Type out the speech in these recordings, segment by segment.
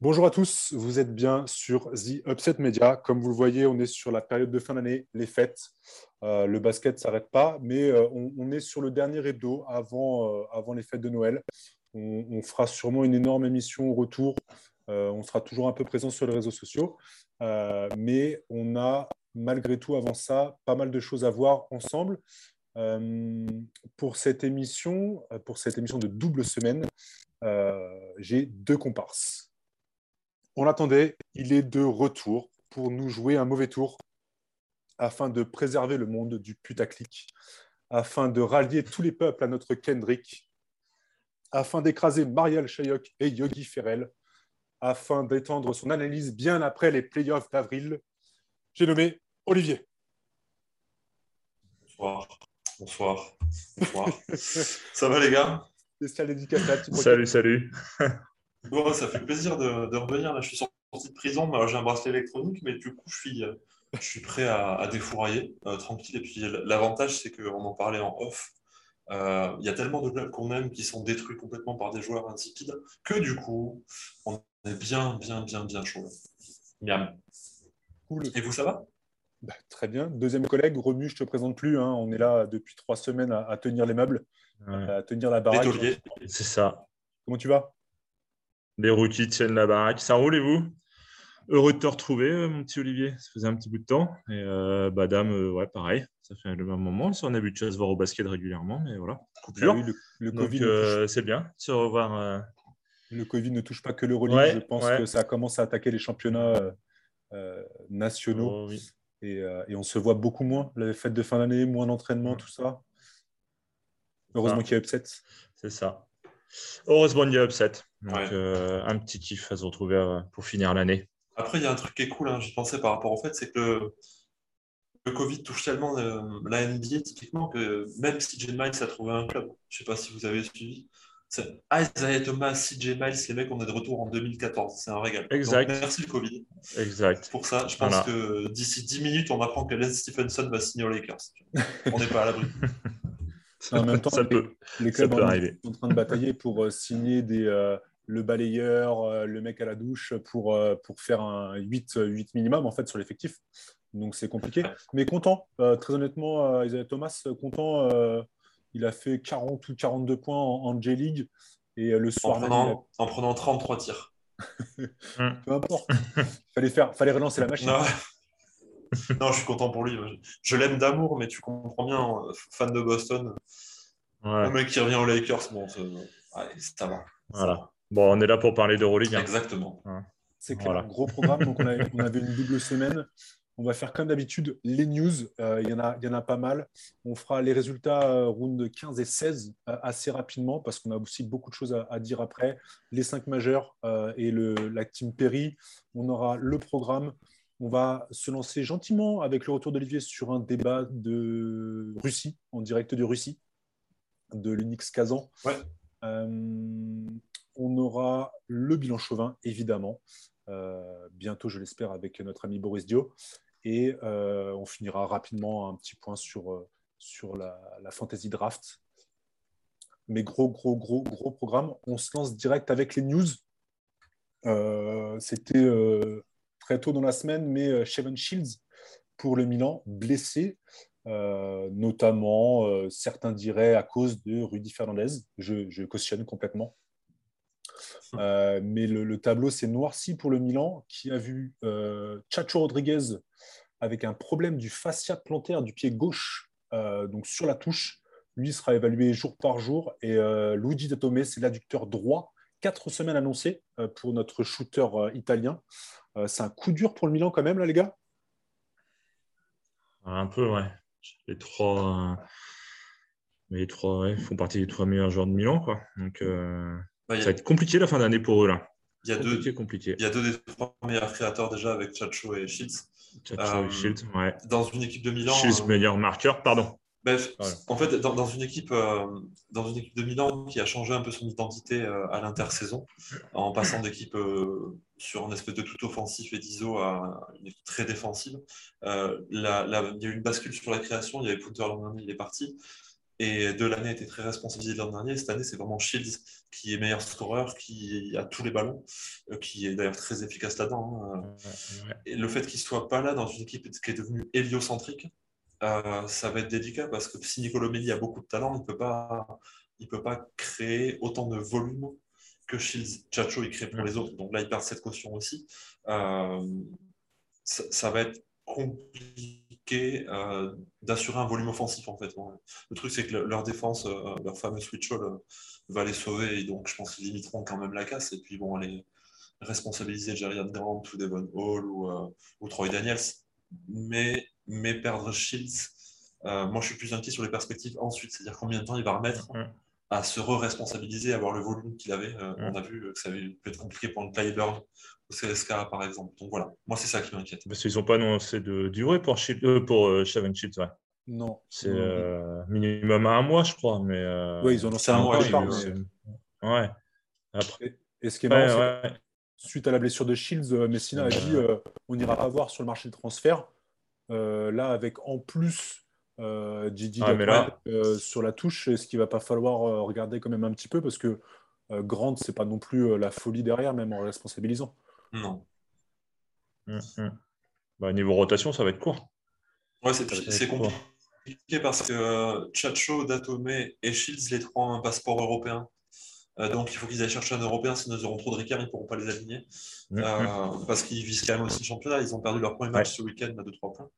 Bonjour à tous, vous êtes bien sur The Upset Media. Comme vous le voyez, on est sur la période de fin d'année, les fêtes. Euh, le basket ne s'arrête pas, mais euh, on, est sur le dernier hebdo avant, euh, avant les fêtes de Noël. On, fera sûrement une énorme émission au retour. on sera toujours un peu présent sur les réseaux sociaux, mais on a malgré tout avant ça pas mal de choses à voir ensemble. pour cette émission, pour cette émission de double semaine, j'ai deux comparses. On l'attendait, il est de retour pour nous jouer un mauvais tour afin de préserver le monde du putaclic, afin de rallier tous les peuples à notre Kendrick, afin d'écraser Marielle Chayok et Yogi Ferrell, afin d'étendre son analyse bien après les playoffs d'avril. J'ai nommé Olivier. Bonsoir. Bonsoir. Bonsoir. Ça va les gars? Salut, salut. Bon, ça fait plaisir de, revenir. Là, je suis sorti de prison, j'ai un bracelet électronique, mais du coup, je suis, je suis prêt à, défourailler euh, tranquille. Et puis, l'avantage, c'est qu'on en parlait en off. Euh, il y a tellement de clubs qu'on aime qui sont détruits complètement par des joueurs insipides que du coup, on est bien, bien, bien, bien chaud. Miam. Cool. Et vous, ça va? Bah, Très bien. Deuxième collègue, Remu, je ne te présente plus. Hein. On est là depuis trois semaines à, tenir les meubles, à tenir la baraque. C'est ça. Comment tu vas? Les rookies tiennent la baraque. Ça roule et vous? Heureux de te retrouver, euh, mon petit Olivier. Ça faisait un petit bout de temps. Et euh, Badam, euh, ouais, pareil. Ça fait le même moment. On a vu de se voir au basket régulièrement, mais voilà. Coupure. Ah le, Covid. c'est bien de se revoir. Le Covid ne touche pas que l'Euroleague. je pense que ça commence à attaquer les championnats nationaux. Oh, et, on se voit beaucoup moins. Les fêtes de fin d'année, moins d'entraînement, tout ça. Heureusement qu'il y a upset. C'est ça. Heureusement, il y a upset. Donc, euh, un petit kiff à se retrouver euh, pour finir l'année. Après, il y a un truc qui est cool, hein, j'y pensais par rapport au fait, c'est que le, Covid touche tellement euh, la NBA typiquement que même si CJ Miles a trouvé un club, je ne sais pas si vous avez suivi, Isaiah Thomas, CJ Miles, les mecs, on est de retour en 2014. C'est un régal. Exact. merci le Covid. Exact. Pour ça, je pense que d'ici 10 minutes, on apprend que Lance Stephenson va signer aux Lakers. on n'est pas à l'abri. En même temps, les, clubs sont en train de batailler pour euh, signer des, euh, le balayeur, euh, le mec à la douche pour, pour faire un 8, 8 minimum en fait sur l'effectif. Donc c'est compliqué. Mais content, très honnêtement, Isaiah Thomas, content. il a fait 40 ou 42 points en, J-League. Et le soir en prenant, en prenant 33 tirs. Peu importe. fallait, faire, fallait relancer la machine. non, je suis content pour lui. Je l'aime d'amour, mais tu comprends bien, fan de Boston. Le mec qui revient aux Lakers, bon, ça va. Voilà. Bon, on est là pour parler d'Euroleague. Hein. Exactement. C'est clair. Gros programme. Donc, on, avait une double semaine. On va faire comme d'habitude les news. Euh, il y, en a, y en a pas mal. On fera les résultats euh, round 15 et 16 euh, assez rapidement parce qu'on a aussi beaucoup de choses à, dire après. Les cinq majeurs et le, la team Perry. On aura le programme. On va se lancer gentiment avec le retour d'Olivier sur un débat de Russie, en direct de Russie, de l'Unix Kazan. Euh, on aura le bilan chauvin, évidemment, euh, bientôt, je l'espère, avec notre ami Boris Dio. Et euh, on finira rapidement un petit point sur, sur la, fantasy draft. Mais gros, gros, gros, gros programme. On se lance direct avec les news. C'était très tôt dans la semaine, mais euh, Shevan Shields pour le Milan, blessé, euh, notamment, euh, certains diraient à cause de Rudy Fernandez. Je, cautionne complètement. Mais le, tableau s'est noirci pour le Milan, qui a vu Chacho Rodriguez avec un problème du fascia plantaire du pied gauche, donc sur la touche. Lui sera évalué jour par jour. Et Luigi Datome, c'est l'adducteur droit. Quatre semaines annoncées pour notre shooter italien. Euh, c'est un coup dur pour le Milan quand même, là, les gars? Un peu, ouais. Les trois, les trois font partie des trois meilleurs joueurs de Milan. Quoi. Donc, euh, ça va être compliqué la fin d'année pour eux. Là. Il y, a deux, compliqué. il y a deux des trois meilleurs créateurs déjà avec Chacho et Shields. Chacho et euh, Shields, ouais. Dans une équipe de Milan. Shields, meilleur marqueur, pardon. Bref, en fait, dans, une équipe, euh, dans une équipe de Milan qui a changé un peu son identité euh, à l'intersaison, en passant d'équipe euh, sur un espèce de tout offensif et d'ISO à une équipe très défensive, il y a eu une bascule sur la création. Il y avait Punter l'an dernier, il est parti. Et de l'année était très responsabilisé l'an dernier. Cette année, c'est vraiment Shields qui est meilleur scoreur, qui a tous les ballons, qui est d'ailleurs très efficace là-dedans. Hein. Et le fait qu'il soit pas là dans une équipe qui est devenue héliocentrique, euh, ça va être délicat parce que si Nicolo Melli a beaucoup de talent, il ne peut, pas, peut pas créer autant de volume que Shields. Chacho, il crée pour les autres. Donc là, il perd cette caution aussi. Euh, ça, va être compliqué euh, d'assurer un volume offensif, en fait. Le truc, c'est que leur défense, leur fameux switch va les sauver. Et donc, je pense qu'ils limiteront quand même la casse. Et puis, vont aller responsabiliser Jerry Grant ou Devon Hall ou, ou Troy Daniels. Mais mais perdre Shields, euh, moi je suis plus inquiet sur les perspectives ensuite, c'est-à-dire combien de temps il va remettre à se re-responsabiliser, avoir le volume qu'il avait. Euh, on a vu que ça avait pu être compliqué pour le Clyburn CSK par exemple. Donc voilà, moi c'est ça qui m'inquiète. Parce qu'ils n'ont pas annoncé de durée pour, Shield, euh, pour Shaven Shields. Ouais. Non. C'est minimum à un mois, je crois. Mais, oui, ils ont annoncé un mois. Ouais. Après... Et, ce qui est marrant, suite à la blessure de Shields, Messina a dit on n'ira pas voir sur le marché de transfert euh, là, avec en plus euh, Gigi ah, euh, sur la touche, est-ce qu'il va pas falloir regarder quand même un petit peu? Parce que Grant, c'est pas non plus la folie derrière, même en responsabilisant. Non. Hum, hum. Bah, niveau rotation, ça va être court. Ouais, c'est compliqué parce que Chacho, Datome et Shields, les trois ont un passeport européen. Euh, donc, il faut qu'ils aillent chercher un Européen, sinon ils auront trop de Ricard, ils ne pourront pas les aligner. Mm, euh, mm. parce qu'ils visent quand même aussi le championnat. Ils ont perdu leur premier match ce week-end à 2-3 points.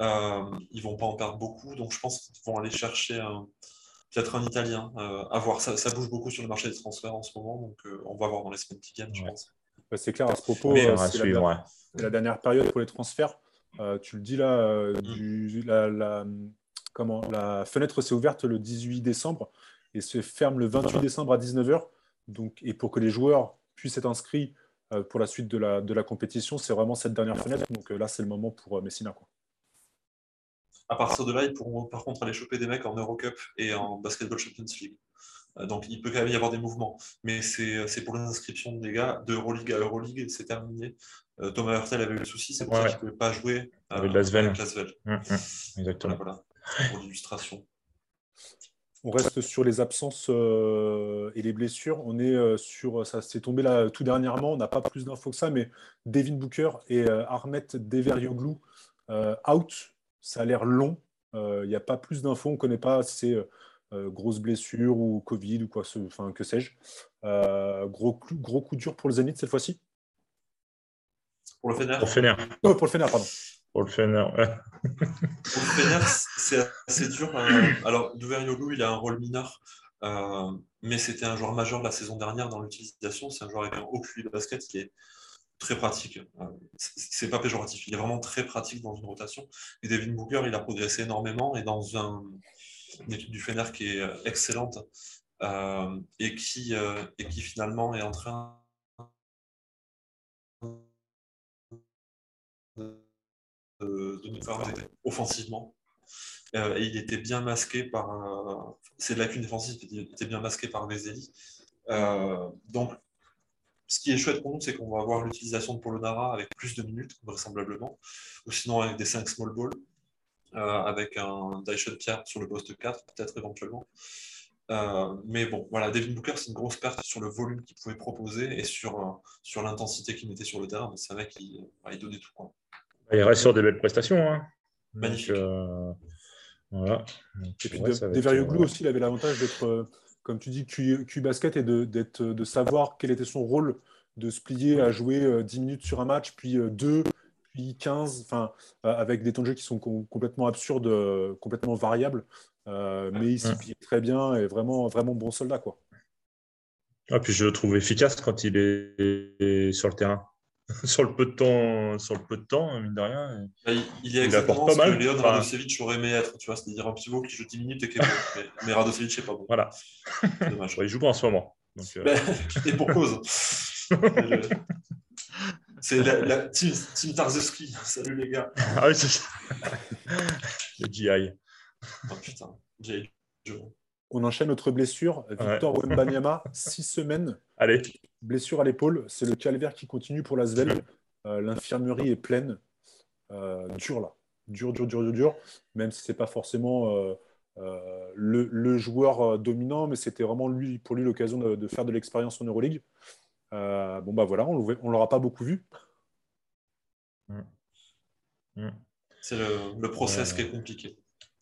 Euh, ils ne vont pas en perdre beaucoup, donc je pense qu'ils vont aller chercher peut-être un Italien. à voir, ça, bouge beaucoup sur le marché des transferts en ce moment, donc on va voir dans les semaines qui viennent, je pense. C'est clair, à ce propos, c'est la, dernière période pour les transferts. tu le dis là, mm. la, comment, la fenêtre s'est ouverte le 18 décembre et se ferme le 28 décembre à 19h. Donc, et pour que les joueurs puissent être inscrits euh, pour la suite de la, de la compétition, c'est vraiment cette dernière fenêtre. Donc euh, là, c'est le moment pour euh, Messina. Quoi. À partir de là, ils pourront par contre aller choper des mecs en Eurocup et en Basketball Champions League. Donc il peut quand même y avoir des mouvements. Mais c'est pour les inscriptions des gars de Euroleague à Euroleague, c'est terminé. Thomas Hurtel avait eu le souci, c'est pour ça qu'il ne pouvait pas jouer avec Lasvel. Mmh, mmh. Exactement. Voilà, pour l'illustration. On reste sur les absences euh, et les blessures. On est euh, sur, ça s'est tombé là tout dernièrement. On n'a pas plus d'infos que ça, mais Devin Booker et euh, Armet Deverioglu out. Ça a l'air long. Il n'y a pas plus d'infos. On ne connaît pas si c'est grosse blessure ou Covid ou quoi, enfin que sais-je. gros, gros coup dur pour le Zénith cette fois-ci. Pour le Fener. Pour le Fener. pour le Fener, pardon. Pour le Fener, Pour le Fener, c'est assez dur. Hein. Alors, Douverioglu, il a un rôle mineur, euh, mais c'était un joueur majeur la saison dernière dans l'utilisation. C'est un joueur avec un haut QI de basket qui est très pratique. Euh, c'est pas péjoratif, il est vraiment très pratique dans une rotation. Et Devin Booker, il a progressé énormément et dans un, une équipe du Fener qui est excellente euh, et, qui, et qui finalement est en train de, nous faire offensivement. Euh, et il était bien masqué par. Euh, ces lacunes défensives il était bien masqué par Vezeli. Euh, donc, ce qui est chouette pour nous, c'est qu'on va avoir l'utilisation de Polonara avec plus de minutes, vraisemblablement, ou sinon avec des 5 small balls, avec un Dyson Pierre sur le poste 4, peut-être éventuellement. mais bon, voilà, Devin Booker, c'est une grosse perte sur le volume qu'il pouvait proposer et sur, sur l'intensité qu'il mettait sur le terrain. C'est un mec qui il donnait tout. Quoi. Il reste sur des belles prestations. Hein. Magnifique. Euh, voilà. et puis Deverioglu euh, aussi, il avait l'avantage d'être, euh, comme tu dis, Q, basket et de, de savoir quel était son rôle de se plier à jouer 10 minutes sur un match, puis 2, puis 15, enfin, avec des temps de jeu qui sont complètement absurdes, complètement variables. mais il s'y plie très bien et vraiment, vraiment bon soldat. Quoi. Ah, puis je le trouve efficace quand il est sur le terrain. sur le peu de temps, sur le peu de temps, mine de rien. Bah, il, est exactement pas ce mal. que Léon Radosevic aurait aimé être, tu vois, c'est-à-dire un pivot qui joue 10 minutes et qui est bon. mais, mais Radosevic, pas bon. Voilà. Dommage. il joue pas en ce moment. Donc, euh... Et pour cause. C'est la, la, team, team Salut les gars. Ah oui, c'est ça. le GI. Oh putain, On enchaîne notre blessure. Victor ouais. Wembanyama, six semaines. Allez. Blessure à l'épaule. C'est le calvaire qui continue pour la Svel. Euh, L'infirmerie est pleine. Euh, dur là. Dur, dur, dur, dur, dur. Même si c'est pas forcément euh, euh le, le, joueur dominant, mais c'était vraiment lui, pour lui l'occasion de, de, faire de l'expérience en Euroleague. Bon, bah voilà, on ne l'aura pas beaucoup vu. Mm. Mm. C'est le, le, process qui est compliqué.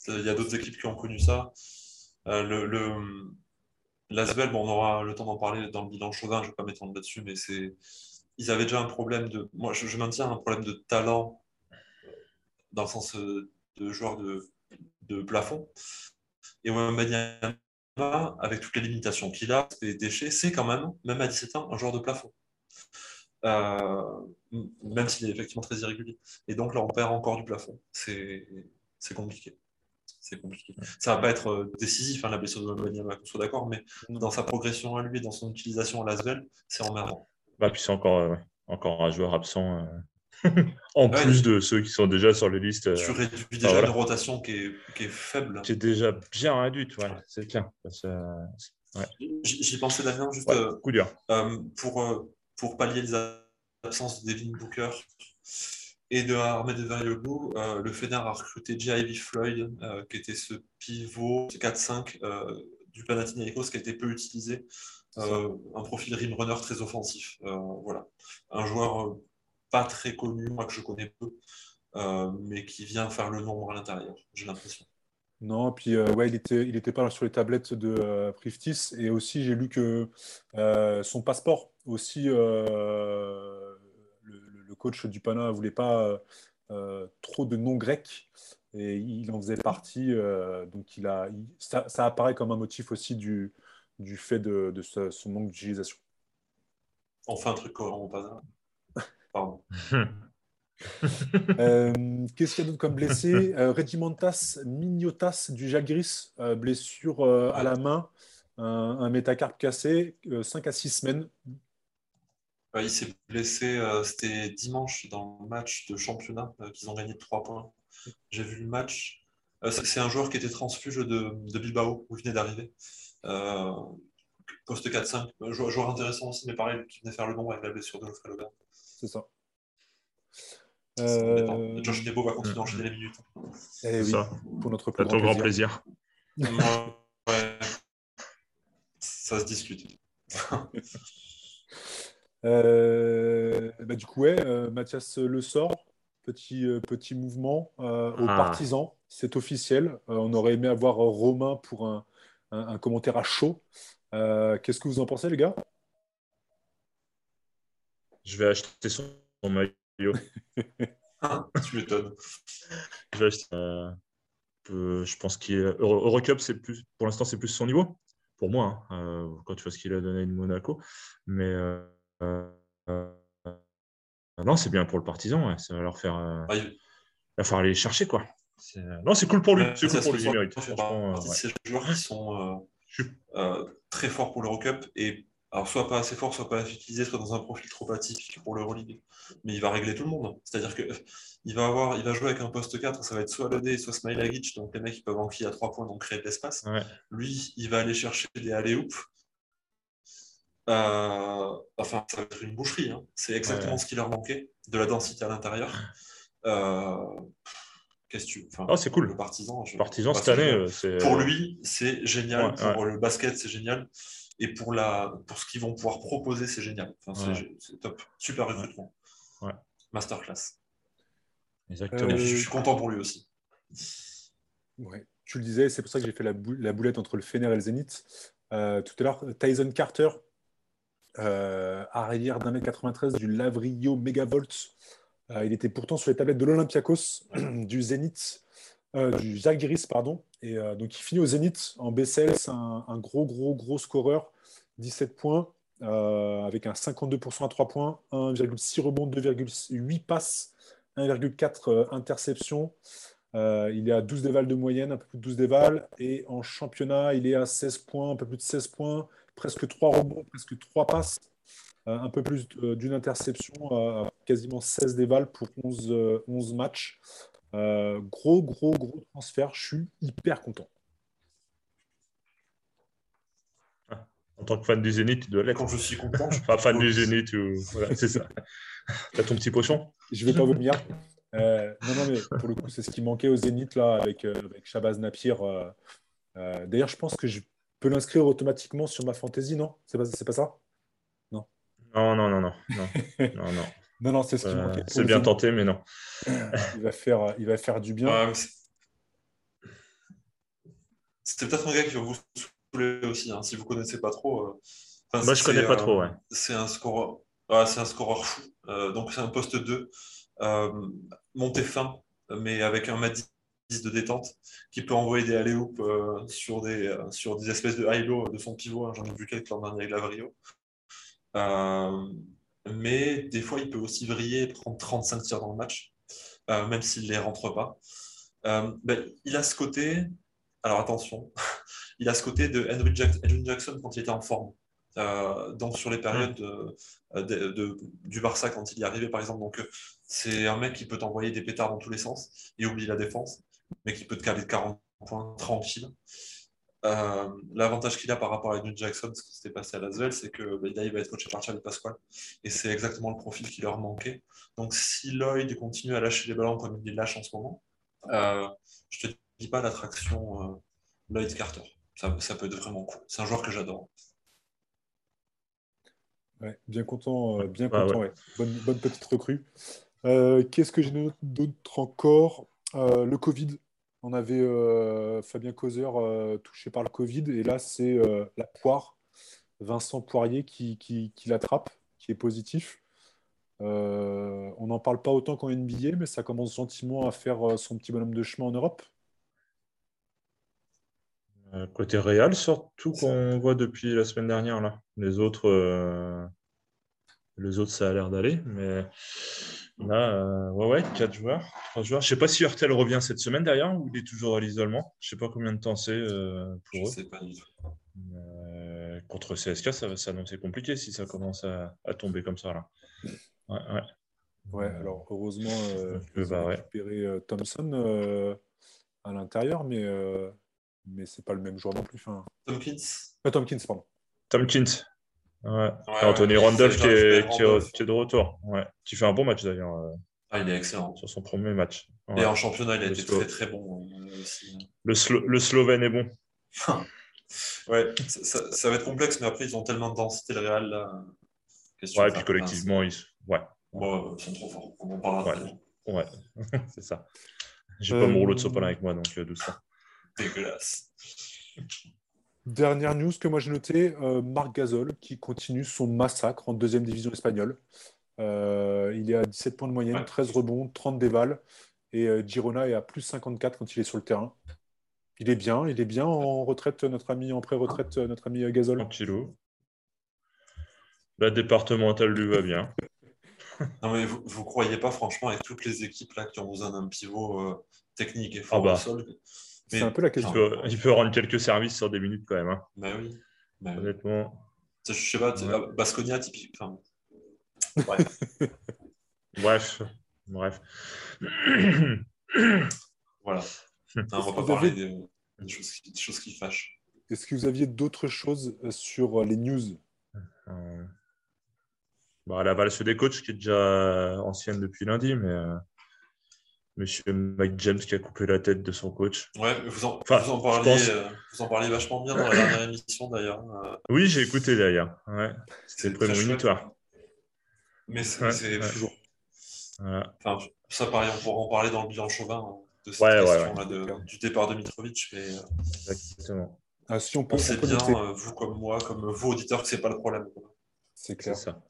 Il y a d'autres équipes qui ont connu ça. Euh, le, le L'Asvel, bon, on aura le temps d'en parler dans le bilan Chauvin, je ne vais pas m'étendre là-dessus, mais c'est ils avaient déjà un problème de. Moi, je, je, maintiens un problème de talent dans le sens de joueur de, de plafond. Et Wembanyama, avec toutes les limitations qu'il a, les déchets, c'est quand même, même à 17 ans, un joueur de plafond. Euh, même s'il est effectivement très irrégulier. Et donc là, on perd encore du plafond. C'est compliqué. C'est compliqué. Ça va pas être euh, décisif, hein, la blessure de Wembanyama, qu'on soit d'accord, mais dans sa progression à lui, dans son utilisation à l'Asvel, c'est emmerdant. Bah, puis c'est encore, euh, encore un joueur absent. Euh... en ouais, plus de ceux qui sont déjà sur les listes. Tu réduis déjà voilà. une rotation qui est, qui est faible. Qui est déjà bien réduite, ouais, c'est clair. Ouais. J'y pensais Damien, juste euh, coup dur. Euh, pour, pour pallier les absences de Devin Booker et de Veriogo, euh, le Fener a recruté J.I.V. Floyd, euh, qui était ce pivot 4-5 euh, du Panathinaikos qui a été peu utilisé. un profil rim runner très offensif. voilà. Un joueur pas très connu, moi que je connais peu, mais qui vient faire le nombre à l'intérieur, j'ai l'impression. Non, puis euh, ouais, il était, il était pas sur les tablettes de euh, Priftis. Et aussi, j'ai lu que euh, son passeport, aussi, le, le, coach du Pana ne voulait pas trop de noms grecs. Et il en faisait partie. donc, il a, il, ça, ça, apparaît comme un motif aussi du, du fait de, de son manque d'utilisation. On fait un truc cohérent au Pardon. euh, Qu'est-ce qu'il y a d'autre comme blessé? Euh, Regimentas Mignotas du Jalgris, euh, blessure euh, à la main, un, un métacarpe cassé, 5 à 6 semaines. Il s'est blessé, c'était dimanche dans le match de championnat qu'ils ont gagné de 3 points. J'ai vu le match. C'est un joueur qui était transfuge de, de Bilbao, où il venait d'arriver. poste 4-5, joueur intéressant aussi, mais pareil, qui venait faire le nombre avec la blessure de Geoffrey C'est ça. Euh... Josh Nebo va continuer d'enchaîner les minutes. Eh oui, ça. pour notre plus grand, grand plaisir. ouais. Ça se discute. euh, bah, du coup, ouais, euh, Mathias le sort. Petit, euh, petit mouvement euh, aux ah. partisans. C'est officiel. on aurait aimé avoir Romain pour un, un, un commentaire à chaud. Qu'est-ce que vous en pensez, les gars? Je vais acheter son maillot tu m'étonnes. Euh, euh, je pense qu'il Eurocup, c'est plus pour l'instant, c'est plus son niveau pour moi. Hein, euh, quand tu vois ce qu'il a donné de Monaco, mais non, c'est bien pour le partisan. Ouais. Ça va leur faire, ah, il va falloir aller chercher quoi. Non, c'est cool pour lui. C'est cool pour lui. Il mérite. Ces joueurs qui sont très forts pour l'Eurocup et alors soit pas assez fort, soit pas assez utilisé, soit dans un profil trop atypique pour l'Euroleague. Mais il va régler tout le monde. C'est-à-dire que il va avoir, il va jouer avec un poste 4, ça va être soit Lodé, soit Smilagic, donc les mecs qui peuvent enquiller à 3 points, donc créer de l'espace. Ouais. Lui, il va aller chercher des alley euh, enfin, ça va être une boucherie. Hein. C'est exactement ouais. ce qui leur manquait, de la densité à l'intérieur. Euh, Qu'est-ce que tu. Enfin, oh, c'est cool. Le partisan. Je... Partisan cette année. Euh, pour lui, c'est génial. Ouais, pour le basket, c'est génial. Et pour, la, pour ce qu'ils vont pouvoir proposer, c'est génial. Enfin, ouais. C'est top. Super recrutement. Ouais. Masterclass. Exactement. Euh... je suis content pour lui aussi. Ouais. Tu le disais, c'est pour ça que j'ai fait la, bou la, boulette entre le Fener et le Zénith. Euh, tout à l'heure, Tyson Carter, euh, arrière d'un mètre 93 du Lavrio Megavolt. Euh, il était pourtant sur les tablettes de l'Olympiakos, du Zénith, euh, du Zalgiris, pardon. Et euh, donc, il finit au Zénith en BCL. C'est un, un, gros, gros, gros scoreur. 17 points, euh, avec un 52% à 3 points, 1,6 rebonds, 2,8 passes, 1,4 interceptions. Euh, il est à 12 dévals de moyenne, un peu plus de 12 dévals. Et en championnat, il est à 16 points, un peu plus de 16 points, presque 3 rebonds, presque 3 passes, un peu plus d'une interception, quasiment 16 dévals pour 11, 11 matchs. Gros, gros, gros transfert. Je suis hyper content. En tant que fan du Zénith, tu dois l'être. Quand je suis content. enfin, fan du Zénith, voilà, c'est ça. T'as ton petit pochon Je vais pas vomir. Euh, non, non, mais pour le coup, c'est ce qui manquait au Zénith là, avec, euh, avec Shabazz Napier. Euh, euh, D'ailleurs, je pense que je peux l'inscrire automatiquement sur ma fantasy, non? C'est pas, pas ça? Non. Non, non, non, non. non, non, non. non, c'est ce qui Euh, manquait. c'est bien tenté, mais non. Il va faire, il va faire du bien. Ouais, C'était peut-être un gars qui va vous saouler aussi, hein, si vous connaissez pas trop. euh. Enfin, Moi, je c'est, connais pas euh, trop, ouais. C'est un scoreur, ouais, c'est un scoreur fou. Euh, donc c'est un poste 2, euh, monté fin, mais avec un mat 10 de détente, qui peut envoyer des alley euh, sur, des, euh, sur des espèces de high-low de son pivot. hein. J'en ai vu quelques l'an dernier avec Lavrio. Euh, mais des fois, il peut aussi vriller et prendre 35 tirs dans le match, euh, même s'il ne les rentre pas. Euh, ben, il a ce côté, alors attention, il a ce côté de Henry, Jack- Henry Jackson quand il était en forme. Euh, donc sur les périodes de- de- de- du Barça quand il y arrivait par exemple. Donc c'est un mec qui peut t'envoyer des pétards dans tous les sens et oublie la défense, mais qui peut te caler de 40 points tranquille. Euh, L'avantage qu'il a par rapport à Henry Jackson, ce qui s'était passé à Lasvel, c'est que là, il va être coaché par Charlie Pasquale et c'est exactement le profil qui leur manquait. Donc si Lloyd continue à lâcher les ballons comme il les lâche en ce moment, euh, je te dis pas l'attraction euh, Lloyd Carter. Ça, ça peut être vraiment cool. C'est un joueur que j'adore. Ouais, bien content, euh, bien Ah, content. ouais. Bonne, bonne petite recrue. Euh, Qu'est-ce que j'ai d'autre encore? Euh, Le Covid. On avait euh, Fabien Causer euh, touché par le Covid et là c'est euh, la poire, Vincent Poirier qui, qui, qui l'attrape, qui est positif. Euh, on n'en parle pas autant qu'en NBA, mais ça commence gentiment à faire son petit bonhomme de chemin en Europe. Côté Real, surtout qu'on voit depuis la semaine dernière, là. Les autres, euh, les autres ça a l'air d'aller. Mais là, euh, ouais, ouais, 4 joueurs, 3 joueurs. Je sais pas si Hurtel revient cette semaine d'ailleurs ou il est toujours à l'isolement. Je sais pas combien de temps c'est euh, Je pour eux. sais pas du tout. Euh, contre CSK, ça va s'annoncer compliqué si ça commence à, à tomber comme ça là. Ouais, ouais. Ouais, alors heureusement, euh, ils bah, ont ouais. récupéré euh, Thompson euh, à l'intérieur, mais, euh, mais c'est pas le même joueur non plus. Enfin, Tompkins pas Tompkins, pardon. Tompkins. Ouais. Ouais, Et Anthony ouais, Randolph c'est qui est, Randolph. qui est- qui est de retour. Ouais. Qui fait un bon match d'ailleurs euh, Ah, il est excellent. sur son premier match. Ouais. Et en championnat, il a Le été très très bon euh, aussi. Le, Slo- le Slovène est bon. Ouais, ça, ça- ça va être complexe, mais après, ils ont tellement de densité, le Real. Là. Ouais, veux puis collectivement, ils... ouais, Bon, ils sont trop forts. On en parlera Ouais. c'est ça. J'ai Euh, pas mon rouleau de sopalin avec moi, donc euh, doucement. Dégueulasse. Dernière news que moi j'ai noté, euh, Marc Gasol qui continue son massacre en deuxième division espagnole. Euh, il est à 17 points de moyenne, Ouais. 13 rebonds, 30 dévales. Et euh, Girona est à plus 54 quand il est sur le terrain. Il est bien, il est bien en retraite, notre ami en pré-retraite, euh, notre ami Gasol? Tranquillou. La départementale lui va bien. Non, mais vous, vous croyez pas, franchement, avec toutes les équipes là qui ont besoin d'un pivot euh, technique et fort Ah bah. au sol. C'est un peu la Il question. peut, il peut rendre quelques services sur des minutes quand même. hein. Bah oui. Bah. Honnêtement. Je sais pas, Ouais. ah, Basconia, typique. Enfin, Bref. Bref. voilà. Non, on va pas parler avez- des, des choses qui, des choses qui fâchent. Est-ce que vous aviez d'autres choses euh, sur euh, les news? Euh, bah, la valse des coachs qui est déjà ancienne depuis lundi, mais euh, Monsieur Mike James qui a coupé la tête de son coach. Ouais, vous en, Enfin, vous, en parliez, pense- euh, vous en parliez vachement bien dans la dernière émission d'ailleurs. Euh, Oui, j'ai écouté d'ailleurs. Ouais, c'est C'était prémonitoire. Mais c'est. Ouais, c'est- ouais. Toujours. Voilà. Enfin, ça, pareil, on pourra en parler dans le bilan chauvin hein, de cette Ouais, ouais, question-là de- du départ de Mitrovic. Mais euh, Exactement. Ah, Si on on sait bien, euh, vous comme moi, comme vous auditeurs, que c'est pas le problème. quoi. C'est clair. ça.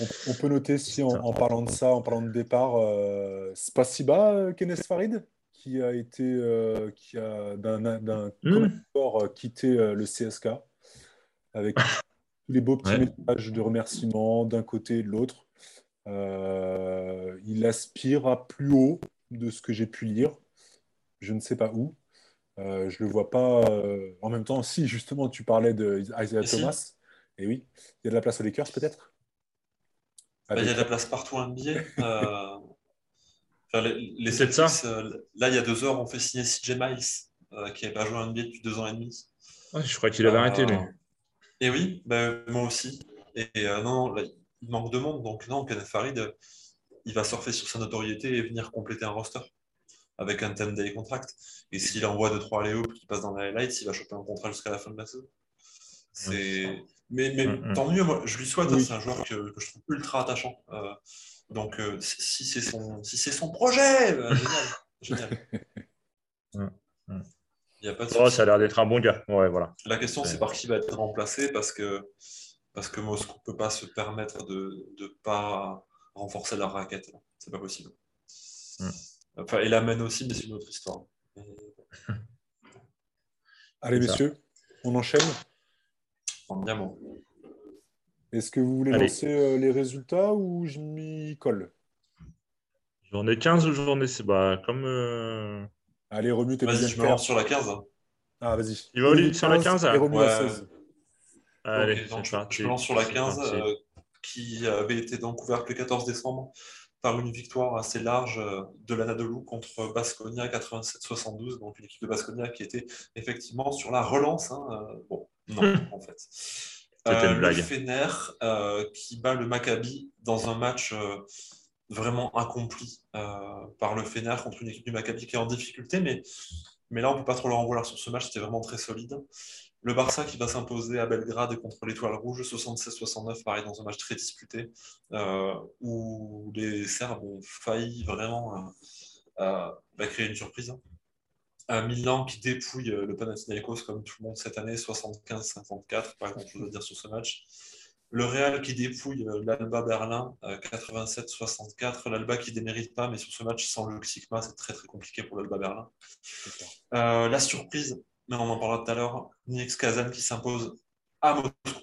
On, on peut noter si en, parlant de ça, en parlant de départ, euh, Spasiba, euh, Kenes Farid, qui a été, euh, qui a d'un Mm. commun accord, euh, quitté le CSK avec tous les beaux petits Ouais. messages de remerciements d'un côté et de l'autre. Euh, il aspire à plus haut de ce que j'ai pu lire. Je ne sais pas où. Euh, je le vois pas. euh, En même temps, si justement tu parlais de Isaiah. Thomas, et oui, il y a de la place aux Lakers peut-être? Bah, Il y a de la place partout en NBA. Euh, les, les Celtics, euh, là, il y a deux heures, on fait signer CJ Miles, euh, qui n'avait pas joué en NBA depuis deux ans et demi. je crois qu'il avait arrêté, lui. Et oui, bah, moi aussi. Et non, là, il manque de monde. Donc, non, Kenneth Farid, il va surfer sur sa notoriété et venir compléter un roster avec un 10 day contract. Et s'il envoie 2-3 Léo qui passe dans les highlights, il va choper un contrat jusqu'à la fin de la saison. C'est. Mais, mais mm, mm. tant mieux, moi, je lui souhaite, hein, c'est un joueur que, que, je trouve ultra attachant. Euh, donc, euh, si c'est son, si son projet, euh, génial. génial. Il y a pas de oh, ça a l'air d'être un bon gars. Ouais, voilà. La question, c'est par qui va être remplacé parce que, parce que Moscou ne peut pas se permettre de ne pas renforcer la raquette. C'est pas possible. Mm. Enfin, il amène aussi, mais c'est une autre histoire. Allez, messieurs, on enchaîne. Est-ce que vous voulez lancer euh, les résultats ou je m'y colle? J'en ai 15 ou j'en ai. Bah, comme. Euh, Allez, remue tes Vas-y, je me lance sur la 15. Ah, vas-y. Il va au sur la 15 et remue la 16. Allez, je, me lance sur la 15 euh, qui avait été donc ouverte le 14 décembre par une victoire assez large de l'Anadolu contre Basconia 87-72, donc une équipe de Basconia qui était effectivement sur la relance. Hein, bon, non, en fait. Euh, le Fener euh, qui bat le Maccabi dans un match euh, vraiment accompli par le Fener contre une équipe du Maccabi qui est en difficulté, mais, mais là on ne peut pas trop leur en vouloir sur ce match, c'était vraiment très solide. Le Barça qui va s'imposer à Belgrade contre l'Étoile Rouge, 76-69, pareil, dans un match très disputé, où les Serbes ont failli vraiment bah, créer une surprise. Un Milan qui dépouille euh, le Panathinaikos comme tout le monde cette année, 75-54, pas grand chose à dire sur ce match. Le Real qui dépouille euh, l'Alba Berlin, 87-64. Euh, L'Alba qui démérite pas, mais sur ce match sans le Xikma, c'est très très compliqué pour l'Alba Berlin. la surprise, mais on en parlera tout à l'heure, Nix Kazan qui s'impose à Moscou.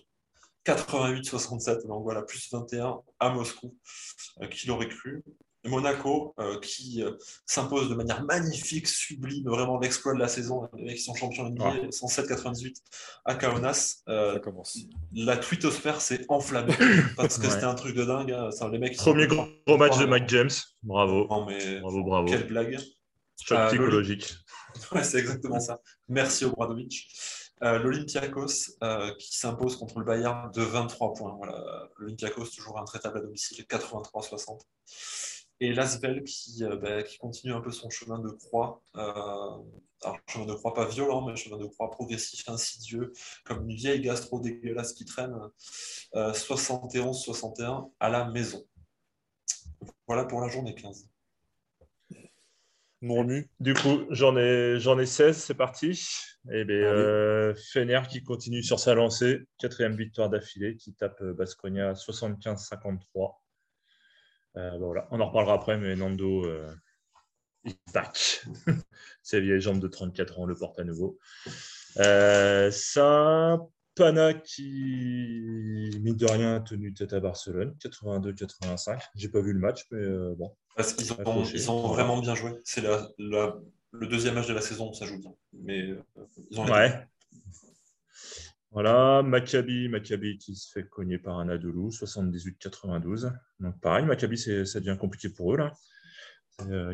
88-67, donc voilà, plus 21 à Moscou, qui l'aurait cru. Monaco euh, qui euh, s'impose de manière magnifique, sublime, vraiment l'exploit de la saison. Les mecs qui sont champions NBA, 107-98 à Kaunas. Euh, commence. La twittosphère s'est enflammée parce que c'était un truc de dingue. Hein. les mecs Premier gros, match de Mike James. Bravo. bravo, bravo. Quelle blague. Choc psychologique. Ouais, c'est exactement ça. Merci Obradovic. Euh, L'Olympiakos qui s'impose contre le Bayern de 23 points. Voilà. L'Olympiakos toujours intraitable à domicile, 83-60 et Lasvel qui, euh, bah, qui continue un peu son chemin de croix. Euh, alors, chemin de croix pas violent, mais chemin de croix progressif, insidieux, comme une vieille gastro dégueulasse qui traîne. 71-61 euh, à la maison. Voilà pour la journée 15. Mon Du coup, j'en ai, j'en ai 16, c'est parti. Et eh bien, euh, Fener qui continue sur sa lancée, quatrième victoire d'affilée, qui tape Basconia 75-53. Euh, voilà. On en reparlera après, mais Nando euh, il back. Ses vieilles jambes de 34 ans le porte à nouveau. Euh, ça, Pana qui, mine de rien, a tenu tête à Barcelone, 82-85. J'ai pas vu le match, mais bon. ils ont, vraiment bien joué. C'est le deuxième match de la saison, ça joue bien. Mais ils ont ouais. Voilà, Maccabi, Maccabi qui se fait cogner par un Adoulou, 78-92. Donc pareil, Maccabi, ça devient compliqué pour eux là. Euh,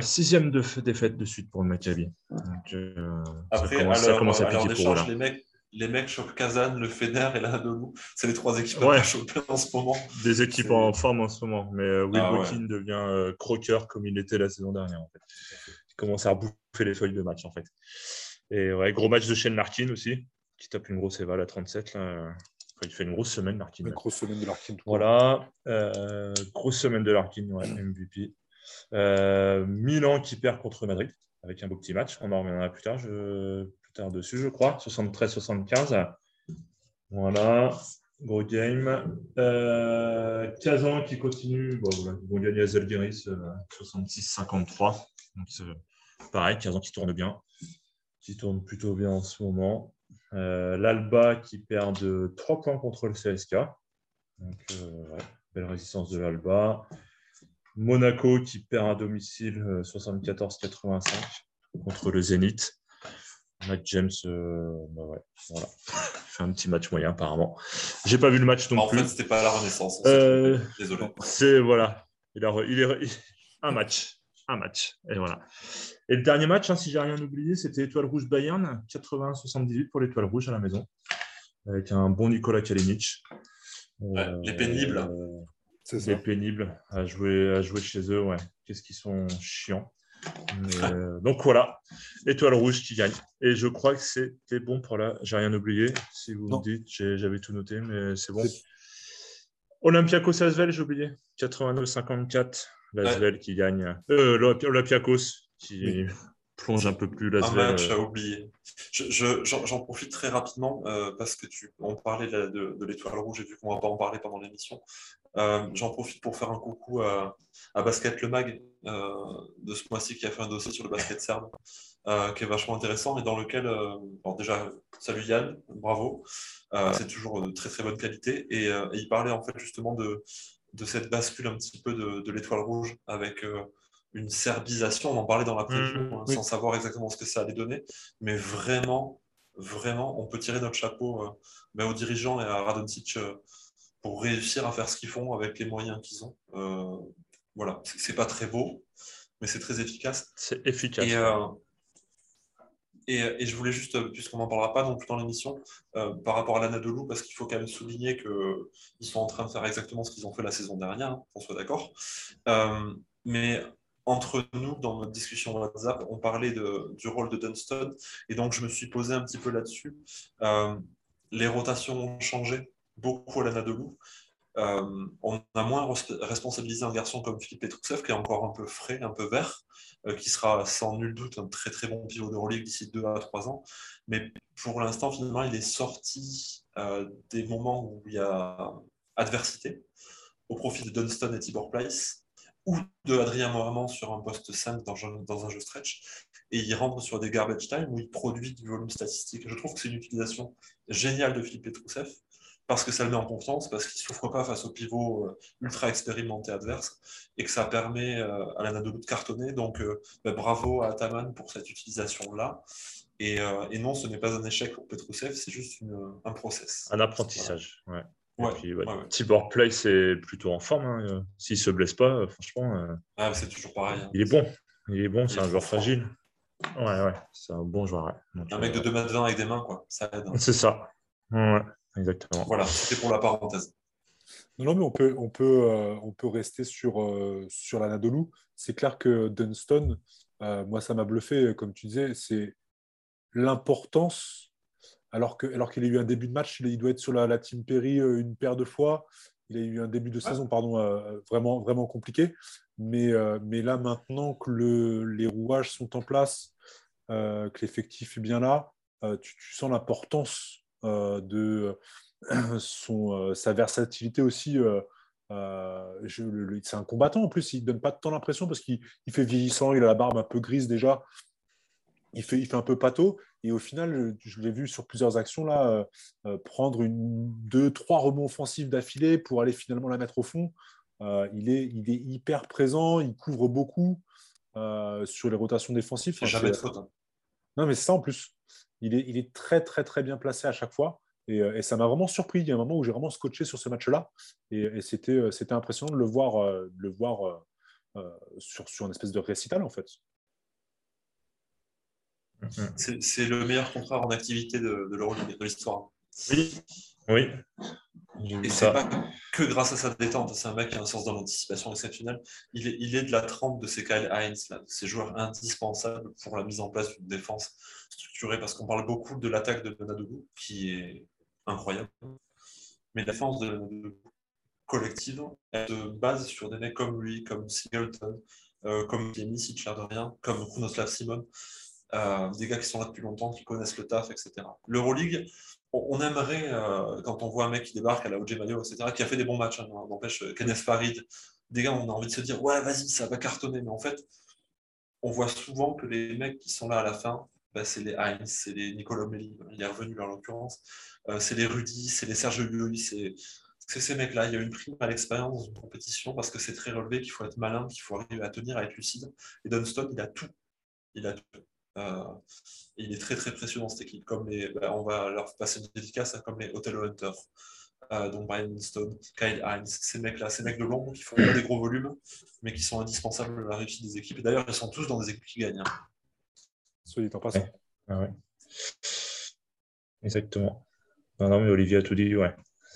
sixième de, défaite de suite pour le Maccabi. Donc, euh, Après, ça commence, à piquer pour eux là. Les mecs, les mecs chopent Kazan, le Fener et l'Anadolu. C'est les trois équipes ouais. qui en ce moment. Des équipes en forme en ce moment. Mais euh, Will ah, devient euh, croqueur comme il était la saison dernière. En fait. Il commence à bouffer les feuilles de match en fait. Et ouais, gros match de Shane Larkin aussi qui tape une grosse éval à 37. Là. il fait une grosse semaine, Larkin. Une grosse semaine de Larkin. Voilà. Euh, grosse semaine de Larkin, ouais, MVP. Euh, Milan qui perd contre Madrid avec un beau petit match. On en reviendra plus tard, je... plus tard dessus, je crois. 73-75. Voilà. Gros game. Euh, Kazan qui continue. Bon, voilà. Ils vont gagner à Zalgiris 66-53. pareil, Kazan qui tourne bien. Qui tourne plutôt bien en ce moment. Euh, L'Alba qui perd de 3 points contre le CSK. Donc, euh, belle résistance de l'Alba. Monaco qui perd à domicile 74-85 euh, contre le Zénith. Matt James, bah ouais, voilà. fait un petit match moyen apparemment. J'ai pas vu le match non en plus. En fait, c'était pas la renaissance. Désolé. C'est voilà. Il, a, il, est, un match. Un match. Et voilà. Et le dernier match, hein, si j'ai rien oublié, c'était Étoile Rouge Bayern, 80-78 pour l'Étoile Rouge à la maison, avec un bon Nicolas Kalinic. les pénibles. Euh, c'est pénible à jouer, à jouer chez eux, ouais. Qu'est-ce qu'ils sont chiants. Euh, donc voilà, étoile rouge qui gagne. Et je crois que c'était bon pour là. J'ai rien oublié. Si vous me dites, j'avais tout noté, mais c'est bon. Olympiakos Asvel, j'ai oublié. 89-54. L'Asvel qui gagne. Euh, Olympiakos qui plonge un peu plus Un match à oublier. J'en profite très rapidement euh, parce que tu, on parlait de, l'étoile rouge et vu qu'on va pas en parler pendant l'émission. Euh, j'en profite pour faire un coucou à, Basket Le Mag euh, de ce mois-ci qui a fait un dossier sur le basket serbe qui est vachement intéressant et dans lequel, déjà, salut Yann, bravo. C'est toujours de très très bonne qualité et, il parlait en fait justement de, de cette bascule un petit peu de, de l'étoile rouge avec une serbisation, on en parlait dans la preview, mmh, hein, sans savoir exactement ce que ça allait donner, mais vraiment, vraiment, on peut tirer notre chapeau euh, mais aux dirigeants et à Radoncic euh, pour réussir à faire ce qu'ils font avec les moyens qu'ils ont. Euh, voilà, c'est pas très beau, mais c'est très efficace. C'est efficace. Et, et, je voulais juste, puisqu'on n'en parlera pas non plus dans l'émission, par rapport à l'Anadolu, parce qu'il faut quand même souligner qu'ils sont en train de faire exactement ce qu'ils ont fait la saison dernière, hein, qu'on soit d'accord. mais entre nous, dans notre discussion WhatsApp, on parlait du rôle de Dunston. Et donc, je me suis posé un petit peu là-dessus. Euh, les rotations ont changé beaucoup à l'Anadolu. Euh, on a moins responsabilisé un garçon comme Philippe Petrousev, qui est encore un peu frais, un peu vert, euh, qui sera sans nul doute un très très bon pivot de relique d'ici 2 à 3 ans. Mais pour l'instant, finalement, il est sorti des moments où il y a adversité au profit de Dunston et Tibor Place ou de Adrien Mohamed sur un poste 5 dans, un jeu stretch, et il rentre sur des garbage time où il produit du volume statistique. Je trouve que c'est une utilisation géniale de Philippe Petrousev, parce que ça le met en confiance, parce qu'il ne souffre pas face au pivot euh, ultra expérimenté adverse, et que ça permet euh, à l'Anadolu de cartonner. Donc euh, ben, bravo à Ataman pour cette utilisation-là. Et, non, ce n'est pas un échec pour Petrousev, c'est juste un process. Un apprentissage, ouais. Ouais, Tibor Play, c'est plutôt en forme. Hein. S'il ne se blesse pas, euh, franchement. Euh, ah, c'est toujours pareil. Hein. Il est bon. Il est bon, c'est un joueur fragile. Ouais, ouais, c'est un bon joueur. un mec de 2 m 20 avec des mains, quoi. Ça aide. Hein. C'est ça. Ouais, exactement. Voilà, c'était pour la parenthèse. Non, mais on peut, on peut, euh, on peut rester sur, sur l'Anadolu. C'est clair que Dunston, moi, ça m'a bluffé, comme tu disais, c'est l'importance alors qu'il alors qu'il a eu un début de match, il doit être sur la, Team Perry euh, une paire de fois. Il a eu un début de saison pardon, euh, vraiment, vraiment compliqué. Mais, euh, mais là, maintenant que le, les rouages sont en place, que l'effectif est bien là, tu, sens l'importance de son, sa versatilité aussi. c'est un combattant en plus, il ne donne pas tant l'impression parce qu'il fait vieillissant, il a la barbe un peu grise déjà il fait, il fait un peu pâteau. Et au final, je l'ai vu sur plusieurs actions là, euh, euh, prendre une, deux, trois rebonds offensifs d'affilée pour aller finalement la mettre au fond. Euh, il, est, il est hyper présent, il couvre beaucoup sur les rotations défensives. jamais de faute. Hein. Non, mais c'est ça en plus. Il est, il est très, très, très bien placé à chaque fois. Et, ça m'a vraiment surpris. Il y a un moment où j'ai vraiment scotché sur ce match-là. Et, c'était, c'était impressionnant de le voir, le voir sur, sur une espèce de récital, en fait. Mm-hmm. C'est le meilleur contrat en activité de, de l'histoire. Oui, oui. Et c'est pas que grâce à sa détente. C'est un mec qui a un sens de l'anticipation exceptionnel. Il est, il est de la trempe de ces Kyle Heinz, là, de ces joueurs indispensables pour la mise en place d'une défense structurée, parce qu'on parle beaucoup de l'attaque de Nadougou, qui est incroyable. Mais la défense de collective, elle se base sur des mecs comme lui, comme Singleton, euh, comme Jamie, si de rien, comme Krunoslav Simon. Euh, des gars qui sont là depuis longtemps, qui connaissent le taf, etc. L'Euroleague, on, aimerait, euh, quand on voit un mec qui débarque à la OJ Mayo, etc., qui a fait des bons matchs, hein, n'empêche, euh, Kenneth Farid, des gars, on a envie de se dire, ouais, vas-y, ça va cartonner. Mais en fait, on voit souvent que les mecs qui sont là à la fin, bah, c'est les Heinz, c'est les Nicolas Melli, il est revenu en l'occurrence, c'est les Rudy, c'est les Serge Llull, c'est ces mecs-là. Il y a une prime à l'expérience d'une compétition parce que c'est très relevé, qu'il faut être malin, qu'il faut arriver à tenir, à être lucide. Et Dunston, il a tout. Il a tout. Euh, il est très très précieux dans cette équipe. Comme les, bah, on va leur passer une dédicace, hein, comme les Hotel Hunter. donc Brian Stone, Kyle Hines, ces mecs-là, ces mecs de l'ombre qui font pas des gros volumes, mais qui sont indispensables à la réussite des équipes. Et d'ailleurs, ils sont tous dans des équipes qui gagnent. Hein. Soit en passant. Ah Exactement. Non, non, mais Olivier a tout dit, ouais.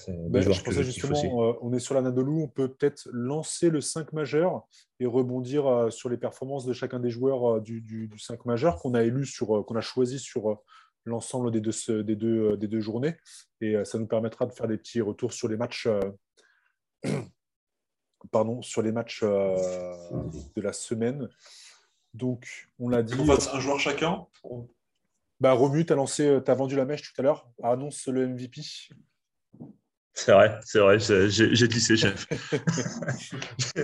Ben, je pensais justement, euh, on est sur la on peut peut-être lancer le 5 majeur et rebondir euh, sur les performances de chacun des joueurs euh, du, 5 majeur qu'on a élu sur, qu'on a choisi sur l'ensemble des deux, des, deux, des deux journées. Et ça nous permettra de faire des petits retours sur les matchs. pardon, sur les matchs de la semaine. Donc, on l'a dit. On passe un joueur chacun. Bah, Romu, tu as, lancé, as vendu la mèche tout à l'heure. Annonce le MVP. C'est vrai, c'est vrai, j'ai glissé, chef.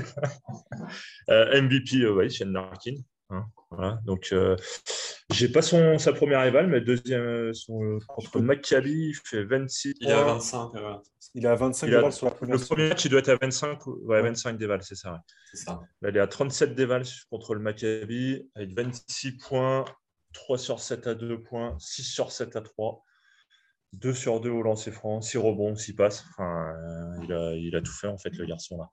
euh, MVP, euh, oui, Shane Larkin. Hein, voilà. Donc, euh, j'ai pas son, sa première éval, mais deuxième euh, son, contre Maccabi, il fait 26 Il est à 25. Il est à 25 déval sur la première. Le premier match, il doit être à 25, ouais, 25 déval, c'est ça. ça. il est à 37 déval contre le Maccabi, avec 26 points, 3 sur 7 à 2 points, 6 sur 7 à 3. 2 sur 2 au lancer franc, 6 rebonds, 6 passes. Enfin, euh, il, a, il, a, tout fait, en fait, le garçon là.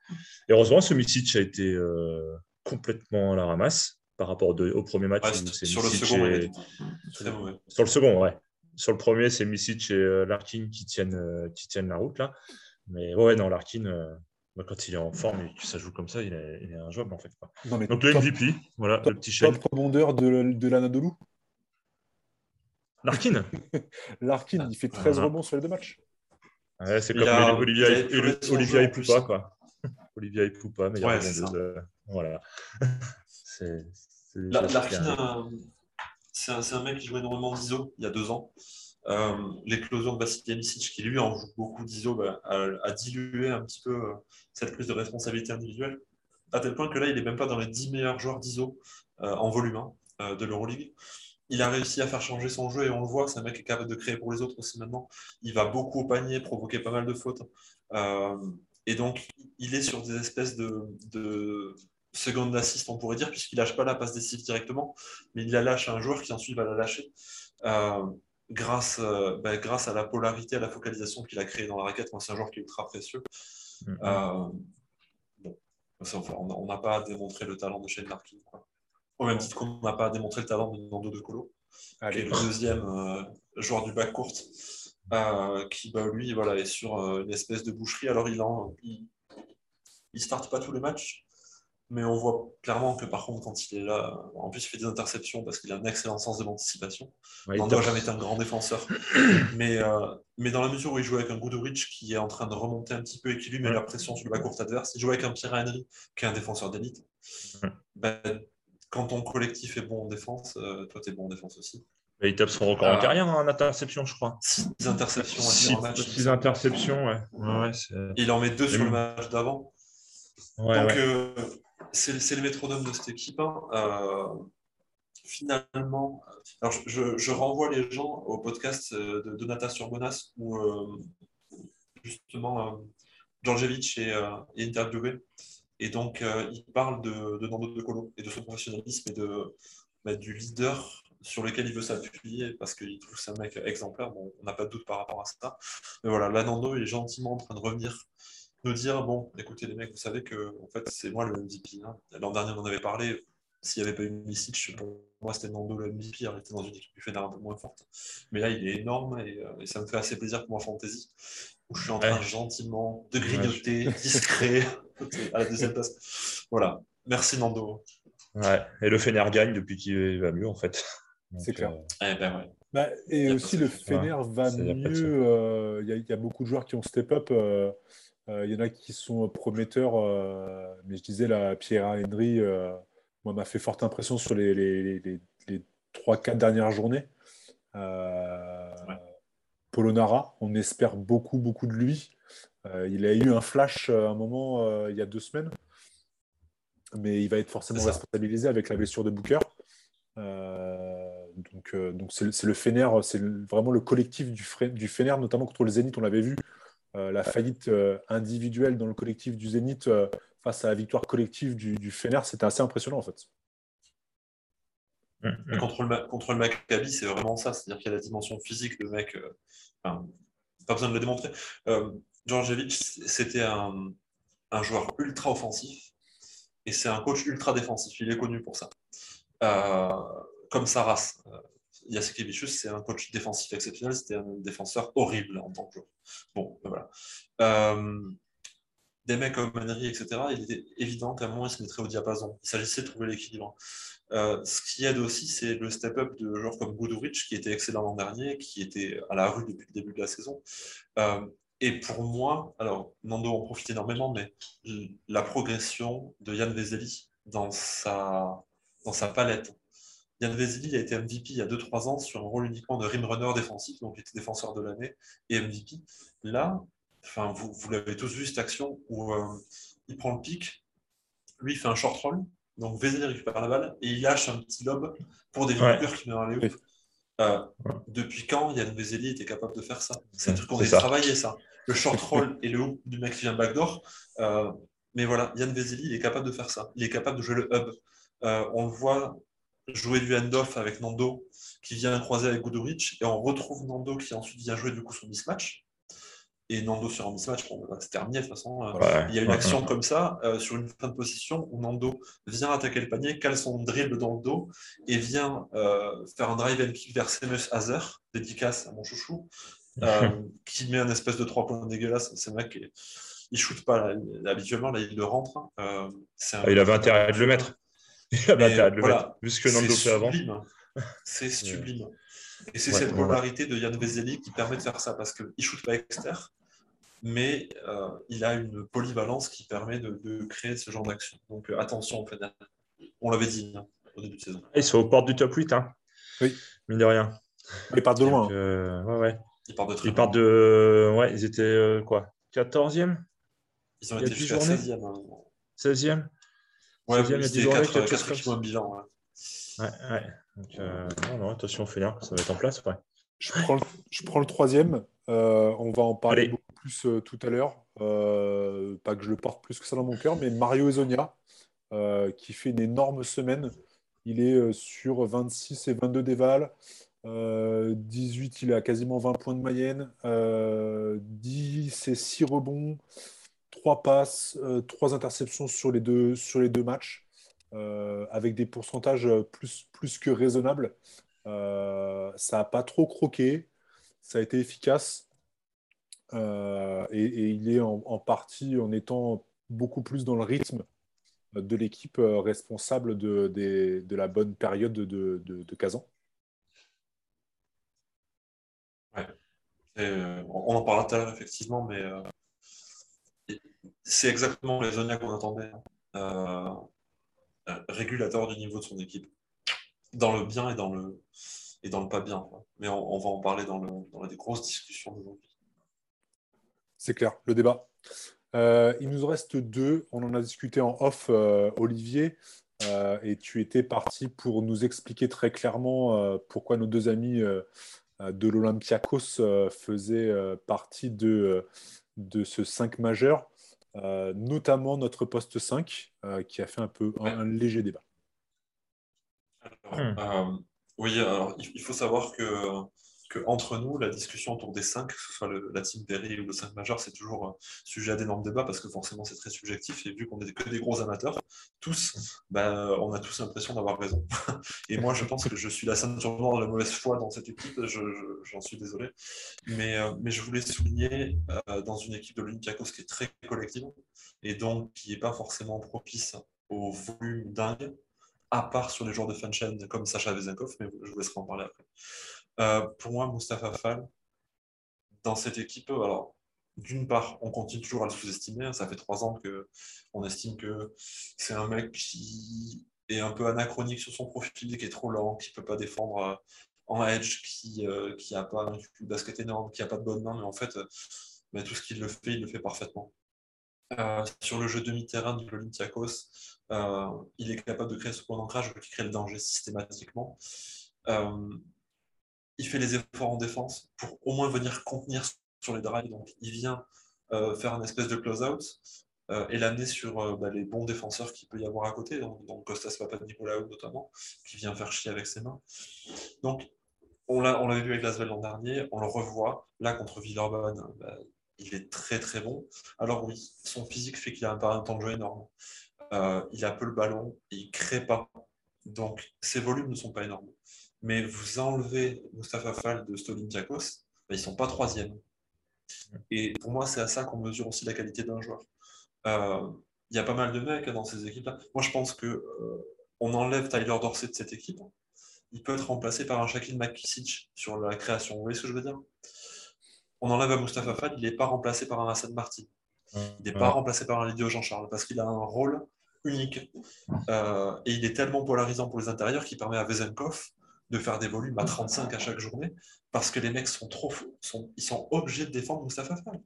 Et heureusement, ce Misic a été euh, complètement à la ramasse par rapport au premier match. sur le second, et... Sur le second, ouais. Sur le premier, c'est Misic et euh, Larkin qui tiennent, qui tiennent la route là. Mais ouais, non, Larkin, quand il est en forme et que ça joue comme ça, il est, il est injouable en fait. Donc le MVP, voilà, le petit chef. Top rebondeur de, de l'Anadolu Larkin Larkin, il fait 13 rebonds sur les deux matchs. Ouais, c'est comme a, Olivia, Olivia et Poupa, quoi. Olivia et Poupa, mais il y a ouais, Voilà. c'est, Larkin, c'est un, un, mec qui jouait énormément d'ISO il y a deux ans. Euh, l'éclosion de Misic, qui lui en joue beaucoup d'ISO, bah, a, dilué un petit peu euh, cette prise de responsabilité individuelle, à tel point que là, il n'est même pas dans les 10 meilleurs joueurs d'ISO euh, en volume hein, de l'Euroleague il a réussi à faire changer son jeu et on le voit, c'est un mec qui est capable de créer pour les autres aussi maintenant. Il va beaucoup au panier, provoquer pas mal de fautes. Euh, et donc, il est sur des espèces de, de seconde assist, on pourrait dire, puisqu'il lâche pas la passe décisive directement, mais il la lâche à un joueur qui ensuite va la lâcher. Euh, grâce, euh, ben, grâce à la polarité, à la focalisation qu'il a créée dans la raquette, c'est un joueur qui est ultra précieux. Mm-hmm. bon, on n'a pas démontré le talent de Shane Larkin. Quoi. Au même titre qu'on n'a pas démontré le talent de Nando De Colo, qui est le deuxième euh, joueur du bac court, euh, qui bah, lui voilà, est sur euh, une espèce de boucherie. Alors il ne il, starte pas tous les matchs, mais on voit clairement que par contre, quand il est là, en plus il fait des interceptions parce qu'il a un excellent sens de l'anticipation. Ouais, Nando n'a jamais été un grand défenseur, mais, mais dans la mesure où il joue avec un Goodrich qui est en train de remonter un petit peu et qui lui met la pression sur le bac court adverse, il joue avec un Pierre Henry qui est un défenseur d'élite. Ben, quand ton collectif est bon en défense, euh, toi, tu es bon en défense aussi. il tape son record en ah. carrière en interception, je crois. 6 interceptions six, match. 6 interceptions, ouais. ouais, il en met deux sur le match d'avant. Donc, euh, c'est le métronome de cette équipe. Hein. Euh, finalement, alors je, renvoie les gens au podcast de Donata Surbonas où justement Djordjevic est, est interviewé. Et donc, euh, il parle de, de Nando De Colo et de son professionnalisme et de, bah, du leader sur lequel il veut s'appuyer parce qu'il trouve ça un mec exemplaire. Bon, on n'a pas de doute par rapport à ça. Mais voilà, là, Nando est gentiment en train de revenir nous dire bon, écoutez, les mecs, vous savez que en fait, c'est moi le MVP. Hein. L'an dernier, on en avait parlé. S'il n'y avait pas eu Misic, pour moi, c'était Nando le MVP. Il était dans une équipe du Fener un peu moins forte. Mais là, il est énorme et, euh, et ça me fait assez plaisir pour moi, Fantasy où je suis en train gentiment de grignoter, discret, à la deuxième place. Voilà. Merci Nando. Ouais. Et le Fener gagne depuis qu'il va mieux, en fait. C'est clair. Euh... Eh ben ouais. Bah, et aussi, le Fener va mieux. Euh, il y, y, a beaucoup de joueurs qui ont step up. Il euh, euh, y en a qui sont prometteurs. mais je disais, la Pierre Henry, moi, m'a fait forte impression sur les, les, les, les 3-4 dernières journées. Ouais. Polonara. On espère beaucoup, beaucoup de lui. Euh, il a eu un flash euh, à un moment euh, il y a deux semaines, mais il va être forcément responsabilisé avec la blessure de Booker. donc, donc c'est, le Fener, c'est vraiment le collectif du, du Fener, notamment contre le Zénith. On l'avait vu, la faillite individuelle dans le collectif du Zénith face à la victoire collective du, du Fener, c'était assez impressionnant en fait. Mm, mm. Contre, le, contre le Maccabi, c'est vraiment ça. C'est-à-dire qu'il y a la dimension physique de mec. Euh, pas besoin de le démontrer. Euh, Djordjevic, c'était un, joueur ultra offensif et c'est un coach ultra défensif. Il est connu pour ça. Euh, comme sa race. Yasikevicius, c'est un coach défensif exceptionnel, c'était un défenseur horrible en tant que joueur. Bon, ben voilà. Euh, des mecs comme Henry, etc., il était évident qu'à un moment, ils se mettraient au diapason. Il s'agissait de trouver l'équilibre. Euh, ce qui aide aussi, c'est le step-up de joueurs comme Guduric, qui était excellent l'an dernier, qui était à la rue depuis le début de la saison. Euh, et pour moi, alors Nando en profite énormément, mais la progression de Yann Vezeli dans sa, dans sa palette Yann Vesely a été MVP il y a 2-3 ans sur un rôle uniquement de rim runner défensif, donc il était défenseur de l'année et MVP. Là, enfin, vous, vous l'avez tous vu cette action où euh, il prend le pic, lui il fait un short roll, donc Vesely récupère la balle et il lâche un petit lob pour des ouais. qui met dans les euh, Depuis quand Yann Vesely était capable de faire ça? C'est un truc qu'on a travaillé ça. Le short roll et le hoop du mec qui vient backdoor. Euh, mais voilà, Yann Vesely, il est capable de faire ça. Il est capable de jouer le hub. Euh, on le voit jouer du hand-off avec Nando qui vient croiser avec Guduric et on retrouve Nando qui ensuite vient jouer du coup son mismatch. Et Nando sur un mismatch, bon, bah, c'est terminé de toute façon. Euh, il y a une action comme ça euh, sur une fin de position où Nando vient attaquer le panier, cale son dribble dans le dos et vient euh, faire un drive and kick vers Semus Hazer, dédicace à mon chouchou, qui met un espèce de trois points dégueulasse. C'est mec qui il shoot pas habituellement, là il le rentre. Ah, il avait intérêt de le mettre. voilà, vu ce que Nando fait avant. C'est sublime. Et c'est cette polarité de Yann Vezeli qui permet de faire ça parce qu'il ne shoot pas externe, mais euh, il a une polyvalence qui permet de, de créer ce genre d'action. Donc euh, attention, en fait, on l'avait dit hein, au début de saison. Ils sont aux portes du top 8, hein. oui. mine de rien. Ils partent de loin. Euh, ouais, ouais. Ils partent de très Ils partent de. Ouais, ils étaient quoi 14e Ils ont été jusqu'à 16e. 16e Ouais, il y a 10 journées, quelque chose comme ça. bilan. Ouais. Ouais, ouais. Donc, euh, non, non, attention, ça va être en place. Ouais. Je, prends le, je prends le troisième. Euh, on va en parler Allez. beaucoup plus euh, tout à l'heure. Euh, pas que je le porte plus que ça dans mon cœur, mais Mario Ezonia, qui fait une énorme semaine. Il est sur 26 et 22 déval. 18, il est à quasiment 20 points de moyenne. 10 et 6 rebonds trois passes, euh, trois interceptions sur les deux, sur les deux matchs, avec des pourcentages plus, plus que raisonnables. Euh, ça n'a pas trop croqué, ça a été efficace. Et, et, il est en, partie en étant beaucoup plus dans le rythme de l'équipe responsable de, de, la bonne période de, de, Kazan. On en parlera tout à l'heure, effectivement, mais c'est exactement les zones qu'on attendait. Euh, régulateur du niveau de son équipe. Dans le bien et dans le, et dans le pas bien. Mais on, va en parler dans, le, dans les grosses discussions d'aujourd'hui. C'est clair, le débat. Euh, il nous reste deux. On en a discuté en off, euh, Olivier. Euh, et tu étais parti pour nous expliquer très clairement euh, pourquoi nos deux amis euh, de l'Olympiakos faisaient partie de, de ce 5 majeur. Euh, notamment notre poste 5, euh, qui a fait un peu un, un léger débat. Alors, euh, oui, alors il faut savoir que, entre nous, la discussion autour des 5, que ce soit la team Perry ou le 5 majeur, c'est toujours sujet à d'énormes débats parce que forcément c'est très subjectif et vu qu'on est que des gros amateurs, tous, bah, on a tous l'impression d'avoir raison. et moi, je pense que je suis la ceinture noire de la mauvaise foi dans cette équipe, j'en je, je, suis désolé. Mais, euh, je voulais souligner euh, dans une équipe de l'Olympiakos qui est très collective et donc qui n'est pas forcément propice au volume dingue, à part sur les joueurs de fan chaîne comme Sacha Vezenkov, mais je vous laisserai en parler après. Euh, pour moi, Mustafa Fall, dans cette équipe, alors d'une part, on continue toujours à le sous-estimer. Hein. Ça fait trois ans qu'on estime que c'est un mec qui est un peu anachronique sur son profil, qui est trop lent, qui ne peut pas défendre euh, en edge, qui n'a euh, pas un basket énorme, qui n'a pas de bonne main, mais en fait, euh, mais tout ce qu'il le fait, il le fait parfaitement. Euh, sur le jeu demi-terrain de l'Olympiakos, euh, il est capable de créer ce point d'ancrage qui crée le danger systématiquement. Euh, il fait les efforts en défense pour au moins venir contenir sur les drives. Donc, il vient euh, faire un espèce de close-out euh, et l'amener sur euh, bah, les bons défenseurs qu'il peut y avoir à côté. Donc, donc Costas Papanikolaou notamment, qui vient faire chier avec ses mains. Donc, on l'avait vu avec Lasvel l'an dernier, on le revoit. Là, contre Villeurbanne, bah, il est très très bon. Alors oui, son physique fait qu'il a un, un temps de jeu énorme. Il a peu le ballon il ne crée pas. Donc ses volumes ne sont pas énormes. Mais vous enlevez Mustafa Fall de Stolympiakos, ben, ils ne sont pas troisième. Et pour moi, c'est à ça qu'on mesure aussi la qualité d'un joueur. Euh, il y a pas mal de mecs dans ces équipes-là. Moi, je pense que euh, on enlève Tyler Dorsey de cette équipe. Il peut être remplacé par un Shaquille McKissick sur la création. Vous voyez ce que je veux dire? On enlève à Mustafa Fall, il n'est pas remplacé par un Hassan Martin. Il n'est pas remplacé par un Lydio Jean-Charles parce qu'il a un rôle unique. Euh, et il est tellement polarisant pour les intérieurs qu'il permet à Vezenkov de faire des volumes à 35 à chaque journée parce que les mecs sont trop sont, ils sont obligés de défendre Mustafa Fall.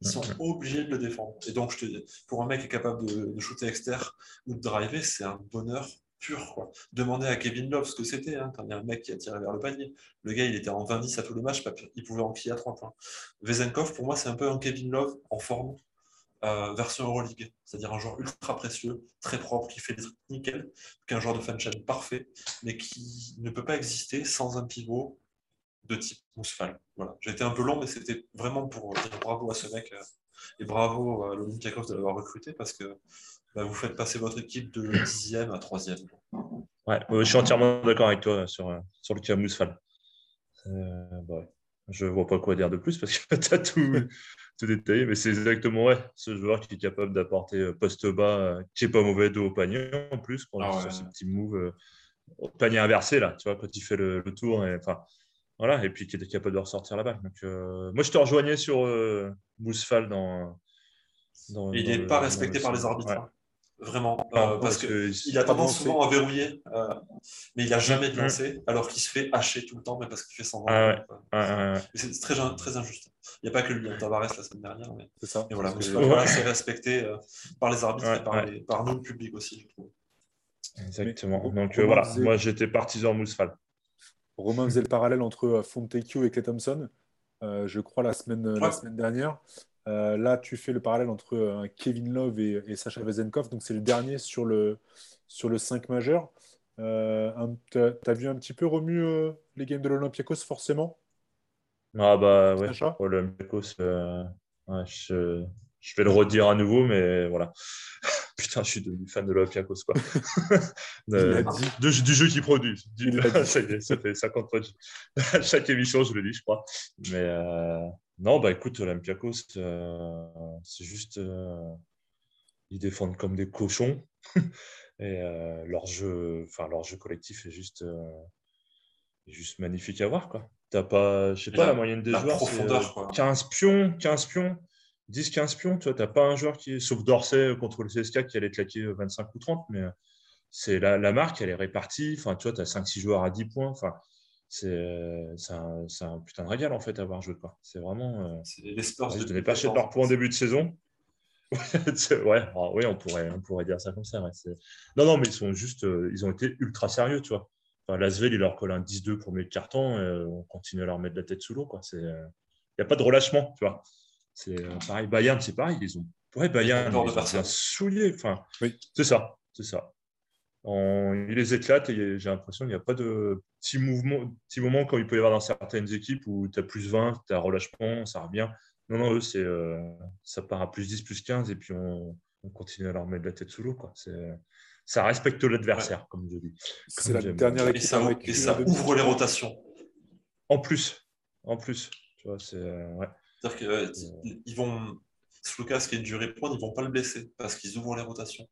Ils sont obligés de le défendre. Et donc, je te dis, pour un mec qui est capable de, shooter externe ou de driver, c'est un bonheur pur. Quoi. Demandez à Kevin Love ce que c'était hein, quand il y a un mec qui a tiré vers le panier. Le gars, il était en 20-10 à tous les matchs, il pouvait enquiller à 3 points. Vezenkov, pour moi, c'est un peu un Kevin Love en forme euh, version Euroleague, c'est-à-dire un joueur ultra précieux, très propre, qui fait des trucs nickel, qu'un joueur de fan chaîne parfait, mais qui ne peut pas exister sans un pivot de type Mousfal. Voilà. J'ai été un peu long, mais c'était vraiment pour dire bravo à ce mec euh, et bravo à l'Olympiakos de l'avoir recruté parce que bah, vous faites passer votre équipe de 10e à 3e. Ouais, je suis entièrement d'accord avec toi sur, euh, sur le cas Mousfal. Euh, bah Je vois pas quoi dire de plus parce que tu as tout, tout détaillé, mais c'est exactement ouais, ce joueur qui est capable d'apporter euh, poste bas, euh, qui n'est pas mauvais dos au panier en plus, quand ah sur ce petit move euh, au panier inversé, là, tu vois, quand il fait le, tour. Et, enfin, voilà, et puis qui est capable de ressortir la balle. Donc, moi, je te rejoignais sur euh, Mousfal dans, dans, Il n'est pas respecté par les arbitres. Hein. Vraiment, euh, parce qu'il a tendance souvent à verrouiller, euh, mais il n'a jamais de lancer, alors qu'il se fait hacher tout le temps, mais parce qu'il fait sans ah C'est très, très injuste. Il n'y a pas que lui, hein, Tavares la semaine dernière, mais, c'est ça. voilà, c'est respecté euh, par les arbitres et par, par, nous, le public aussi, je trouve. Exactement. Donc voilà, moi j'étais partisan Mousfal. Romain faisait le parallèle entre Fontecchio et Clay Thompson, je crois, la semaine, la semaine dernière. Euh, là, tu fais le parallèle entre euh, Kevin Love et, Sacha Vezenkov. Donc, c'est le dernier sur le, sur le 5 majeur. Euh, tu as, vu un petit peu Romu les games de l'Olympiakos, forcément? Ah, bah ouais. L'Olympiakos, je, je, vais le redire à nouveau, mais voilà. Putain, je suis devenu fan de l'Olympiakos, quoi. du jeu qui produit. ça, y est, ça fait 50 fois. Chaque émission, je le dis, je crois. Mais non, bah écoute, Olympiakos, euh, c'est juste. Euh, ils défendent comme des cochons. et euh, leur, jeu, enfin, leur jeu collectif est juste, juste magnifique à voir. Quoi. T'as pas, je sais pas, la, moyenne des joueurs, c'est 15 pions, 15 pions, 10-15 pions. Tu n'as pas un joueur qui est, sauf Dorsey contre le CSK qui allait claquer 25 ou 30, mais c'est la, la, marque, elle est répartie. Enfin, tu vois, tu as 5-6 joueurs à 10 points. Enfin, c'est un, un, putain de régal en fait avoir joué quoi. C'est vraiment. Euh... Les je n'ai pas acheté de leur points en début de saison. ouais, ah, oui, on pourrait, on pourrait dire ça comme ça. non, non, mais ils sont juste, euh, ils ont été ultra sérieux, tu vois. Enfin, Lasvel, il leur colle un 10-2 pour le carton, et euh, on continue à leur mettre la tête sous l'eau, quoi. Il n'y a pas de relâchement, tu vois. C'est euh, pareil. Bayern, c'est pareil. Ils ont, ouais, Bayern, ils ont bien souillé. Enfin, oui. c'est ça, c'est ça. Il les éclate et j'ai l'impression qu'il n'y a pas de petits mouvements, petits moments comme il peut y avoir dans certaines équipes où tu as plus 20, tu as relâchement, ça revient. Non, non, eux, c'est, euh, ça part à plus 10, plus 15 et puis on, continue à leur mettre la tête sous l'eau. Quoi. Ça respecte l'adversaire, comme je dis. C'est la dernière équipe. Et ça, ouvre les rotations. En plus. En plus. Tu vois, c'est, euh, C'est-à-dire qu'ils euh, vont. Lucas qui est du reprend, ils ne vont pas le blesser parce qu'ils ouvrent les rotations.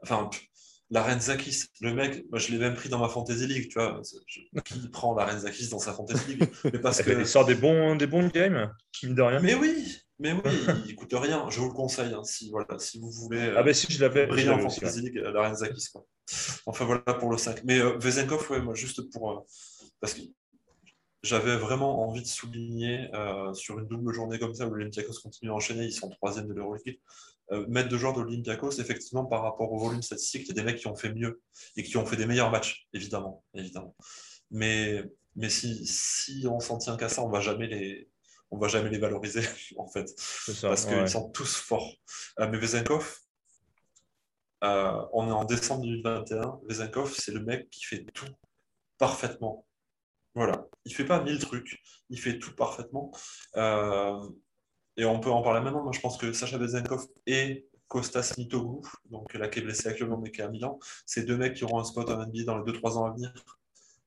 Enfin, la Renzakis, le mec, moi je l'ai même pris dans ma Fantasy League, tu vois. qui prend la Renzakis dans sa Fantasy League? Mais parce que... Il sort des bons, des bons games, mine de rien. Mais oui, mais oui, il coûte rien. Je vous le conseille, hein, si, voilà, si vous voulez. ah ben si je l'avais. Briller en Fantasy League, la Renzakis, quoi. Enfin voilà pour le 5. Mais euh, Vezenkov, ouais, moi juste pour. Euh, parce que j'avais vraiment envie de souligner euh, sur une double journée comme ça où l'Olympiakos continue à enchaîner, ils sont troisième de l'Euroleague. Euh, mettre de joueurs de l'Olympiakos, effectivement, par rapport au volume statistique, il y a des mecs qui ont fait mieux et qui ont fait des meilleurs matchs, évidemment. évidemment. Mais, mais si, si on s'en tient qu'à ça, on va jamais les, on va jamais les valoriser, en fait. parce qu'ils sont tous forts. Euh, mais Vezenkov, on est en décembre 2021. Vezenkov, c'est le mec qui fait tout parfaitement voilà, il fait pas mille trucs, il fait tout parfaitement. Euh, et on peut en parler maintenant. Moi, je pense que Sacha Bezenkov et Kostas Nitogu, donc là qui est blessé actuellement mais qui est à Milan, c'est deux mecs qui auront un spot en NBA dans les 2-3 ans à venir.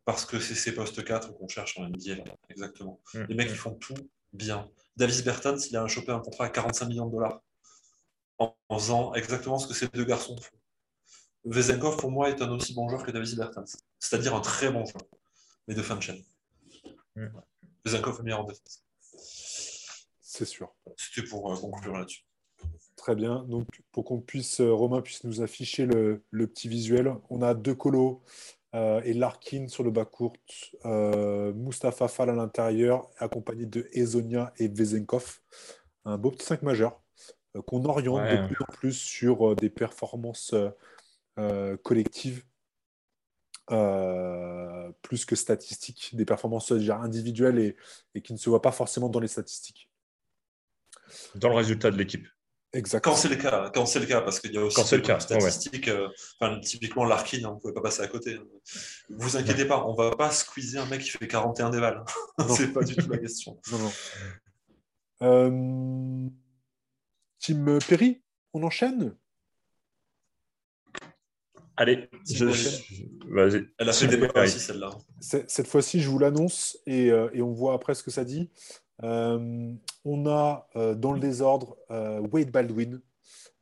Parce que c'est ces postes 4 qu'on cherche en NBA, là, exactement. Mm. Les mecs qui font tout bien. Davis Bertans, il a chopé un contrat à 45 millions de dollars en, en faisant exactement ce que ces deux garçons font. Vezenkov, pour moi, est un aussi bon joueur que Davis Bertans. C'est-à-dire un très bon joueur, mais de fin de chaîne. Vezenkov est meilleur en défense. C'est sûr. C'était pour euh, conclure là-dessus. Très bien. Donc, pour qu'on puisse, euh, Romain puisse nous afficher le, le petit visuel, on a deux colos euh, et Larkin sur le bas court, euh, Mustapha Fall à l'intérieur, accompagné de Ezonia et Vezenkov. Un beau petit 5 majeur euh, qu'on oriente Ouais. de plus en plus sur euh, des performances collectives plus que statistiques, des performances dire, individuelles et, et qui ne se voient pas forcément dans les statistiques. Dans le résultat de l'équipe. Exactement. Quand c'est le cas, quand c'est le cas, parce qu'il y a aussi des le cas, statistiques. euh, enfin, typiquement, Larkin, on ne pouvait pas passer à côté. Vous inquiétez pas, on va pas squeezer un mec qui fait 41 déval. C'est pas du tout la question. Non, non. Euh, Team Perry, on enchaîne? Allez, je- vas-y. Elle a fait des aussi, celle-là. Cette fois-ci, je vous l'annonce et, euh, et on voit après ce que ça dit. Euh, on a euh, dans le désordre euh, Wade Baldwin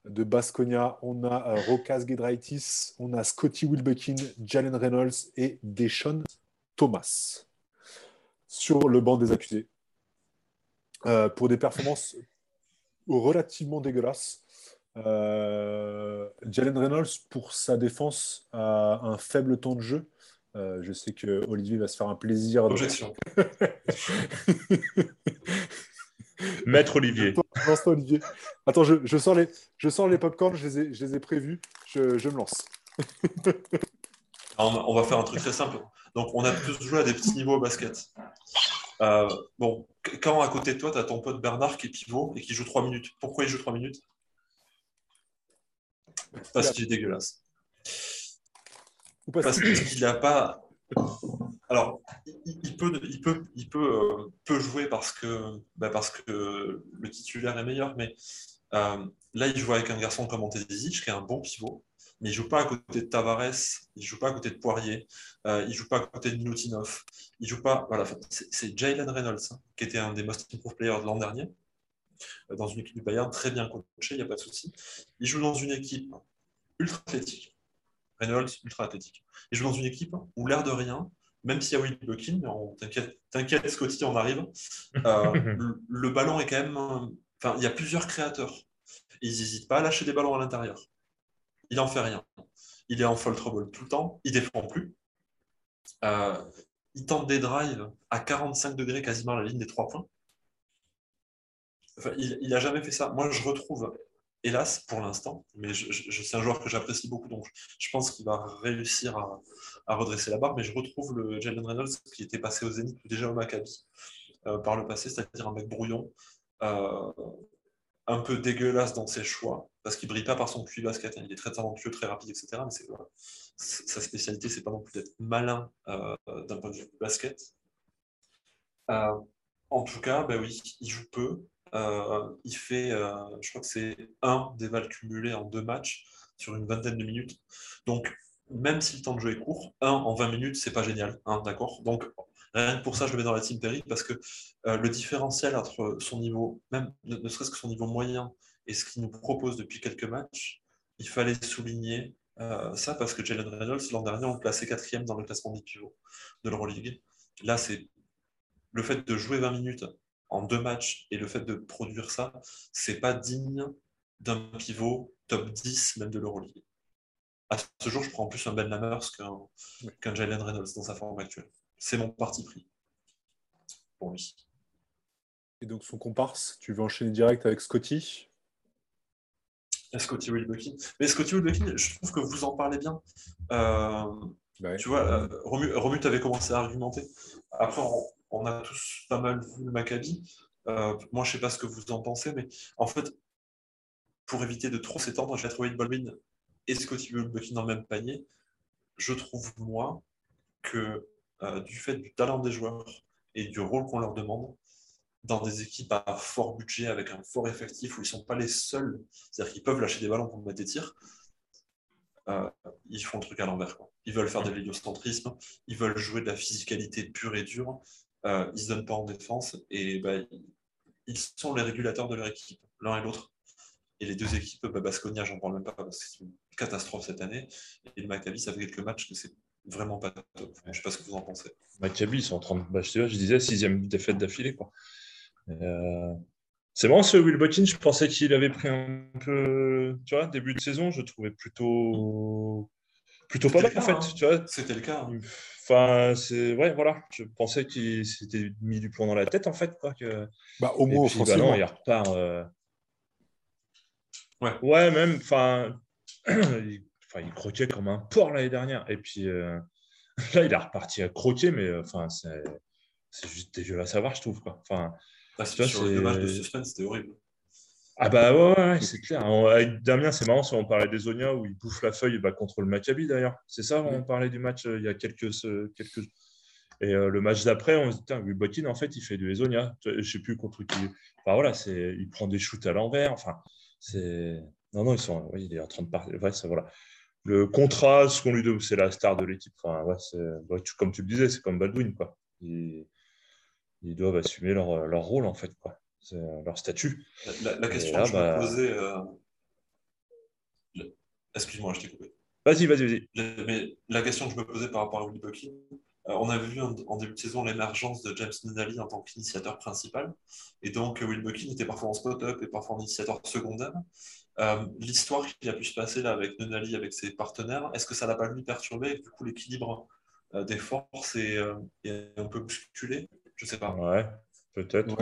de Basconia, on a Rokas Gedraitis, on a Scotty Wilbekin, Jalen Reynolds et Deshaun Thomas sur le banc des accusés pour des performances relativement dégueulasses. Jalen Reynolds, pour sa défense, a un faible temps de jeu. Euh, je sais que Olivier va se faire un plaisir. de- Objection. Maître Olivier. Attends, Olivier. Attends, je, je sors les, je sors les popcorn, je les ai, je les ai prévus. Je, je me lance. On, on va faire un truc très simple. Donc, on a tous joué à des petits niveaux au basket. Euh, bon, qu- quand à côté de toi, tu as ton pote Bernard qui est pivot et qui joue 3 minutes. Pourquoi il joue 3 minutes? Parce qu'il est dégueulasse. Ou Parce qu'il n'a pas. Alors, il, peut, il peut, il peut, euh, peut jouer parce que, bah, parce que le titulaire est meilleur, mais euh, là, il joue avec un garçon comme Antesic, qui est un bon pivot, mais il joue pas à côté de Tavares, il joue pas à côté de Poirier, euh, il joue pas à côté de Milutinov, il joue pas. Voilà, c'est Jalen Reynolds, hein, qui était un des most improved players de l'an dernier, euh, dans une équipe du Bayern, très bien coaché, il n'y a pas de souci. Il joue dans une équipe ultra athlétique. Ultra athlétique. Il joue dans une équipe où l'air de rien, même s'il y a Will Buckin, mais on- t'inquiète, Scotty, on arrive. euh, le, le ballon est quand même. Enfin, il y a plusieurs créateurs. Ils n'hésitent pas à lâcher des ballons à l'intérieur. Il en fait rien. Il est en fall trouble tout le temps. Il défend plus. Euh, il tente des drives à 45 degrés, quasiment à la ligne des trois points. Enfin, il n'a jamais fait ça. Moi, je retrouve, hélas, pour l'instant, mais je, c'est un joueur que j'apprécie beaucoup, donc je pense qu'il va réussir à, redresser la barre, mais je retrouve le Jalen Reynolds qui était passé au Zénith ou déjà au Maccabi euh, par le passé, c'est-à-dire un mec brouillon, euh, un peu dégueulasse dans ses choix, parce qu'il brille pas par son QI basket, hein. il est très talentueux, très rapide, etc. Mais c'est, sa spécialité, c'est pas non plus d'être malin euh, d'un point de vue basket. En tout cas, bah oui, il joue peu. Euh, il fait, euh, je crois que c'est un des vals cumulés en deux matchs sur une vingtaine de minutes. Donc, même si le temps de jeu est court, un en 20 minutes, c'est pas génial. hein, d'accord? Donc, rien que pour ça, je le mets dans la team Perry parce que euh, le différentiel entre son niveau, même ne, serait-ce que son niveau moyen et ce qu'il nous propose depuis quelques matchs, il fallait souligner ça parce que Jalen Reynolds, l'an dernier, on le plaçait quatrième dans le classement des pivots de l'Euroleague. Là, c'est le fait de jouer 20 minutes en deux matchs et le fait de produire ça, c'est pas digne d'un pivot top 10 même de l'Euroleague. À ce jour, je prends plus un Ben Lammers qu'un qu'un Jalen Reynolds dans sa forme actuelle. C'est mon parti pris pour lui. Et donc son comparse, tu veux enchaîner direct avec Scotty? Scotty Wilbekin. Mais Scotty Wilbekin, je trouve que vous en parlez bien. Euh. Tu vois, euh, Romu, Romu t'avais commencé à argumenter. Après, on, on a tous pas mal vu le Maccabi. Euh, moi, je sais pas ce que vous en pensez, mais en fait, pour éviter de trop s'étendre, j'ai trouvé Baldwin et Scotty Wilbekin dans le même panier. Je trouve, moi, que euh, du fait du talent des joueurs et du rôle qu'on leur demande, dans des équipes à fort budget, avec un fort effectif, où ils ne sont pas les seuls, c'est-à-dire qu'ils peuvent lâcher des ballons pour mettre des tirs, euh, ils font le truc à l'envers. Ils veulent faire de l'héliocentrisme, ils veulent jouer de la physicalité pure et dure, euh, ils ne se donnent pas en défense, et bah, ils sont les régulateurs de leur équipe, l'un et l'autre. Et les deux équipes, bah, Basconia, j'en parle même pas parce que c'est une catastrophe cette année. Et le Maccabi, ça fait quelques matchs que c'est vraiment pas top. Je ne sais pas ce que vous en pensez. Maccabi, ils sont en train de. Bah, je, disais, sixième défaite d'affilée. Quoi. Euh, c'est bon ce Will Botkin, je pensais qu'il avait pris un peu. Tu vois, début de saison, je trouvais plutôt. Plutôt pas mal, en fait. Hein. Tu vois. C'était le cas. Hein. Enfin, c'est. Ouais, voilà. Je pensais qu'il s'était mis du plomb dans la tête, en fait. Quoi, que... Bah, au moins, bah non, il repart. Euh, ouais. ouais, même. Enfin. il... Enfin, il croquait comme un porc l'année dernière. Et puis euh, là, il a reparti à croquer, mais enfin, c'est juste dégueulasse à voir, je trouve. Quoi. Enfin, ah, sur le match de suspense, c'était horrible. Ah bah ouais, ouais c'est clair. Avec Damien, c'est marrant, si on parlait des Zonia où il bouffe la feuille bah, contre le Maccabi d'ailleurs. C'est ça, on parlait du match euh, il y a quelques... quelques... Et euh, le match d'après, on se dit, Botin, en fait, il fait du Ezonia. Je ne sais plus contre qui. Enfin voilà, il prend des shoots à l'envers. Enfin, c'est. Non, non, ils sont... Oui, il est en train de parler. Ouais, ça, voilà. Le contrat, ce qu'on lui donne, c'est la star de l'équipe. Enfin, ouais, comme tu le disais, c'est comme Baldwin. Quoi ils doivent assumer leur, leur rôle, en fait, quoi. C'est leur statut. La, question que je me bah, posais. Euh, excuse-moi, je t'ai coupé. Vas-y, vas-y, vas-y. Mais la question que je me posais par rapport à Will Buckley, euh, on avait vu en, début de saison l'émergence de James Nunnally en tant qu'initiateur principal. Et donc, Will Buckley était parfois en spot-up et parfois en initiateur secondaire. Euh, l'histoire qui a pu se passer là avec Nunnally, avec ses partenaires, est-ce que ça n'a pas lui perturbé et du coup l'équilibre des forces est, est, un peu bousculé? Je sais pas. Ouais, peut-être.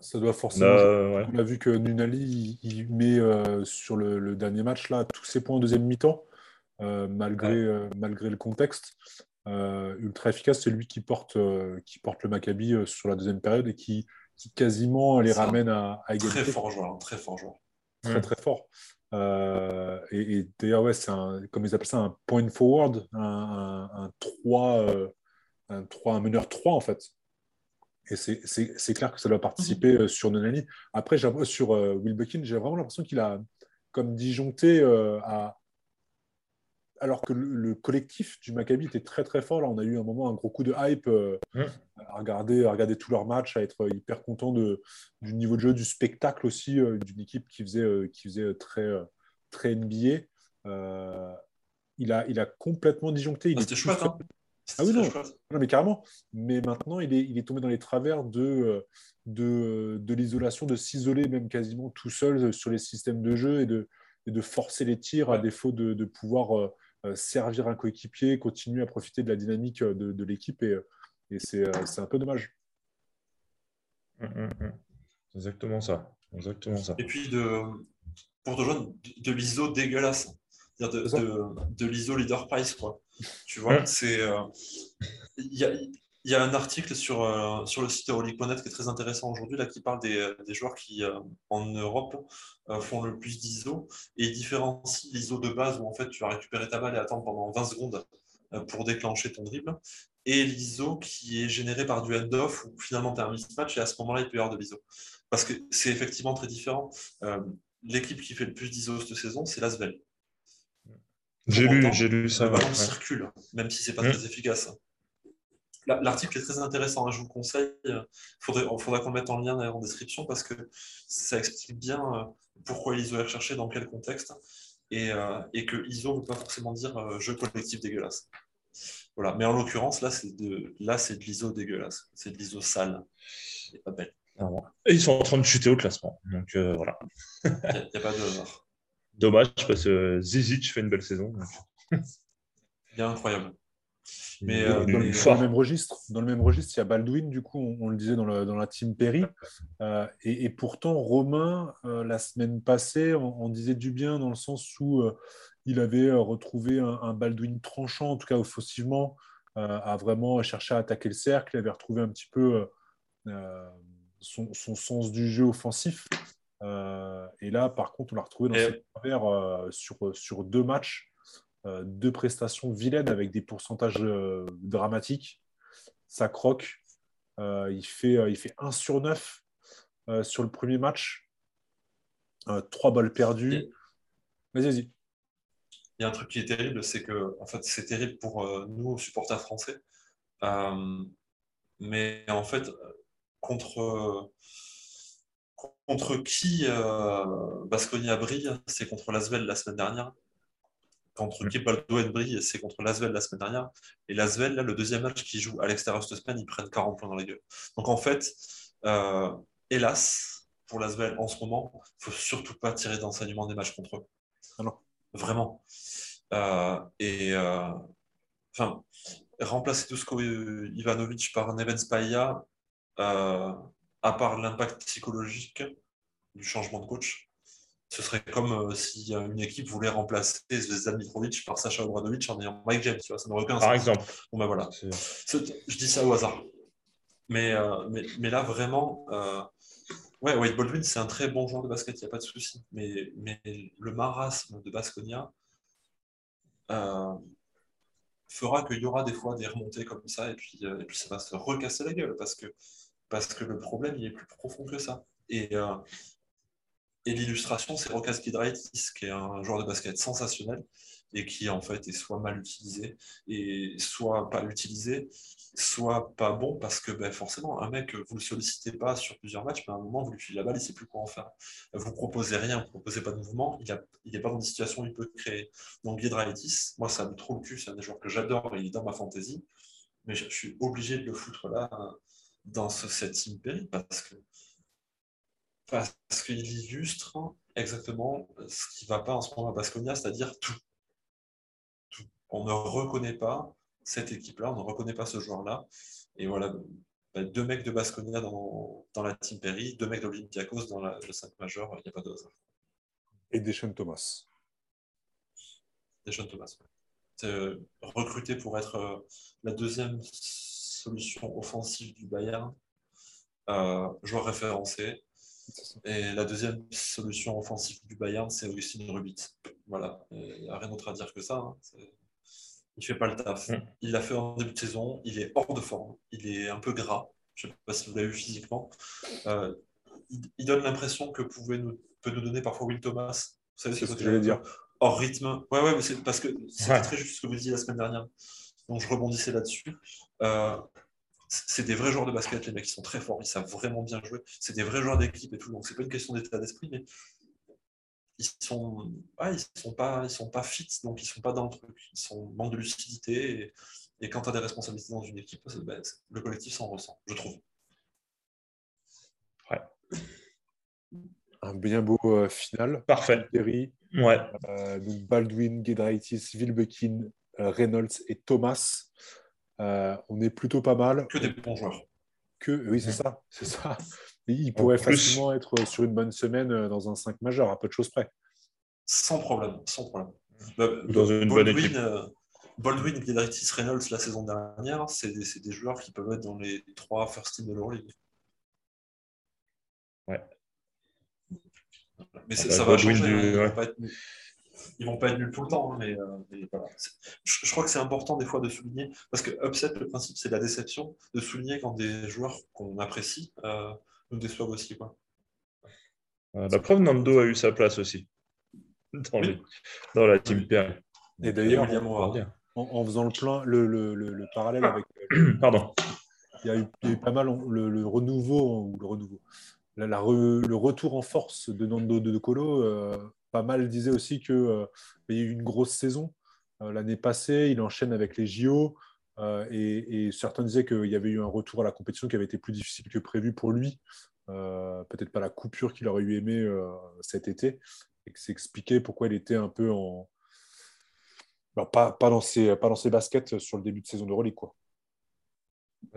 ça, doit forcément. On a vu que Nunali, il, met euh, sur le, dernier match là tous ses points en deuxième mi-temps, euh, malgré, euh, malgré le contexte. ultra efficace, c'est lui qui porte, qui porte le Maccabi sur la deuxième période et qui, qui quasiment les ramène à, à, égalité. Très fort joueur, très fort joueur. Très très fort. et, d'ailleurs, ouais, c'est un, comme ils appellent ça, un point forward, un, un, 3, un, 3, un meneur 3 en fait. Et c'est clair que ça doit participer mhm. euh, sur Nonani. Après, sur euh, Will Buckin, j'ai vraiment l'impression qu'il a comme disjoncté euh, à. Alors que le, collectif du Maccabi était très très fort. Là, on a eu un moment un gros coup de hype mhm. à, regarder, à regarder tous leurs matchs, à être hyper content de, du niveau de jeu, du spectacle aussi, d'une équipe qui faisait, qui faisait très, très NBA. il, a, il a complètement disjoncté. Il ah, C'était chouette. Hein. Ah oui, non. mais carrément. Mais maintenant, il est, il est tombé dans les travers de, euh, de, de l'isolation, de s'isoler même quasiment tout seul sur les systèmes de jeu et de, de forcer les tirs à défaut de, de pouvoir euh, euh, servir un coéquipier, continuer à profiter de la dynamique de, de l'équipe. Et, et c'est, un peu dommage. Hum, hum, hum. Exactement ça. Exactement ça. Et puis, de, pour te joindre, de l'ISO dégueulasse de, de, l'ISO Leader Price. Quoi. Tu vois, c'est. Euh, il y, a, y, a, un article sur, euh, sur le site Euroleague.net qui est très intéressant aujourd'hui, là, qui parle des, des joueurs qui, euh, en Europe, font le plus d'ISO et différencie l'ISO de base où en fait tu vas récupérer ta balle et attendre pendant 20 secondes pour déclencher ton dribble et l'ISO qui est généré par du end-off où finalement tu as un mismatch et à ce moment-là il peut y avoir de l'ISO. Parce que c'est effectivement très différent. L'équipe qui fait le plus d'ISO cette saison, c'est l'Asvel. J'ai lu, j'ai lu ça. Le ballon circule, même si c'est pas très efficace. L'article est très intéressant, hein, je vous conseille. Il faudrait, faudra qu'on le mette en lien en description parce que ça explique bien euh, pourquoi l'ISO est recherché, dans quel contexte, et, euh, et que ISO ne veut pas forcément dire euh, jeu collectif dégueulasse. Voilà. Mais en l'occurrence, là, c'est de, là, c'est de l'ISO dégueulasse. C'est de l'ISO sale. Et pas belle. Et ils sont en train de chuter au classement. Donc voilà. Il n'y a, pas de. Dommage parce que Zizic fait une belle saison. Il est incroyable. Mais, euh, dans, le, même registre, dans le même registre, il y a Baldwin, du coup, on, le disait dans, la team Perry. Euh, et, pourtant, Romain, euh, la semaine passée, on, disait du bien dans le sens où il avait retrouvé un, Baldwin tranchant, en tout cas offensivement, à vraiment chercher à attaquer le cercle. Il avait retrouvé un petit peu son, sens du jeu offensif. Euh, et là, par contre, on l'a retrouvé dans ses travers euh, sur, sur deux matchs, euh, deux prestations vilaines avec des pourcentages dramatiques. Ça croque. il, fait, il fait 1 sur 9 sur le premier match. trois balles perdues. Vas-y, vas-y. Il y a un truc qui est terrible, c'est que en fait, c'est terrible pour nous, supporters français. mais en fait, contre contre qui euh, Basconia brille, c'est contre Lasvel la semaine dernière. Contre qui Baldwin brille, c'est contre Lasvel la semaine dernière. Et Lasvel, là, le deuxième match qui joue à l'extérieur cette semaine, ils prennent 40 points dans la gueule. Donc en fait, euh, hélas, pour Lasvel en ce moment, il ne faut surtout pas tirer d'enseignement des matchs contre eux. Ah Vraiment. Euh, et enfin, remplacer Dusko Ivanovic par Neven Spaia, à part l'impact psychologique du changement de coach, ce serait comme euh, si une équipe voulait remplacer Zvezdan Mitrovic par Sacha Obradovic en ayant Mike James. Tu vois, ça n'aurait aucun sens. Par exemple. Bon, ben voilà. Je dis ça au hasard. Mais, euh, mais, mais, là, vraiment, euh, ouais, Wade Baldwin, c'est un très bon joueur de basket, il n'y a pas de souci. Mais, mais le marasme de Basconia fera qu'il y aura des fois des remontées comme ça, et puis, et puis ça va se recasser la gueule, parce que parce que le problème, il est plus profond que ça. Et, euh, et l'illustration, c'est Rokas Kidraitis, qui est un joueur de basket sensationnel et qui, en fait, est soit mal utilisé, et soit pas utilisé, soit pas bon, parce que ben, forcément, un mec, vous le sollicitez pas sur plusieurs matchs, mais à un moment, vous lui filez la balle, il sait plus quoi en faire. Vous proposez rien, vous proposez pas de mouvement, il n'est pas dans une situation où il peut créer. Donc, Giedraitis, moi, ça me trop le cul, c'est un des joueurs que j'adore, il est dans ma fantaisie, mais je, suis obligé de le foutre là dans ce, cette Imperi parce que parce qu'il illustre exactement ce qui ne va pas en ce moment à Basconia, c'est-à-dire tout. tout. On ne reconnaît pas cette équipe-là, on ne reconnaît pas ce joueur-là. Et voilà, bah, deux mecs de Basconia dans, dans la Team Perry, deux mecs d'Olympiakos dans la, le 5 majeur, il n'y a pas de hasard. Et Deschamps Thomas. Deschamps Thomas, euh, recruté pour être euh, la deuxième solution offensive du Bayern, euh, joueur référencé. Et la deuxième solution offensive du Bayern, c'est Augustin Rubit. Voilà, il n'y a rien d'autre à dire que ça. Hein. Il ne fait pas le taf. Mm. Il l'a fait en début de saison, il est hors de forme, il est un peu gras. Je ne sais pas si vous l'avez vu physiquement. Euh, il, donne l'impression que pouvait nous, peut nous donner parfois Will Thomas. Vous savez ce que, je dire. Hors rythme. Ouais, ouais, mais c'est parce que c'était très juste ce que vous disiez la semaine dernière. Donc je rebondissais là-dessus. Euh, c'est des vrais joueurs de basket, les mecs, ils sont très forts, ils savent vraiment bien jouer. C'est des vrais joueurs d'équipe et tout, donc c'est pas une question d'état d'esprit, mais ils sont, ils sont pas, ils sont pas fit, donc ils sont pas dans le truc, ils sont manque de lucidité. Et, quand tu as des responsabilités dans une équipe, ben, le collectif s'en ressent, je trouve. Ouais. Un bien beau euh, final. Parfait. Terry. Ouais. Euh, Baldwin, Gedraitis, Vilbekin, euh, Reynolds et Thomas. Euh, on est plutôt pas mal. Que des bons joueurs. Que, oui, c'est ça. C'est ça. Il pourrait facilement être sur une bonne semaine euh, dans un 5 majeur, à peu de choses près. Sans problème, sans problème. Bah, dans une bonne équipe. Baldwin, Guedritis, Reynolds la saison dernière, c'est des, joueurs qui peuvent être dans les trois first team de l'Euroleague. Ouais. Mais ah bah, ça va changer. Ils vont pas être nuls tout le temps, hein, mais, euh, voilà. je, crois que c'est important des fois de souligner, parce que upset, le principe, c'est la déception, de souligner quand des joueurs qu'on apprécie euh, nous déçoivent aussi. Quoi. Euh, la preuve, Nando a eu sa place aussi dans, dans la team oui. Et d'ailleurs, en, faisant le, plein, le, le, le, parallèle avec. Pardon. Il y, a eu, pas mal le, renouveau, ou le renouveau, le retour en force de Nando de Colo pas mal disait aussi qu'il euh, y a eu une grosse saison euh, l'année passée. Il enchaîne avec les JO. Euh, et, certains disaient qu'il y avait eu un retour à la compétition qui avait été plus difficile que prévu pour lui. Peut-être pas la coupure qu'il aurait eu aimé cet été. Et que c'est expliqué pourquoi il était un peu en. Pas, pas, dans ses, pas baskets sur le début de saison de Relique. Quoi.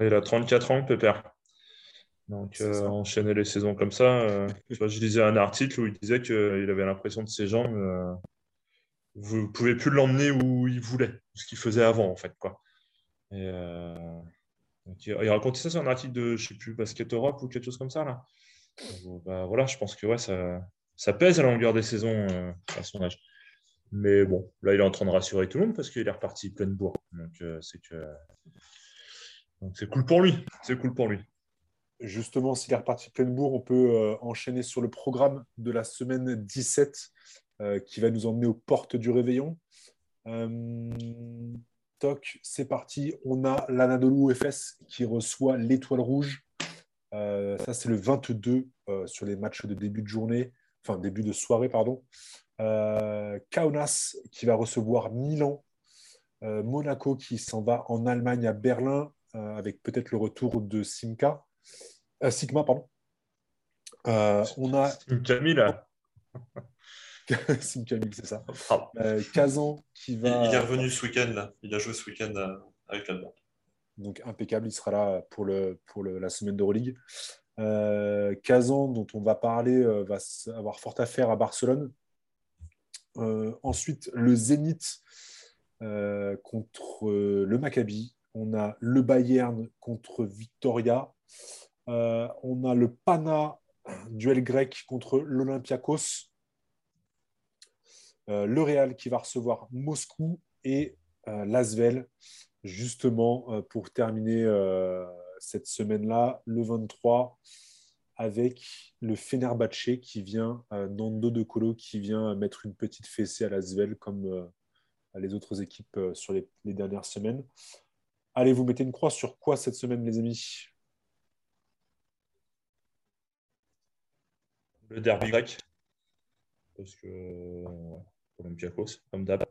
Il a 34 ans, Pépère. Donc, euh, enchaîner les saisons comme ça. Euh, je lisais un article où il disait qu'il avait l'impression de ses jambes, euh, vous ne pouvez plus l'emmener où il voulait, ce qu'il faisait avant, en fait. Quoi. Et, il, racontait ça sur un article de, je sais plus, Basket Europe ou quelque chose comme ça. Là. Bah, voilà, je pense que ouais, ça, ça pèse à la longueur des saisons à son âge. Mais bon, là, il est en train de rassurer tout le monde parce qu'il est reparti plein de bourre. Donc, c'est que. Donc, c'est cool pour lui. C'est cool pour lui. Justement, s'il est reparti pleine bourre, on peut enchaîner sur le programme de la semaine 17 qui va nous emmener aux portes du réveillon. toc, c'est parti. On a l'Anadolu FS qui reçoit l'étoile rouge. ça, c'est le 22 sur les matchs de début de journée, enfin début de soirée, pardon. Kaunas qui va recevoir Milan. Monaco qui s'en va en Allemagne à Berlin avec peut-être le retour de Simka. Sigma, pardon. on a. Camille. Sim Camille, c'est ça. Kazan qui va. Il est revenu ce week-end, là. Il a joué ce week-end avec l'Allemagne. Donc impeccable, il sera là pour, le, pour le, la semaine d'Euroleague. Euh, Kazan, dont on va parler, va avoir fort à faire à Barcelone. ensuite, le Zénith contre le Maccabi. On a le Bayern contre Victoria. on a le Pana, duel grec contre l'Olympiakos. le Real qui va recevoir Moscou et Lasvel, justement pour terminer cette semaine-là, le 23, avec le Fenerbahce qui vient, Nando de Colo, qui vient mettre une petite fessée à Lasvel comme les autres équipes sur les dernières semaines. Allez, vous mettez une croix sur quoi cette semaine, les amis? Le derby grec. Parce que Olympiakos, comme d'hab.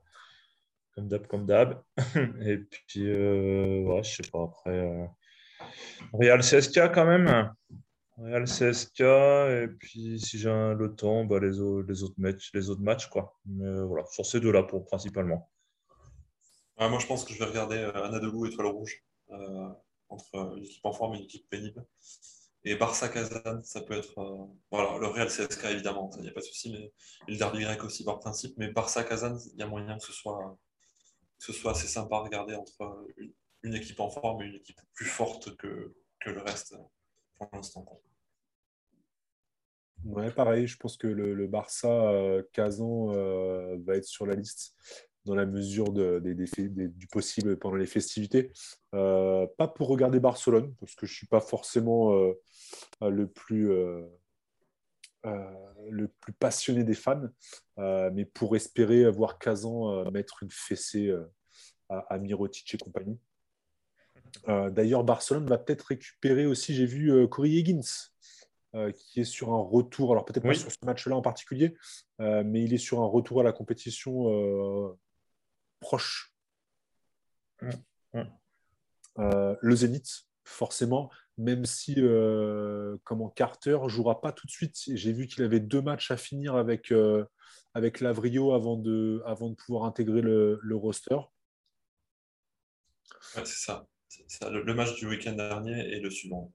Comme d'hab, comme d'hab. Et puis, euh, ouais, je sais pas, après. Euh, Real CSK quand même. Real CSK. Et puis, si j'ai le temps, bah, les, autres, les, autres matchs, les autres matchs, quoi. Mais euh, voilà, sur ces deux-là, pour, principalement moi, je pense que je vais regarder euh, Anadolu Étoile Rouge euh, entre une équipe en forme et une équipe pénible. Et Barça Kazan, ça peut être. Euh, voilà, le Real CSK, évidemment, il n'y a pas de souci, mais le derby grec aussi par principe. Mais Barça Kazan, il y a moyen que ce soit, ce soit assez sympa à regarder entre une, équipe en forme et une équipe plus forte que, le reste pour l'instant. Ouais, pareil, je pense que le, le Barça Kazan va être sur la liste dans la mesure de, du possible pendant les festivités. Euh, pas pour regarder Barcelone, parce que je ne suis pas forcément euh, le, plus, euh, le plus passionné des fans, mais pour espérer voir Kazan mettre une fessée à, à, Mirotic et compagnie. D'ailleurs, Barcelone va peut-être récupérer aussi, j'ai vu Corey Higgins, qui est sur un retour, alors peut-être pas sur ce match-là en particulier, mais il est sur un retour à la compétition proche. Euh, le Zénith, forcément, même si euh, comment Carter jouera pas tout de suite. J'ai vu qu'il avait deux matchs à finir avec, euh, avec Lavrio avant de, avant de pouvoir intégrer le, roster. c'est ça. Le, match du week-end dernier et le suivant.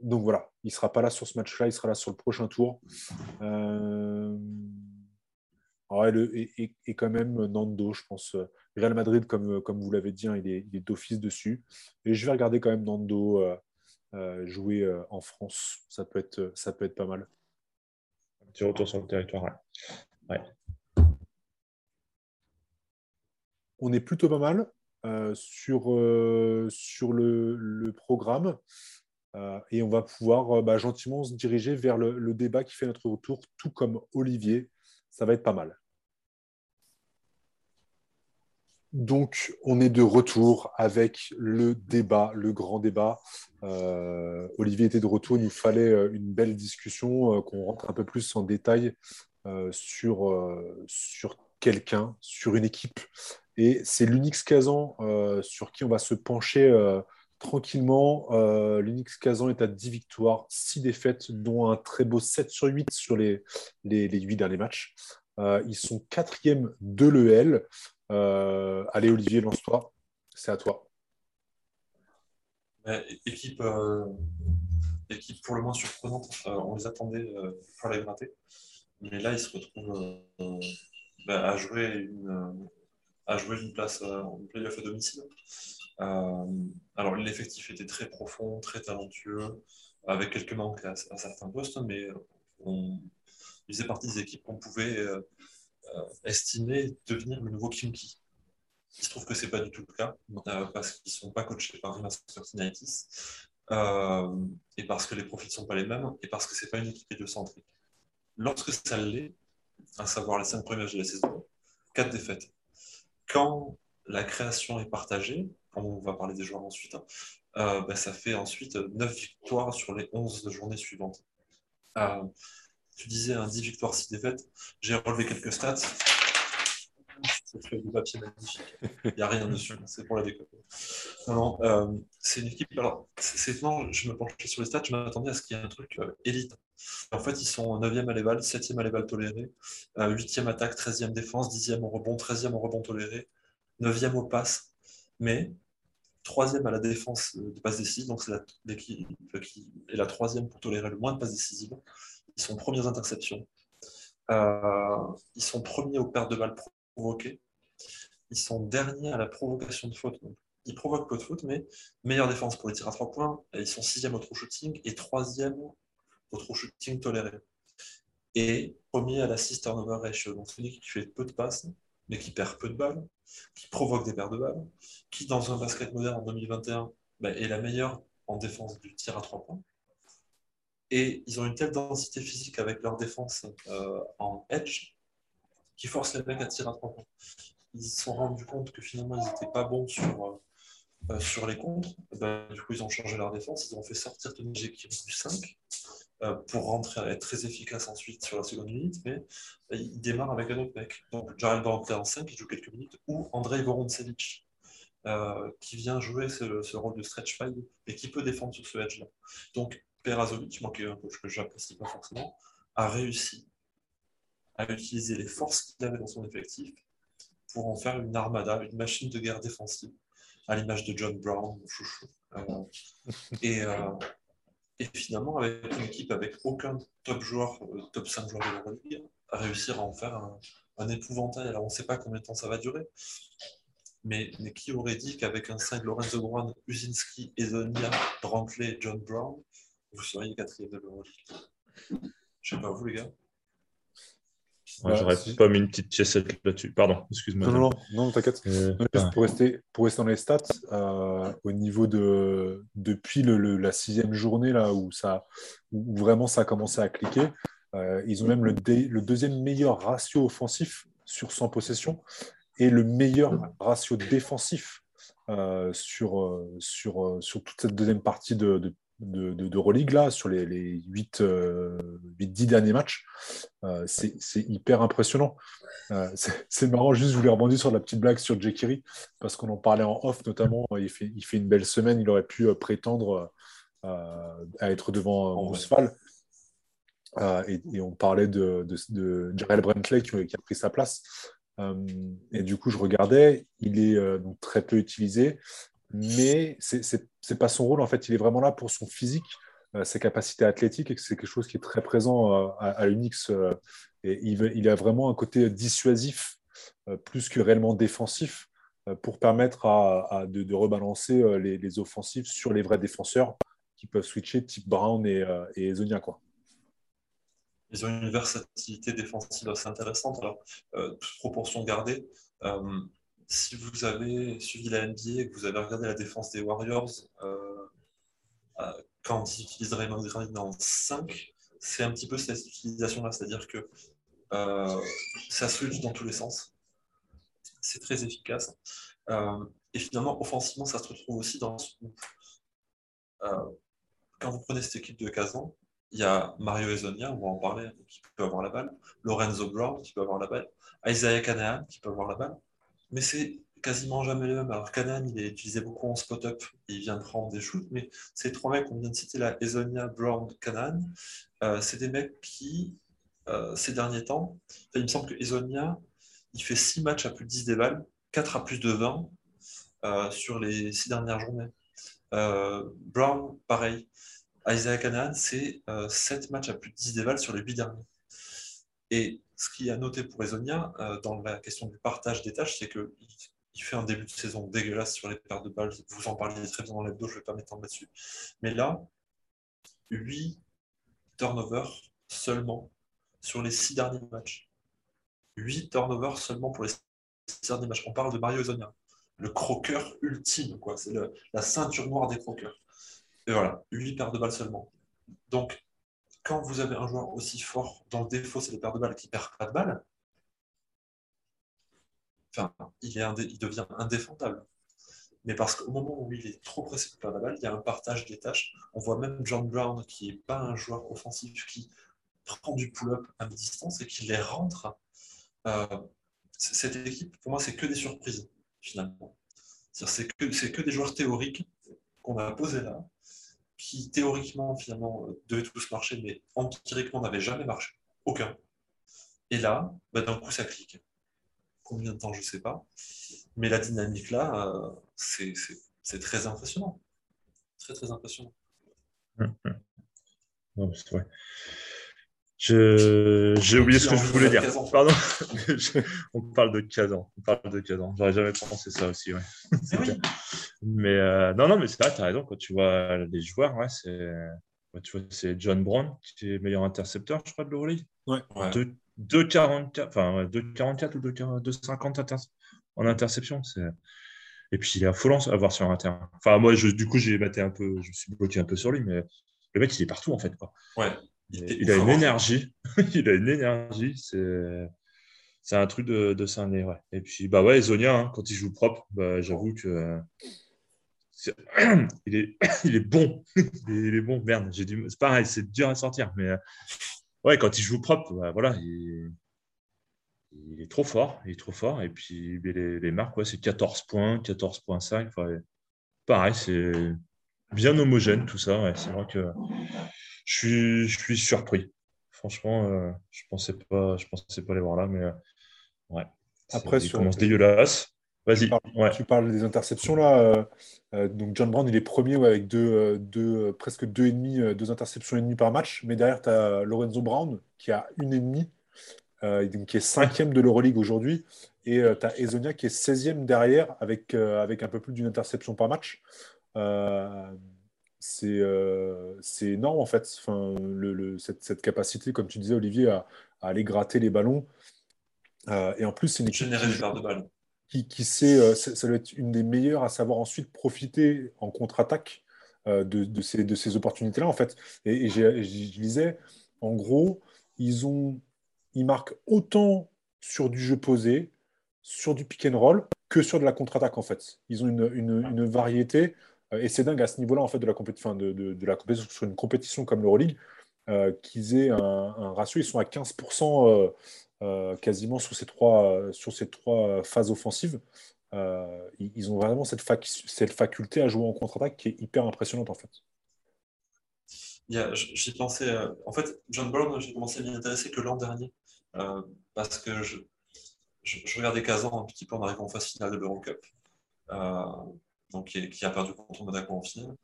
Donc voilà, il ne sera pas là sur ce match-là, il sera là sur le prochain tour. Ah et, quand même Nando, je pense. Euh, Real Madrid, comme, euh, comme vous l'avez dit, hein, il est, d'office dessus. Et je vais regarder quand même Nando euh, jouer en France. Ça peut, être, ça peut être pas mal. Un petit retour sur le territoire. On est plutôt pas mal sur, sur le, programme. et on va pouvoir bah, gentiment se diriger vers le débat qui fait notre retour, tout comme Olivier ça va être pas mal. Donc, on est de retour avec le débat, le grand débat. Euh, Olivier était de retour, il nous fallait euh, une belle discussion, euh, qu'on rentre un peu plus en détail sur, quelqu'un, sur une équipe. Et c'est l'Unix Kazan sur qui on va se pencher tranquillement. L'Unix Kazan est à 10 victoires, 6 défaites, dont un très beau 7 sur 8 sur les, les, les 8 derniers matchs. ils sont quatrième de l'EL. Euh, allez, Olivier, lance-toi. C'est à toi. équipe, euh, équipe pour le moins surprenante. Euh, on les attendait pour les gratter. Mais là, ils se retrouvent bah, à, jouer une, à jouer une place en playoff à domicile. alors, l'effectif était très profond, très talentueux, avec quelques manques à, certains postes, mais on, il faisait partie des équipes qu'on pouvait estimé devenir le nouveau Kimki. Il se trouve que ce n'est pas du tout le cas, euh, parce qu'ils ne sont pas coachés par Master et parce que les profils ne sont pas les mêmes, et parce que ce n'est pas une équipe idiocentrique. Lorsque ça l'est, à savoir les cinq premiers de la saison, quatre défaites. Quand la création est partagée, on va parler des joueurs ensuite, hein, euh, ben, ça fait ensuite 9 victoires sur les 11 journées suivantes. Euh, tu disais un 10 victoires, 6 défaites. J'ai relevé quelques stats. Cette feuille de papier magnifique. Il n'y a rien dessus, c'est pour la déco. Non, euh, c'est une équipe. Alors, c'est étonnant, je me penchais sur les stats, je m'attendais à ce qu'il y ait un truc élite. En fait, ils sont 9e à l'éval, 7e à l'éval toléré, 8e attaque, 13e défense, 10e au rebond, 13e au rebond toléré, 9e au passe. Mais troisième à la défense de passes décisives, donc c'est l'équipe qui est la troisième pour tolérer le moins de passes décisives. Ils sont premières interceptions. Euh, ils sont premiers aux pertes de balles provoquées. Ils sont derniers à la provocation de faute. ils provoquent peu de faute, mais meilleure défense pour les tirs à trois points. ils sont sixième au true shooting et troisième au true shooting toléré. Et premier à l'assist turnover ratio. Donc c'est une équipe qui fait peu de passes, mais qui perd peu de balles, qui provoque des pertes de balles, qui, dans un basket moderne en 2021, bah, est la meilleure en défense du tir à trois points. Et ils ont une telle densité physique avec leur défense euh, en edge qui force les mecs à tirer à trois points. Ils se sont rendus compte que finalement, ils n'étaient pas bons sur, euh, euh, sur les contres. Bah, du coup, ils ont changé leur défense. Ils ont fait sortir Tony Jekyll du 5 euh, pour rentrer, être très efficace ensuite sur la seconde minute, mais euh, il démarre avec un autre mec. Donc Jared rentrer en 5, il joue quelques minutes, ou Andrei Vorontsevich, qui vient jouer ce, rôle de stretch five et qui peut défendre sur ce edge-là. Donc Perazovic, moi un coach que j'apprécie pas forcément, a réussi à utiliser les forces qu'il avait dans son effectif pour en faire une armada, une machine de guerre défensive, à l'image de John Brown, chouchou. et, et finalement, avec une équipe avec aucun top joueur, euh, top 5 joueurs de l'Euroleague, à réussir à en faire un, épouvantail. Alors, on ne sait pas combien de temps ça va durer. Mais, mais qui aurait dit qu'avec un 5 Lorenzo Brown, Uzinski, Ezonia, Brantley, John Brown, vous seriez quatrième de l'Euroleague Je ne sais pas, vous les gars J'aurais pas mis une petite pièce là-dessus. Pardon, excuse-moi. Non, non, non, t'inquiète. Euh, pour, rester, pour rester dans les stats, euh, au niveau de. Depuis le, la sixième journée, là, où, ça, où vraiment ça a commencé à cliquer, euh, ils ont même le, le, deuxième meilleur ratio offensif sur 100 possessions et le meilleur ratio défensif sur, sur, sur toute cette deuxième partie de, de, de, de, là, sur les, les 8, 10 euh, derniers matchs. Euh, c'est hyper impressionnant. Euh, c'est marrant, juste je voulais rebondir sur la petite blague sur Jekiri, parce qu'on en parlait en off notamment. Il fait, il fait une belle semaine, il aurait pu prétendre à être devant Roosevelt. Et, et, on parlait de, de, Jarrell Brentley qui, qui, a pris sa place. et du coup, je regardais, il est donc très peu utilisé mais c'est pas son rôle. En fait, il est vraiment là pour son physique, euh, ses capacités athlétiques, et c'est quelque chose qui est très présent euh, à, l'Unix. Euh, et il, a vraiment un côté dissuasif plus que réellement défensif pour permettre à, de, rebalancer les, offensifs sur les vrais défenseurs qui peuvent switcher type Brown et, et Zonia. Quoi. Ils ont une versatilité défensive assez intéressante. Alors, toute proportion gardée, si vous avez suivi la NBA et que vous avez regardé la défense des Warriors, euh, euh, quand ils utilisent Raymond Green en 5, c'est un petit peu cette utilisation-là, c'est-à-dire que euh, ça switch dans tous les sens. C'est très efficace. et finalement, offensivement, ça se retrouve aussi dans ce quand vous prenez cette équipe de Kazan, il y a Mario Ezonia, on va en parler, qui peut avoir la balle, Lorenzo Brown, qui peut avoir la balle, Isaiah Kanahan, qui peut avoir la balle, mais c'est quasiment jamais le même. Alors, Canan, il est utilisé beaucoup en spot-up, il vient prendre des shoots, mais ces trois mecs qu'on vient de citer là, Ezonia, Brown, Canan, euh, c'est des mecs qui, euh, ces derniers temps, il me semble que Ezonia, il fait 6 matchs à plus de 10 déval, 4 à plus de 20 euh, sur les 6 dernières journées. Brown, pareil. Isaiah Canan, c'est 7 matchs à plus de 10 déval sur les 8 derniers. Et ce qui a noté pour Ezonia euh, dans la question du partage des tâches, c'est qu'il il fait un début de saison dégueulasse sur les paires de balles. Vous en parliez très bien dans l'hebdo, je ne vais pas m'étendre là-dessus. Mais là, 8 turnovers seulement sur les 6 derniers matchs. 8 turnovers seulement pour les 6 derniers matchs. On parle de Mario Ezonia, le croqueur ultime, quoi. C'est la ceinture noire des croqueurs. Et voilà, 8 paires de balles seulement. Donc, quand vous avez un joueur aussi fort dont le défaut, c'est les paires de balles qui ne perd pas de balles, enfin, il, est il devient indéfendable. Mais parce qu'au moment où il est trop pressé de perdre la balle, il y a un partage des tâches. On voit même John Brown, qui n'est pas un joueur offensif, qui prend du pull-up à distance et qui les rentre. Euh, cette équipe, pour moi, c'est que des surprises, finalement. C'est que, que des joueurs théoriques qu'on a posés là, qui théoriquement, finalement, devaient tous marcher, mais empiriquement n'avaient jamais marché. Aucun. Et là, bah, d'un coup, ça clique. Combien de temps, je ne sais pas. Mais la dynamique là, euh, c'est très impressionnant. Très, très impressionnant. Hum, hum. c'est vrai. J'ai oublié ce que je voulais dire. Pardon. on parle de Kazan. On parle de Kazan. J'aurais jamais pensé ça aussi. Ouais. Mais euh, non, non, mais c'est vrai, tu as raison. Quand tu vois les joueurs, ouais, c'est tu vois, c'est John Brown qui est meilleur intercepteur, je crois, de l'Euroleague. Ouais. 2,44 enfin, 2,44 ou 2,50 en interception. Et puis, il est affolant à voir sur un terrain. Enfin, moi, je, du coup, j'ai battu un peu, je me suis bloqué un peu sur lui, mais le mec, il est partout, en fait. Quoi. Ouais. Il, a une énergie. il a une énergie. C'est, c'est un truc de, de s'inner, ouais. Et puis, bah ouais, Zonia, hein, quand il joue propre, bah, j'avoue que. il, est, il est bon. il est bon. Merde, j'ai du... c'est pareil, c'est dur à sortir. Mais ouais, quand il joue propre, bah, voilà, il... il, est trop fort. Il est trop fort. Et puis, les, les marques, ouais, c'est 14 points, 14,5. Enfin, pareil, c'est bien homogène tout ça. Ouais. C'est vrai que je suis, je suis surpris. Franchement, euh, je pensais pas, je pensais pas les voir là, mais euh, ouais. Après, il commence dégueulasse. Vas-y. Tu, parles, des interceptions là. Euh, donc John Brown, il est premier avec deux, deux, presque deux et demi, deux interceptions et demi par match. Mais derrière, tu as Lorenzo Brown qui a une et demie, donc qui est cinquième de l'Euroleague aujourd'hui. Et tu as Ezonia qui est 16e derrière avec, avec un peu plus d'une interception par match c'est euh, c'est énorme en fait. Enfin, le, cette, cette, capacité, comme tu disais, Olivier, à, aller gratter les ballons. Euh, et en plus, c'est une équipe de ballons. qui, qui sait, euh, ça doit être une des meilleures à savoir ensuite profiter en contre-attaque de, de, ces, de ces opportunités-là en fait. Et, et je disais, en gros, ils ont, ils marquent autant sur du jeu posé, sur du pick and roll que sur de la contre-attaque en fait. Ils ont une, une, une variété euh, et c'est dingue à ce niveau-là en fait, de, la compétition, de, la compétition sur une compétition comme l'Euroleague, euh, qu'ils aient un, ratio, ils sont à 15% euh, euh, quasiment sur ces trois, phases offensives. ils ont vraiment cette, faculté à jouer en contre-attaque qui est hyper impressionnante en fait. J'ai pensé, en fait, John Brown, j'ai commencé à m'y intéresser que l'an dernier, parce que je, je, regardais Kazan un petit peu en arrivant en phase finale de l'Eurocup donc qui, a perdu contre Monaco en finale.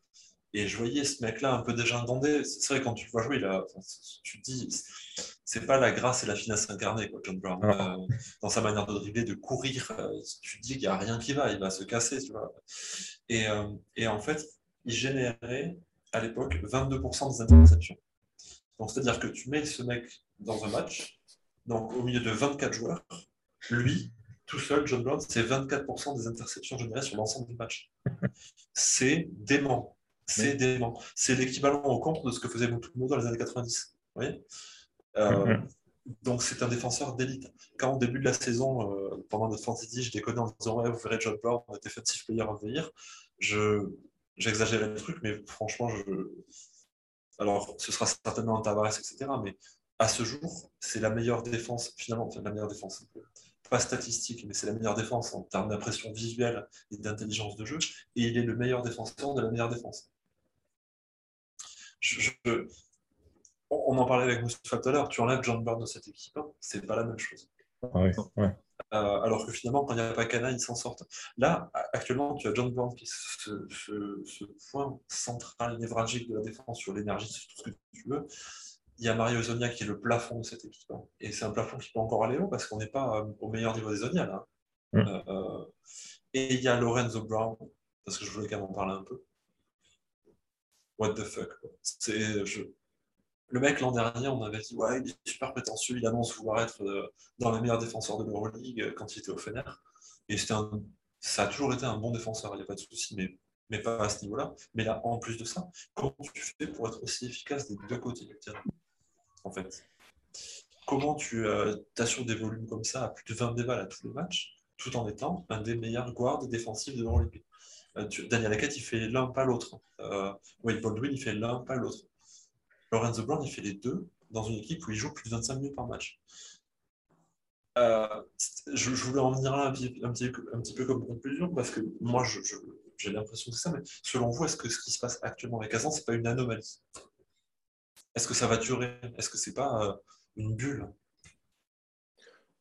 Et je voyais ce mec-là un peu déjà bandé. C'est vrai, quand tu le vois jouer, tu te dis, c'est pas la grâce et la finesse incarnée, quoi, John Brown. Euh, dans sa manière de dribbler, de courir, euh, tu te dis qu'il n'y a rien qui va, il va se casser, tu vois. Et, euh, et en fait, il générait à l'époque 22% des interceptions. Donc, c'est-à-dire que tu mets ce mec dans un match, donc au milieu de 24 joueurs, lui, tout seul, John Brown, c'est 24% des interceptions générées sur l'ensemble du match. c'est dément. C'est dément. C'est l'équivalent au contre de ce que faisait Mutombo dans les années 90. Vous voyez? Euh, mm-hmm. Donc, c'est un défenseur d'élite. Quand au début de la saison, euh, pendant notre fantasy, je déconnais en disant ouais, Vous verrez John Brown, defensive player of the year, j'exagérais le truc, mais franchement, je. Alors, ce sera certainement un Tavares, etc. Mais à ce jour, c'est la meilleure défense, finalement, la meilleure défense pas statistique, mais c'est la meilleure défense en termes d'impression visuelle et d'intelligence de jeu, et il est le meilleur défenseur de la meilleure défense. on en parlait avec Moustapha tout à l'heure, tu enlèves John Brown de cette équipe, c'est pas la même chose. Ah euh, alors que finalement, quand il n'y a pas Cana, ils s'en sortent. Là, actuellement, tu as John Brown qui est ce, point central, névralgique de la défense sur l'énergie, sur tout ce que tu veux il y a Mario Zonia qui est le plafond de cette équipe. Hein. Et c'est un plafond qui peut encore aller haut parce qu'on n'est pas euh, au meilleur niveau des Zonia là. Mm. Euh, et il y a Lorenzo Brown, parce que je voulais quand même en parler un peu. What the fuck. C'est, je... Le mec, l'an dernier, on avait dit Ouais, il est super prétentieux, il annonce vouloir être euh, dans les meilleurs défenseurs de l'Euroleague quand il était au Fener. Et un... ça a toujours été un bon défenseur, il n'y a pas de souci, mais mais pas à ce niveau-là. Mais là, en plus de ça, comment tu fais pour être aussi efficace des deux côtés du terrain Comment tu euh, t'assures des volumes comme ça à plus de 20 balles à tous les matchs, tout en étant un des meilleurs guards défensifs de l'Euroleague euh, Daniel Hackett, il fait l'un, pas l'autre. Euh, Wade Baldwin, il fait l'un, pas l'autre. Lorenzo Brown, il fait les deux dans une équipe où il joue plus de 25 minutes par match. Euh, je, voulais en venir là un petit, un, petit, peu comme conclusion, parce que moi, j'ai l'impression que c'est ça, mais selon vous, est-ce que ce qui se passe actuellement avec Kazan, ce n'est pas une anomalie? Est-ce que ça va durer? Est-ce que ce n'est pas euh, une bulle?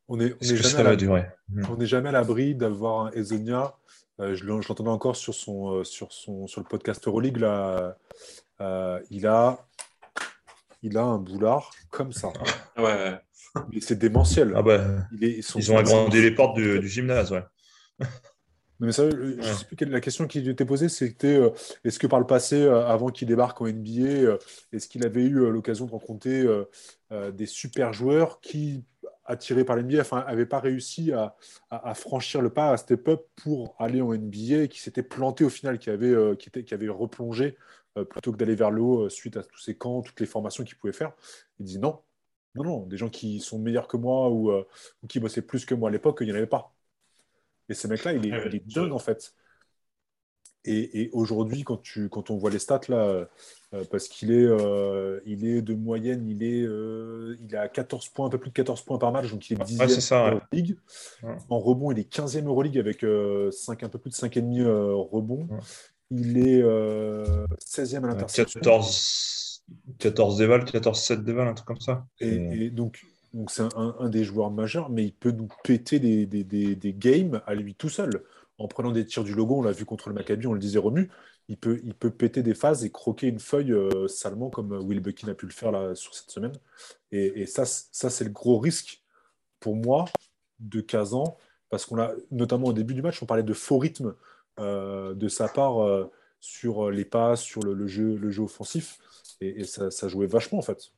On n'est jamais, jamais, à l'abri d'avoir un Ezonia. Euh, je l'entendais encore sur, son, sur, son, sur le podcast Euroleague. Là, il, a, il a un boulard comme ça. Ouais. Mais c'est démentiel. Ah bah, ils, ont agrandi les portes du, gymnase, ouais. Mais ça, je sais plus quelle la question qui lui était posée, c'était euh, est-ce que par le passé, euh, avant qu'il débarque en NBA, euh, est-ce qu'il avait eu l'occasion de rencontrer des super joueurs qui, attirés par l'NBA, enfin, n'avaient pas réussi à, franchir le pas, à step up pour aller en NBA et qui s'étaient plantés au final, qui avaient, qui, qui avaient replongé plutôt que d'aller vers le haut suite à tous ces camps, toutes les formations qu'ils pouvaient faire? Il dit non, non, non, des gens qui sont meilleurs que moi ou, euh, qui bossaient plus que moi à l'époque, il n'y en avait pas. Et ce mec-là, il est, il dingue en fait. Et, aujourd'hui, quand, quand on voit les stats là, euh, parce qu'il est, euh, il est de moyenne, il est, il a 14 points, un peu plus de 14 points par match, donc il est 10 e Euroleague. En rebond, il est 15e Euroleague avec 5, un peu plus de 5,5 rebonds. Il est 16e à l'interception. 14 14 déval, 14-7 déval, un truc comme ça. Et, donc, donc c'est un, des joueurs majeurs, mais il peut nous péter des, des, des, games à lui tout seul. En prenant des tirs du logo, on l'a vu contre le Maccabi, on le disait Romu, il peut, il peut péter des phases et croquer une feuille euh, salement comme Will Buckin a pu le faire sur cette semaine. Et, et ça, ça c'est le gros risque pour moi de Kazan, parce qu'on a, notamment au début du match, on parlait de faux rythme euh, de sa part euh, sur les passes, sur le, jeu, le jeu offensif et, ça, jouait vachement en fait.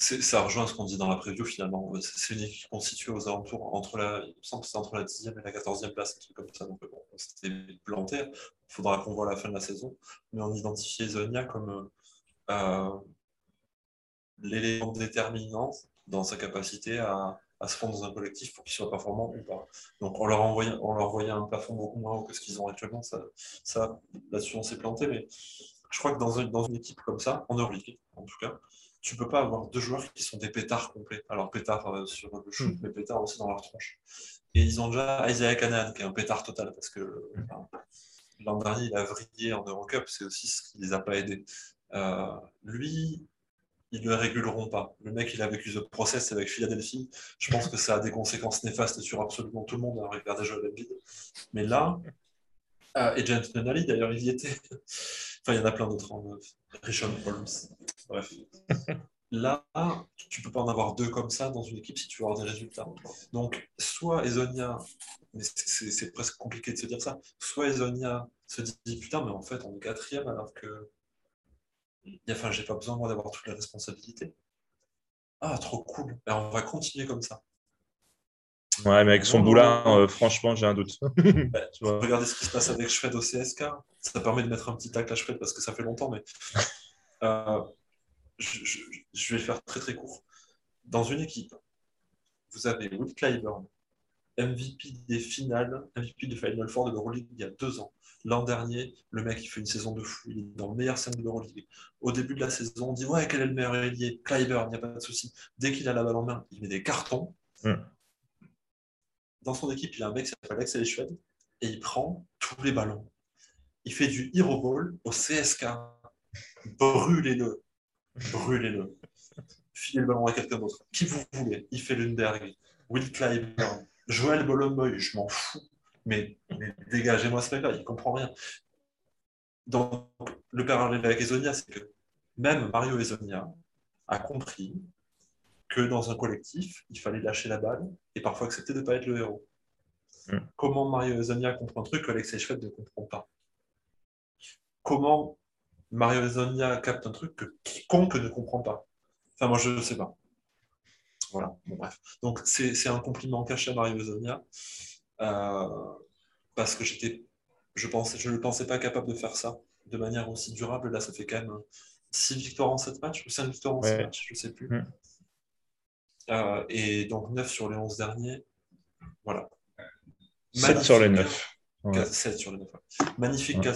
Ça rejoint ce qu'on dit dans la preview finalement. C'est une équipe constituée aux alentours entre la, il me semble que c'est entre la 10e et la 14e place, un truc comme ça. Donc bon, c'était planté. Il faudra qu'on voit la fin de la saison. Mais on identifiait Zonia comme euh, l'élément déterminant dans sa capacité à, à se fondre dans un collectif pour qu'ils soient performants ou pas. Donc on leur envoyait, on leur envoyait un plafond beaucoup moins haut que ce qu'ils ont actuellement. Ça, ça là-dessus, on s'est planté. Mais je crois que dans une, dans une équipe comme ça, en Euroleague en tout cas, tu peux pas avoir deux joueurs qui sont des pétards complets. Alors pétards euh, sur le shoot, hmm. mais pétards aussi dans leur tronche. Et ils ont déjà Isaiah Canaan, qui est un pétard total, parce que l'an dernier, il a vrillé en Eurocup, c'est aussi ce qui les a pas aidés. Euh, lui, ils ne le réguleront pas. Le mec, il a vécu The Process avec Philadelphie. Je pense que ça a des conséquences néfastes sur absolument tout le monde, avec hein, déjà Embiid. Mais là, euh, et James Nunnally, d'ailleurs, il y était. Enfin, il y en a plein d'autres. Hein. Rishon Holmes. Bref. Là, tu ne peux pas en avoir deux comme ça dans une équipe si tu veux avoir des résultats. Donc, soit Ezonia, mais c'est presque compliqué de se dire ça, soit Ezonia se dit putain, mais en fait, on est quatrième alors que Enfin, j'ai pas besoin moi d'avoir toutes les responsabilités. Ah, trop cool. Ben, on va continuer comme ça. Ouais, mais avec son boulin, euh, franchement, j'ai un doute. Ben, regardez ce qui se passe avec Shred au CSK. Ça permet de mettre un petit tacle à Shred parce que ça fait longtemps, mais euh, je, vais faire très très court. Dans une équipe, vous avez Will Clyburn, MVP des finales, MVP du Final Four de l'Euroleague il y a deux ans. L'an dernier, le mec, il fait une saison de fou. Il est dans le meilleur scène de l'Euroleague. Au début de la saison, on dit Ouais, quel est le meilleur ailier? Kleiber, il n'y a pas de souci. Dès qu'il a la balle en main, il met des cartons. Dans son équipe, il y a un mec qui s'appelle Axel Schwed et il prend tous les ballons. Il fait du hero ball au CSK. Brûlez-le. Brûlez-le. Filez le ballon à quelqu'un d'autre. Qui vous voulez Il fait Lundberg, Will Clyburn, Joël Bolomboy, je m'en fous mais, dégagez-moi ce mec-là, il comprend rien. Donc, le parallèle avec Ezonia, c'est que même Mario Ezonia a compris que dans un collectif, il fallait lâcher la balle et parfois accepter de ne pas être le héros. Mm. Comment Mario Ezonia comprend un truc que Alexei Schwed ne comprend pas? Comment Mario Ezonia capte un truc que quiconque ne comprend pas? Enfin, moi, je ne sais pas. Voilà, bon, bref. Donc, c'est un compliment caché à Mario Ezonia. Euh, parce que j'étais, je pensais, je ne pensais pas capable de faire ça de manière aussi durable. Là, ça fait quand même 6 victoires en 7 matchs ou 5 victoires en 7 matchs, je ne sais plus. Mm. Euh, et donc 9 sur les 11 derniers. Voilà. 7 sur les 9. 7 sur les 9. Magnifique ouais.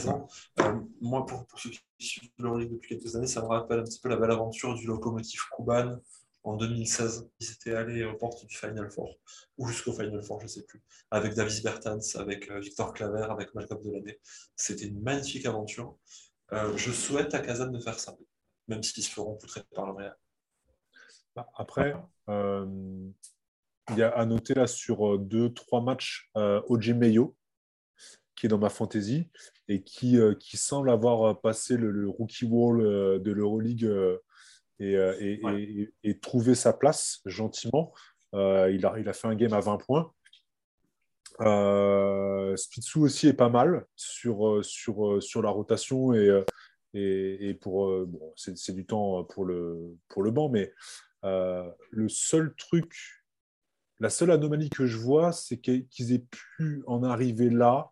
Euh, moi, pour, pour, ceux qui suivent l'Euroleague depuis quelques années, ça me rappelle un petit peu la belle aventure du locomotive Kuban en 2016. Ils étaient allés aux portes du Final Four, ou jusqu'au Final Four, je ne sais plus, avec Davis Bertans, avec euh, Victor Claver, avec Malcolm Delaney. C'était une magnifique aventure. Euh, je souhaite à Kazan de faire ça, même s'ils se feront poutrer par le Real. Après, euh, il y a à noter là sur deux, trois matchs euh, OJ Mayo, qui est dans ma fantasy et qui, qui semble avoir passé le, rookie wall de l'Euroleague et, et, trouvé sa place gentiment. il, a, il a fait un game à 20 points. Euh, aussi est pas mal sur, sur, sur la rotation et, et, pour bon, c'est du temps pour le, pour le banc, mais euh, le seul truc, la seule anomalie que je vois, c'est qu'ils aient pu en arriver là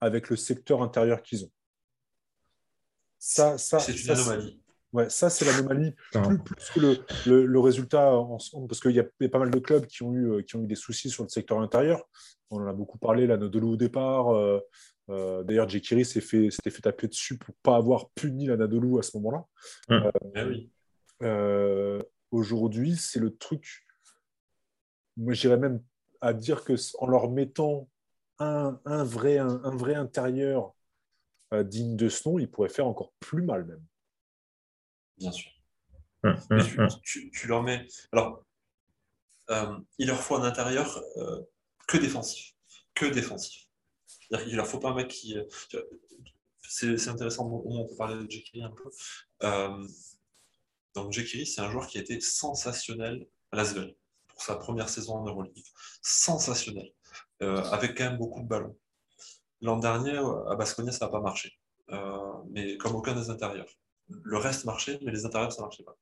avec le secteur intérieur qu'ils ont. Ça, ça, c'est une anomalie. Ouais, ça, c'est l'anomalie, plus, plus, que le, le, résultat ensemble, parce qu'il y, a pas mal de clubs qui ont, eu, qui ont eu des soucis sur le secteur intérieur. On en a beaucoup parlé, là, Nadolou au départ. Euh, euh, D'ailleurs, Jekiri s'était fait, fait taper dessus pour ne pas avoir puni la Nadolou à ce moment-là. Euh, eh oui. Euh, aujourd'hui, c'est le truc. Moi, j'irais même à dire que en leur mettant un, un vrai, un, vrai intérieur euh, digne de ce nom, ils pourraient faire encore plus mal même. Bien sûr. Hum, hum, tu, tu, leur mets. Alors, euh, il leur faut un intérieur euh, que défensif. Que défensif. Il ne leur faut pas un mec qui. C'est intéressant, on peut parler de Jackie un peu. Donc Jekiri, c'est un joueur qui a été sensationnel à Lasvel pour sa première saison en Euroleague. Sensationnel, euh, avec quand même beaucoup de ballons. L'an dernier, à Basconia, ça n'a pas marché, euh, mais comme aucun des intérieurs. Le reste marchait, mais les intérieurs, ça ne marchait pas.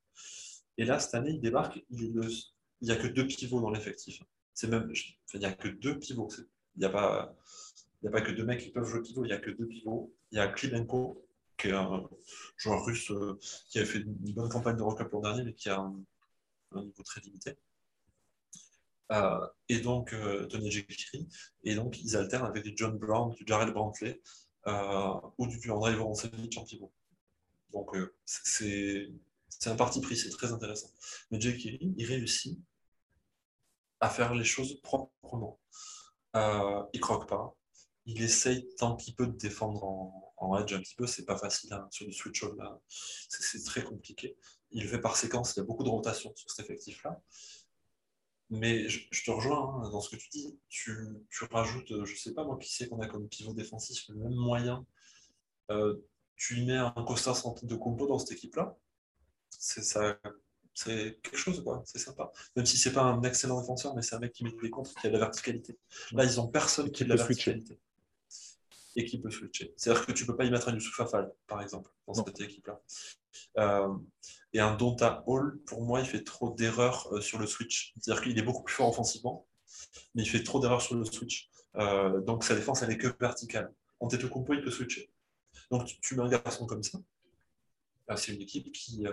Et là, cette année, il débarque, il n'y a que deux pivots dans l'effectif. C'est même, il n'y a que deux pivots. Il n'y a, pas... a pas que deux mecs qui peuvent jouer pivot, il n'y a que deux pivots. Il y a Klimenko qui est un joueur russe euh, qui a fait une bonne campagne de Rock l'an dernier, mais qui a un, niveau très limité. Euh, et donc euh, Tony Jekiri, et donc ils alternent avec du John Brown, du Jared Brantley ou du André Voroncevic en pivot. Donc c'est un parti pris, c'est très intéressant. Mais Jekiri, il réussit à faire les choses proprement. il croque pas, il essaye tant qu'il peut de défendre en, en edge un petit peu, c'est pas facile hein, sur du switch on là, c'est très compliqué. Il le fait par séquence, il y a beaucoup de rotation sur cet effectif-là. Mais je, te rejoins hein, dans ce que tu dis. Tu, rajoutes, je sais pas moi qui sais qu'on a comme pivot défensif le même moyen. Euh, tu y mets un Costa de compo dans cette équipe-là. C'est ça, c'est quelque chose, quoi. C'est sympa. Même si c'est pas un excellent défenseur, mais c'est un mec qui met des contre, qui a de la verticalité. Là, ils ont personne qui a de la verticalité et qui peut switcher. C'est-à-dire que tu ne peux pas y mettre un Yusuf Afal, par exemple, dans cette équipe-là. Euh, et un Donta Hall, pour moi, il fait trop d'erreurs euh, sur le switch. C'est-à-dire qu'il est beaucoup plus fort offensivement, mais il fait trop d'erreurs sur le switch. Euh, donc sa défense, elle est que verticale. En tête compo, il peut switcher. Donc tu, mets un garçon comme ça. C'est une équipe qui,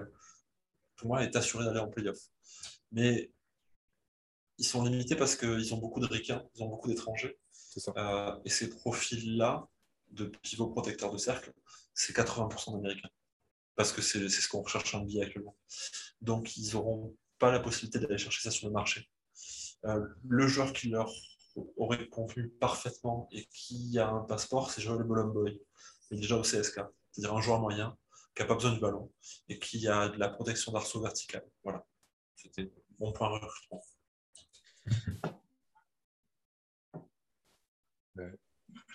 pour moi, est assurée d'aller en playoff. Mais ils sont limités parce qu'ils ont beaucoup de ricains, ils ont beaucoup d'étrangers. Euh, et ces profils-là, de pivot protecteur de cercle, c'est 80% d'Américains. Parce que c'est ce qu'on recherche en NBA actuellement. Donc, ils n'auront pas la possibilité d'aller chercher ça sur le marché. Euh, le joueur qui leur aurait convenu parfaitement et qui a un passeport, c'est Joel Bolomboy. Il est déjà au CSK. C'est-à-dire un joueur moyen qui n'a pas besoin du ballon et qui a de la protection d'arceau vertical. Voilà. C'était mon point recrutement.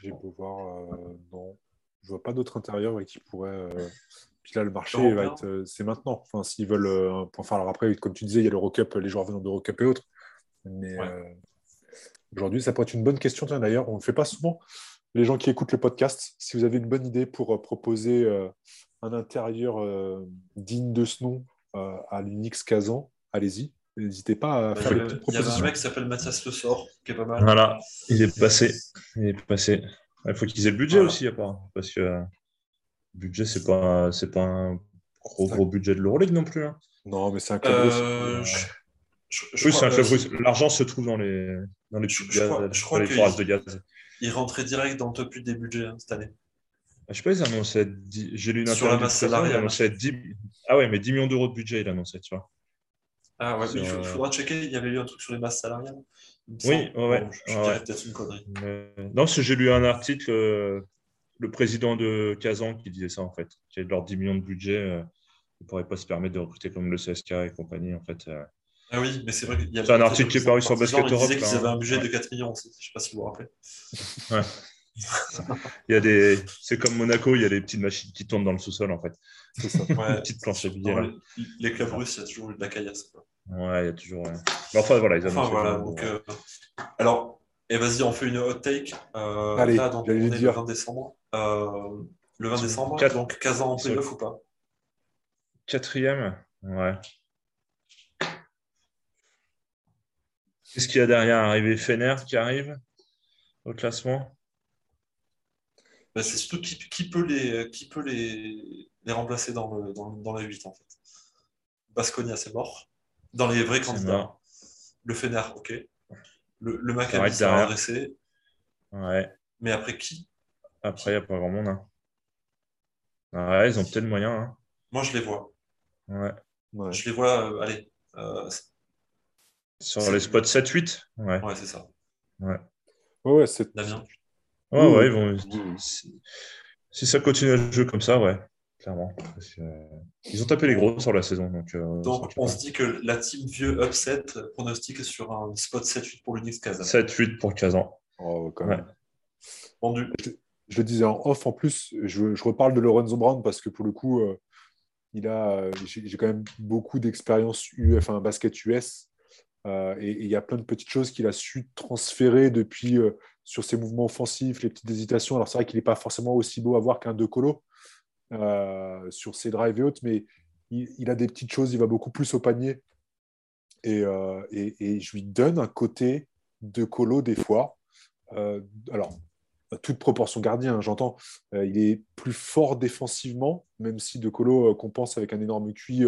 J'ai beau voir, euh, non. Je vois pas d'autre intérieur qui pourrait. Euh, puis là, le marché, va être, euh, c'est maintenant. Enfin, s'ils veulent un point Alors après, comme tu disais, il y a l'Eurocup, les joueurs venant d'Eurocup et autres. Mais aujourd'hui, ça pourrait être une bonne question. D'ailleurs, on ne le fait pas souvent. Les gens qui écoutent le podcast, si vous avez une bonne idée pour proposer un intérieur digne de ce nom à l'Unix Kazan, allez-y. N'hésitez pas à faire des petites propositions. Il y a un mec qui s'appelle Mathias Le Sort, qui est pas mal. Voilà, il est passé. Il est passé. Il faut qu'ils aient le budget aussi, à part. Parce que le budget, c'est pas, c'est pas un gros, gros budget de l'Euroleague non plus. Hein. Non, mais c'est un club Euh, je- je Oui, crois- c'est un club russe. L'argent se trouve dans les, dans les, Je- gaz- crois- je dans crois les que forages il- de gaz. Il rentrait direct dans le top 8 des budgets hein, cette année. Ah, Je sais pas, ils annonçaient. 10 J'ai lu une Sur interview la du masse salariale. annonçait 10 Ah ouais, mais 10 millions d'euros de budget, il annonçait, tu vois. Ah ouais, mais il faudra checker. Il y avait eu un truc sur les masses salariales. Oui, semble. ouais, ouais, Bon, je je ouais, dirais ouais. peut-être une connerie. Mais- Non, j'ai lu un article, euh, le président de Kazan qui disait ça, en fait. Qu'il y a leurs 10 millions de budget, euh, ils ne pourraient pas se permettre de recruter comme le CSK et compagnie, en fait. euh. Ah oui, mais c'est vrai qu'il y a C'est un article qui est paru sur Basket Europe, qu'ils là, avaient un hein. budget de Ouais. 4 millions aussi. Je sais pas si vous vous rappelez. Il y a des... C'est comme Monaco, il y a des petites machines qui tournent dans le sous-sol, en fait. C'est ça. Ouais. Des petites planches à billets, Dans là. les, les clubs russes, il y a toujours de la caillasse. Ouais, il y a toujours. ouais. Mais enfin, voilà, ils Enfin voilà, donc. euh, alors, et vas-y, on fait une hot take. Euh, Allez, là, donc, on est le le dire. 20 décembre. Euh, le 20 décembre, Quatre. donc Kazan en playoff ou pas? Quatrième Ouais. Qu'est-ce qu'il y a derrière? Arrivé Fener qui arrive au classement? Bah, C'est surtout qui, qui peut, les, qui peut les, les remplacer dans, le, dans, dans les 8 en fait. Basconia, c'est mort. Dans les vrais C'est candidats. Le Fener, ok. Le, le Maccabi, adresser. Ouais. Mais après qui? Après, il n'y a pas grand monde. hein. Ouais, ils ont peut-être moyen. Hein. Moi, je les vois. Ouais. Ouais. Je les vois, euh, allez. euh, Sur C'est- les spots 7-8 Ouais. ouais, c'est ça. Ouais, ouais, c'est. Damien. Ouais, ouais, ils vont. Si, si ça continue le jeu comme ça, ouais, clairement. Euh, ils ont tapé les gros sur la saison. Donc, euh, Donc, on se dit que la team vieux upset pronostique sur un spot 7-8 pour l'Unix Kazan. 7-8 pour Kazan. Oh, quand Ouais. même. Vendu. Je le disais en off en plus, je, je reparle de Lorenzo Brown parce que pour le coup, euh, il a, j'ai quand même beaucoup d'expérience enfin, basket US euh, et et il y a plein de petites choses qu'il a su transférer depuis euh, sur ses mouvements offensifs, les petites hésitations. Alors c'est vrai qu'il n'est pas forcément aussi beau à voir qu'un De Colo euh, sur ses drives et autres, mais il, a des petites choses, il va beaucoup plus au panier et, euh, je lui donne un côté De Colo des fois. Euh, alors toute proportion gardien, hein, j'entends. Euh, il est plus fort défensivement, même si De Colo compense avec un énorme QI,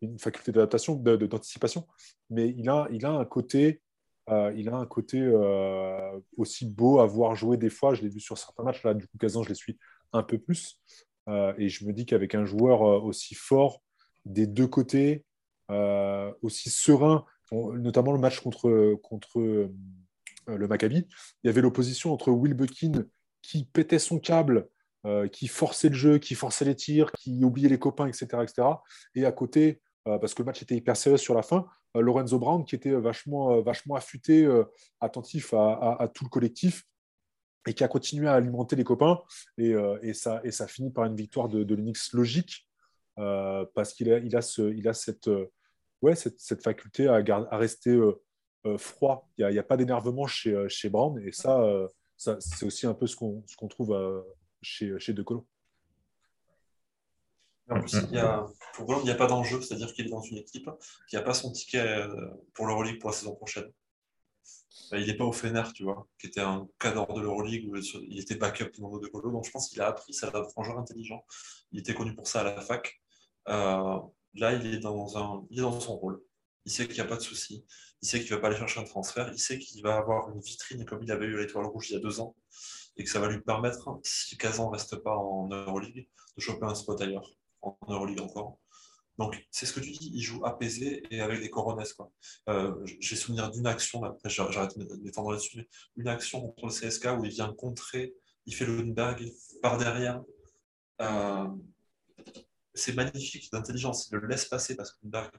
une faculté d'adaptation, d'anticipation. Mais il a, il a un côté, il a un côté aussi beau à voir jouer des fois. Je l'ai vu sur certains matchs. Là, du coup, Kazan, je les suis un peu plus. Euh, et je me dis qu'avec un joueur euh, aussi fort des deux côtés, euh, aussi serein, notamment le match contre, contre le Maccabi, il y avait l'opposition entre Will Buckin qui pétait son câble, qui forçait le jeu, qui forçait les tirs, qui oubliait les copains, etc. etc. Et à côté, parce que le match était hyper sérieux sur la fin, Lorenzo Brown qui était vachement, vachement affûté, attentif à tout le collectif et qui a continué à alimenter les copains. Et, euh, ça, finit par une victoire de, de l'Unix logique euh, parce qu'il a, euh, cette, faculté à, rester froid. Il n'y a, pas d'énervement chez, Brown. Et ça, c'est aussi un peu ce qu'on trouve chez, chez De Colo. En plus, il pour Brown, il n'y a pas d'enjeu, c'est-à-dire qu'il est dans une équipe qui n'a pas son ticket pour l'Euroleague pour la saison prochaine. Euh, Il n'est pas au Fener, tu vois, qui était un cadre de l'Euroleague il était backup dans de Colo, donc je pense qu'il a appris, ça va un joueur intelligent. Il était connu pour ça à la fac. Euh, là, il est, dans un, il est dans son rôle. Il sait qu'il n'y a pas de souci. Il sait qu'il ne va pas aller chercher un transfert. Il sait qu'il va avoir une vitrine comme il avait eu à l'Étoile Rouge il y a deux ans et que ça va lui permettre, si Kazan ne reste pas en Euroleague, de choper un spot ailleurs, en Euroleague encore. Donc, c'est ce que tu dis, il joue apaisé et avec des coronesses. Quoi. Euh, J'ai souvenir d'une action, après j'arrête de m'étendre là-dessus, mais une action contre le CSK où il vient contrer, il fait le Lundberg par derrière. Euh, c'est magnifique d'intelligence, il le laisse passer parce que Lundberg,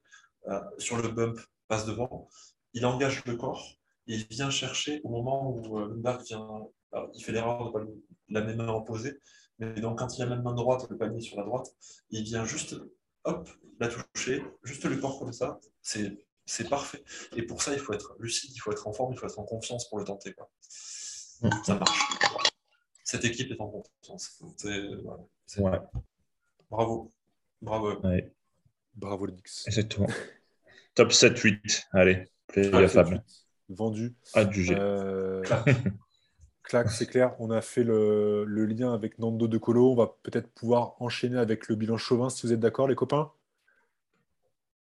euh, sur le bump, passe devant. Il engage le corps et il vient chercher au moment où euh, Lundberg vient. il fait l'erreur de pas la même main opposée, mais donc quand il a la même main droite, le panier sur la droite, il vient juste hop, la toucher, juste le corps comme ça, c'est c'est parfait. Et pour ça, il faut être lucide, il faut être en forme, il faut être en confiance pour le tenter. Quoi. Ça marche. Cette équipe est en confiance. C'est- voilà. C'est- Ouais, Bravo. Bravo. ouais, Bravo, l'Unix. exactement. Top 7-8. Allez, Allez, playoff. Vendu. Hâte du. Euh, Clac, c'est clair. On a fait le, le lien avec Nando De Colo. On va peut-être pouvoir enchaîner avec le bilan chauvin, si vous êtes d'accord, les copains.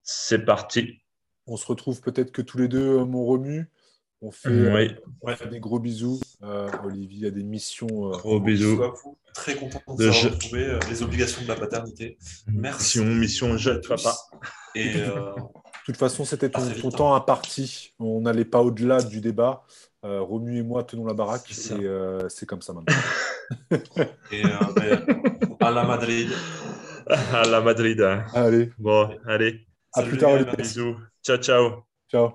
C'est parti. On se retrouve peut-être que tous les deux, euh, mon remue. On fait, euh, Oui. on fait des gros bisous. Euh, Olivier a des missions. euh, Gros bisous. Vous, Très content de De je- retrouver euh, les obligations de la paternité. Merci. Mission, mission, papa. Et euh, De toute façon, c'était ton, ton hein. temps imparti. On n'allait pas au-delà du débat. Euh, Romu et moi tenons la baraque. C'est. Et euh, c'est comme ça maintenant. et, euh, ben, à la Madrid. À la Madrid. hein. Allez, Bon, allez. à Salut plus les tard, Olivier. Bisous. Ciao, ciao. Ciao.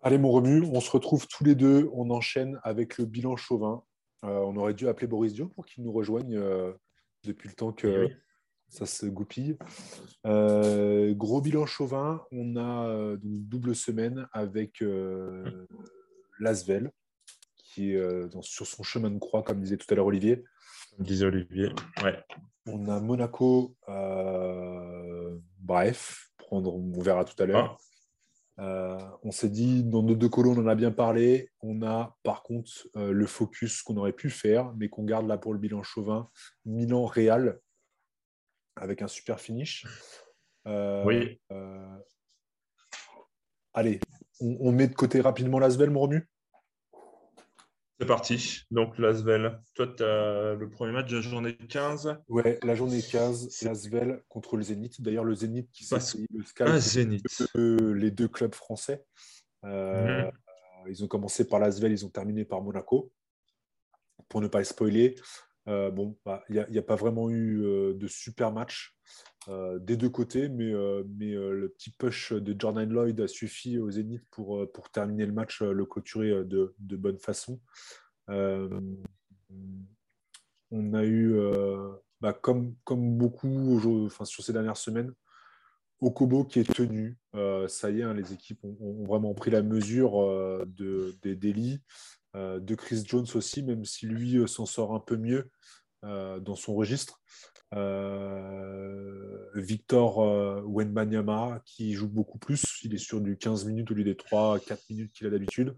Allez, mon Remu, on se retrouve tous les deux. On enchaîne avec le bilan chauvin. Euh, on aurait dû appeler Boris Dio pour qu'il nous rejoigne euh, depuis le temps que Eh oui. Ça se goupille. Euh, gros bilan chauvin. On a euh, donc double semaine avec euh, Lasvel, qui est euh, dans- sur son chemin de croix, comme disait tout à l'heure Olivier. Comme disait Olivier. Ouais. On a Monaco, bref, prendre, on verra tout à l'heure. Ah. Euh, on s'est dit, dans nos deux colons, on en a bien parlé. On a par contre euh, le focus qu'on aurait pu faire, mais qu'on garde là pour le bilan chauvin. Milan-Real, avec un super finish. Euh, Oui. euh, allez, on, on met de côté rapidement l'Asvel, mon Romu C'est parti. Donc, Lasvel, toi, tu as le premier match de la journée 15. Ouais, la journée 15, C'est- l'Asvel contre le Zénith. D'ailleurs, le Zénith qui s'est Parce- le scalp Ah, Zénith. les deux clubs français. Euh, Mhm. Ils ont commencé par l'Asvel, ils ont terminé par Monaco. Pour ne pas le spoiler, euh, bon, bah, il n'y a, pas vraiment eu euh, de super match euh, des deux côtés, mais, le petit push de Jordan Lloyd a suffi au Zénith pour, terminer le match, le clôturer de, bonne façon. On a eu, bah, comme, comme beaucoup sur ces dernières semaines, Okobo qui est tenu. Ça y est, hein, les équipes ont, vraiment pris la mesure de, des délits. Euh, de Chris Jones aussi, même si lui euh, s'en sort un peu mieux euh, dans son registre. Victor Wenbanyama qui joue beaucoup plus. Il est sur du 15 minutes au lieu des 3-4 minutes qu'il a d'habitude.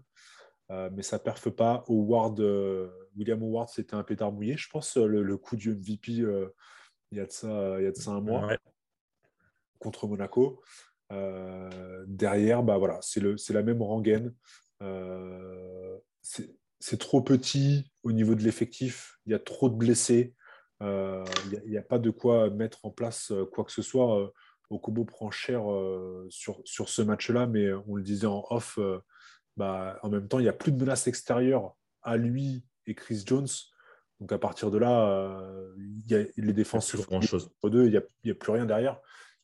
Euh, mais ça perfe pas. Howard, euh, William Howard, c'était un pétard mouillé, je pense, le, le coup du MVP euh, il, y a de ça, il y a de ça un mois Ouais. contre Monaco. Derrière, bah voilà, c'est la même rengaine. C'est trop petit au niveau de l'effectif. Il y a trop de blessés. Euh, il n'y a, pas de quoi mettre en place euh, quoi que ce soit. Euh, Okobo prend cher sur, sur ce match-là, mais on le disait en off, bah, en même temps, il n'y a plus de menace extérieure à lui et Chris Jones. Donc à partir de là, il y a les chose. entre deux, il n'y a, plus rien derrière.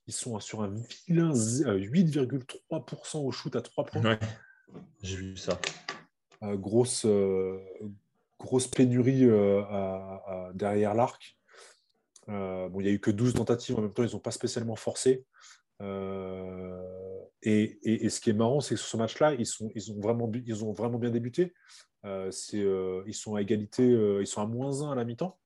Ils sont sur un vilain z- euh, 8,3% au shoot à 3 points. Ouais. J'ai vu ça. Euh, grosse, euh, grosse pénurie euh, derrière l'arc. Bon, il n'y a eu que 12 tentatives, en même temps, ils n'ont pas spécialement forcé. Et, et- ce qui est marrant, c'est que sur ce match-là, ils, ils, ont vraiment, ils ont vraiment bien débuté. Euh, ils sont à égalité, ils sont à moins 1 à la mi-temps.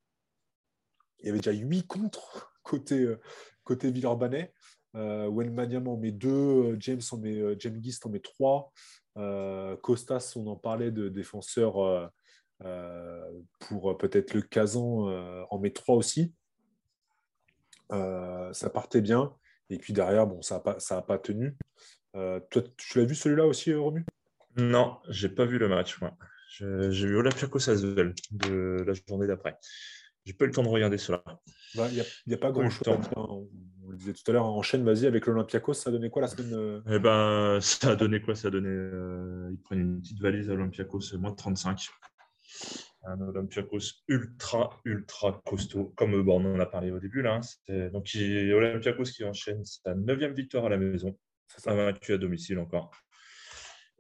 Il y avait déjà 8 contre côté, côté Villeurbanais. Euh, Wellmaniam en met 2, James, en met, James Gist en met 3. Euh, Costas, on en parlait de défenseur euh, euh, pour peut-être le Kazan, en met 3 aussi. Ça partait bien. Et puis derrière, bon, ça n'a pas, ça a pas tenu. Toi, tu l'as vu celui-là aussi, Romu? Non, j'ai pas vu le match, moi. J'ai vu Olympiakos Asvel de la journée d'après. J'ai pas eu le temps de regarder cela. Bah, Il n'y a, pas eu grand-chose à temps. dire. On, le disait tout à l'heure, enchaîne, vas-y, avec l'Olympiakos, ça a donné quoi la semaine euh, Eh ben, ça a donné quoi? Ça a donné. euh, ils prennent une petite valise à Olympiakos, moins de 35. Un Olympiakos ultra, ultra costaud. Comme euh, bon, on en a parlé au début. Là, hein. Donc, il- Olympiakos qui enchaîne sa neuvième victoire à la maison, ça invaincu à domicile encore.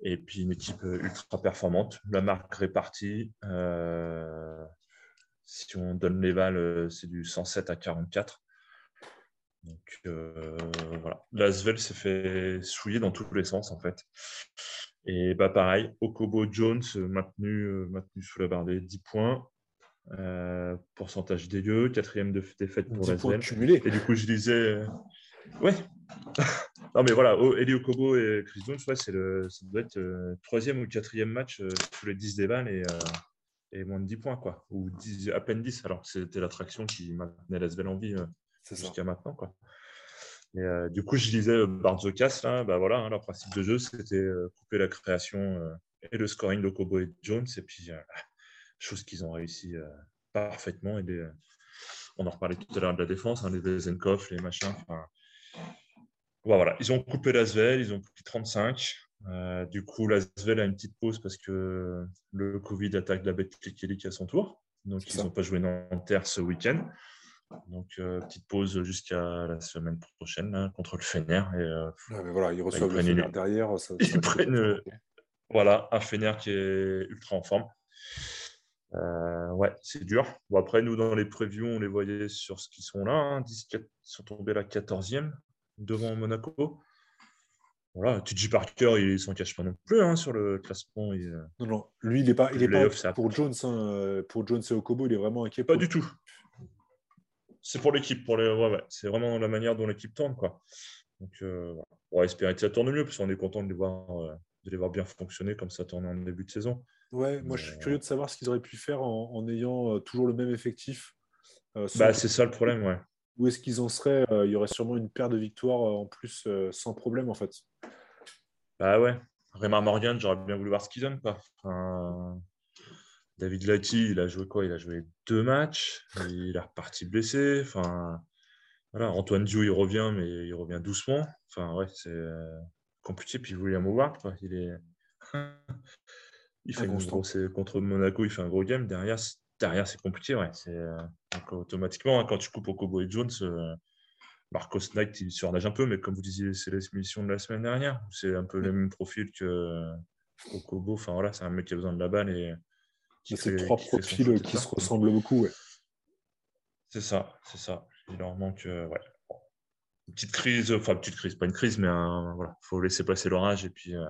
Et puis une équipe euh, ultra performante. La marque répartie. euh, si on donne les euh, c'est du 107 à 44. Donc euh, voilà. L'Asvel s'est fait souiller dans tous les sens en fait. Et bah pareil, Okobo Jones euh, maintenu, euh, maintenu sous la barre des 10 points. Euh, pourcentage dégueu, quatrième de défaite pour 10 points l'Asvel. cumulés. Et du coup, je disais, euh, ouais, non, mais voilà, Elio Kobo et Chris Jones, ouais, c'est le, ça doit être le troisième ou quatrième match sous les 10 des balles et, et, moins de 10 points, quoi. Ou 10, à peine 10. Alors, c'était l'attraction qui maintenait l'Asvel en vie jusqu'à maintenant, quoi. Et, du coup, je disais Barzocas, là, bah voilà, hein, leur principe de jeu, c'était couper la création et le scoring de Kobo et Jones, et puis chose qu'ils ont réussi parfaitement. Et on en reparlait tout à l'heure de la défense, hein, les Bezenkov, les machins. voilà, ils ont coupé l'Asvel, ils ont pris 35. du coup, l'Asvel a une petite pause parce que le Covid attaque la bête qui à son tour. Donc, ils n'ont pas joué Nanterre ce week-end. Donc, euh, petite pause jusqu'à la semaine prochaine hein, contre le Fener. Et, euh, voilà, ils reçoivent le Fener derrière. ils prennent euh, voilà, un Fener qui est ultra en forme. ouais, c'est dur. Bon, après, nous, dans les previews, on les voyait sur ce qu'ils sont là. Hein, ils sont tombés la 14e devant Monaco. Voilà, TJ Parker, il s'en cache pas non plus hein, sur le classement. Non, non, lui, il n'est pas, il est pas pour Jones. pour Jones et Okobo, il est vraiment inquiet. Pas du tout c'est pour l'équipe. Pour les... ouais, C'est vraiment la manière dont l'équipe tourne. Quoi. Donc, euh, on va espérer que ça tourne mieux, parce qu'on est content de les, voir, euh, de les voir bien fonctionner comme ça tourne en début de saison. Ouais, moi je suis curieux de savoir ce qu'ils auraient pu faire en, ayant euh, toujours le même effectif. bah, c'est ça le problème, ouais. Où est-ce qu'ils en seraient Il y aurait sûrement une paire de victoires en plus sans problème, en fait. Bah ouais. Raymond Morgan, j'aurais bien voulu voir ce qu'ils donnent. Quoi. David Lati, il a joué quoi? Il a joué deux matchs. Il est reparti blessé. Enfin, voilà. Antoine Diou, il revient, mais il revient doucement. Enfin, ouais, c'est euh, compliqué. Puis William Howard, quoi. il est. il fait contre Monaco, il fait un gros game. Derrière, derrière c'est compliqué. Ouais. C'est, euh, Donc, automatiquement, hein, quand tu coupes au Kobo et Jones, euh, Marcos Knight, il surnage un peu, mais comme vous disiez, c'est l'émission de la semaine dernière. C'est un peu le même profil que Kobo. Enfin, voilà, c'est un mec qui a besoin de la balle et c'est trois profils qui se ressemblent beaucoup. C'est ça, c'est ça. Il leur manque euh, ouais. une petite crise, enfin petite crise, pas une crise, mais il voilà, faut laisser passer l'orage et puis. Euh,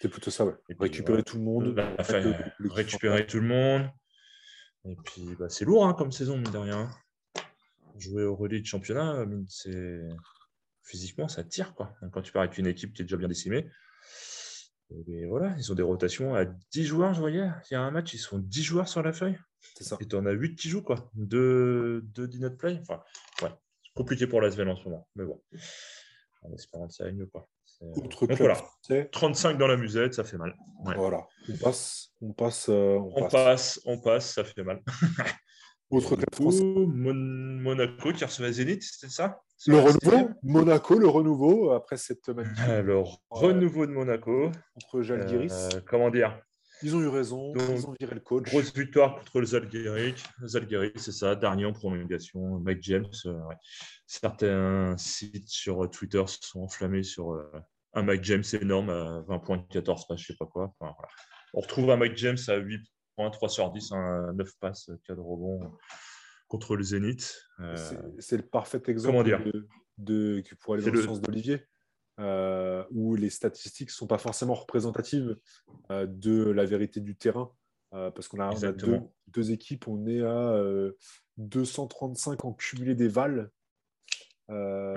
c'est plutôt ça, ouais. récupérer tout le monde. récupérer tout le monde. Et puis bah, c'est lourd hein, comme saison, mine de rien. Jouer au relais de championnat, c'est physiquement ça tire quoi. Quand tu pars avec une équipe qui est déjà bien décimée, voilà, ils ont des rotations à 10 joueurs, je voyais. Il y a un match, ils sont 10 joueurs sur la feuille. C'est ça. Et tu en as 8 qui jouent, quoi. Deux, deux did play. Enfin, ouais, c'est compliqué pour l'Asvel en ce moment. Mais bon, en espérant que ça aille mieux, quoi. Donc voilà, 35 dans la musette, ça fait mal. Voilà, on passe, on passe, euh, on, passe. on passe, ça fait mal. Autre club français. Monaco qui recevait Zénith, c'était ça? Le renouveau Monaco, le renouveau après cette magnifique. Le renouveau de Monaco. Contre Jalgiris. Euh, comment dire? Ils ont eu raison, ils ont viré le coach. Grosse victoire contre le Zalgiris. Zalgiris, c'est ça, dernier en prolongation. Mike James. Euh, Certains sites sur Twitter se sont enflammés sur euh, un Mike James énorme à 20 points, 14 je ne sais pas quoi. On retrouve un Mike James à 8 3 sur 10, 9 passes, 4 rebonds contre le Zénith. Euh, c'est le parfait exemple de, de, pour aller dans le, sens d'Olivier, euh, où les statistiques ne sont pas forcément représentatives euh, de la vérité du terrain. parce qu'on a, deux, équipes, on est à 235 en cumulé des vals. Hum.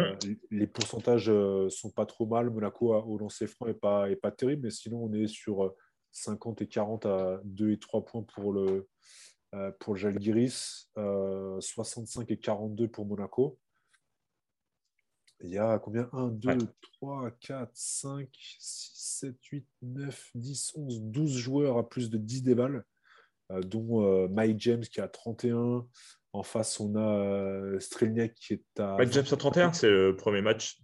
Les pourcentages sont pas trop mal. Monaco au lancer franc n'est pas, est pas terrible, mais sinon on est sur 50 et 40 à 2 et 3 points pour le, euh, pour Jalgiris, 65 euh, et 42 pour Monaco. Il y a combien? 1, 2, 3, 4, 5, 6, 7, 8, 9, 10, 11, 12 joueurs à plus de 10 déballes, euh, dont Mike James qui a 31. En face, on a Strelniak qui est à. Mike James à 31, c'est le premier match.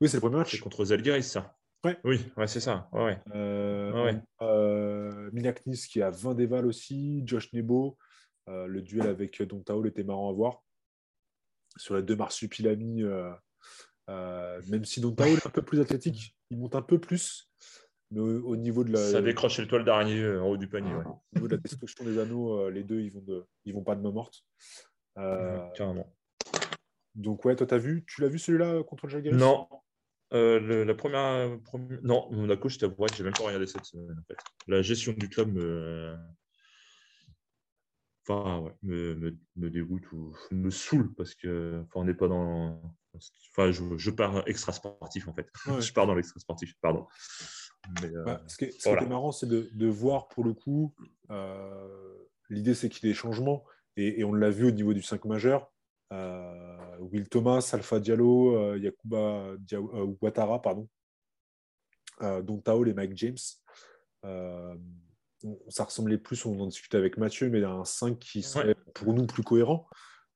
Oui, c'est le premier match. C'est contre Zalgiris, ça. Oui, ouais, c'est ça. Ouais, euh, euh, Minaknis qui a 20 déval aussi, Josh Nebo. Euh, le duel avec Dontaol était marrant à voir. Sur les deux marsupilami, même si Dontaol est un peu plus athlétique, il monte un peu plus. Mais au, niveau de la. Ça décroche le toile d'araignée en haut du panier. Au niveau de la destruction des anneaux, les deux, ils vont, de, ils vont pas de main morte. Carrément. Donc, ouais, toi, tu as vu, tu l'as vu celui-là contre le Jaguars Non, euh, la première, Non, Monaco, je t'avoue j'ai même pas regardé cette semaine. En fait. La gestion du club me, enfin, ouais, me, me, me, dégoûte ou me saoule parce que enfin, on n'est pas dans. Enfin, je, pars extra sportif en fait. je pars dans l'extra sportif, pardon. Euh, bah, ce qui est, marrant, c'est de, voir pour le coup. L'idée, c'est qu'il y ait des changements. Et, on l'a vu au niveau du 5 majeur. Will Thomas, Alpha Diallo, Yakuba Ouattara, pardon, dont Tao et Mike James ça ressemblait plus, on en discutait avec Mathieu, mais un 5 qui serait pour nous plus cohérent.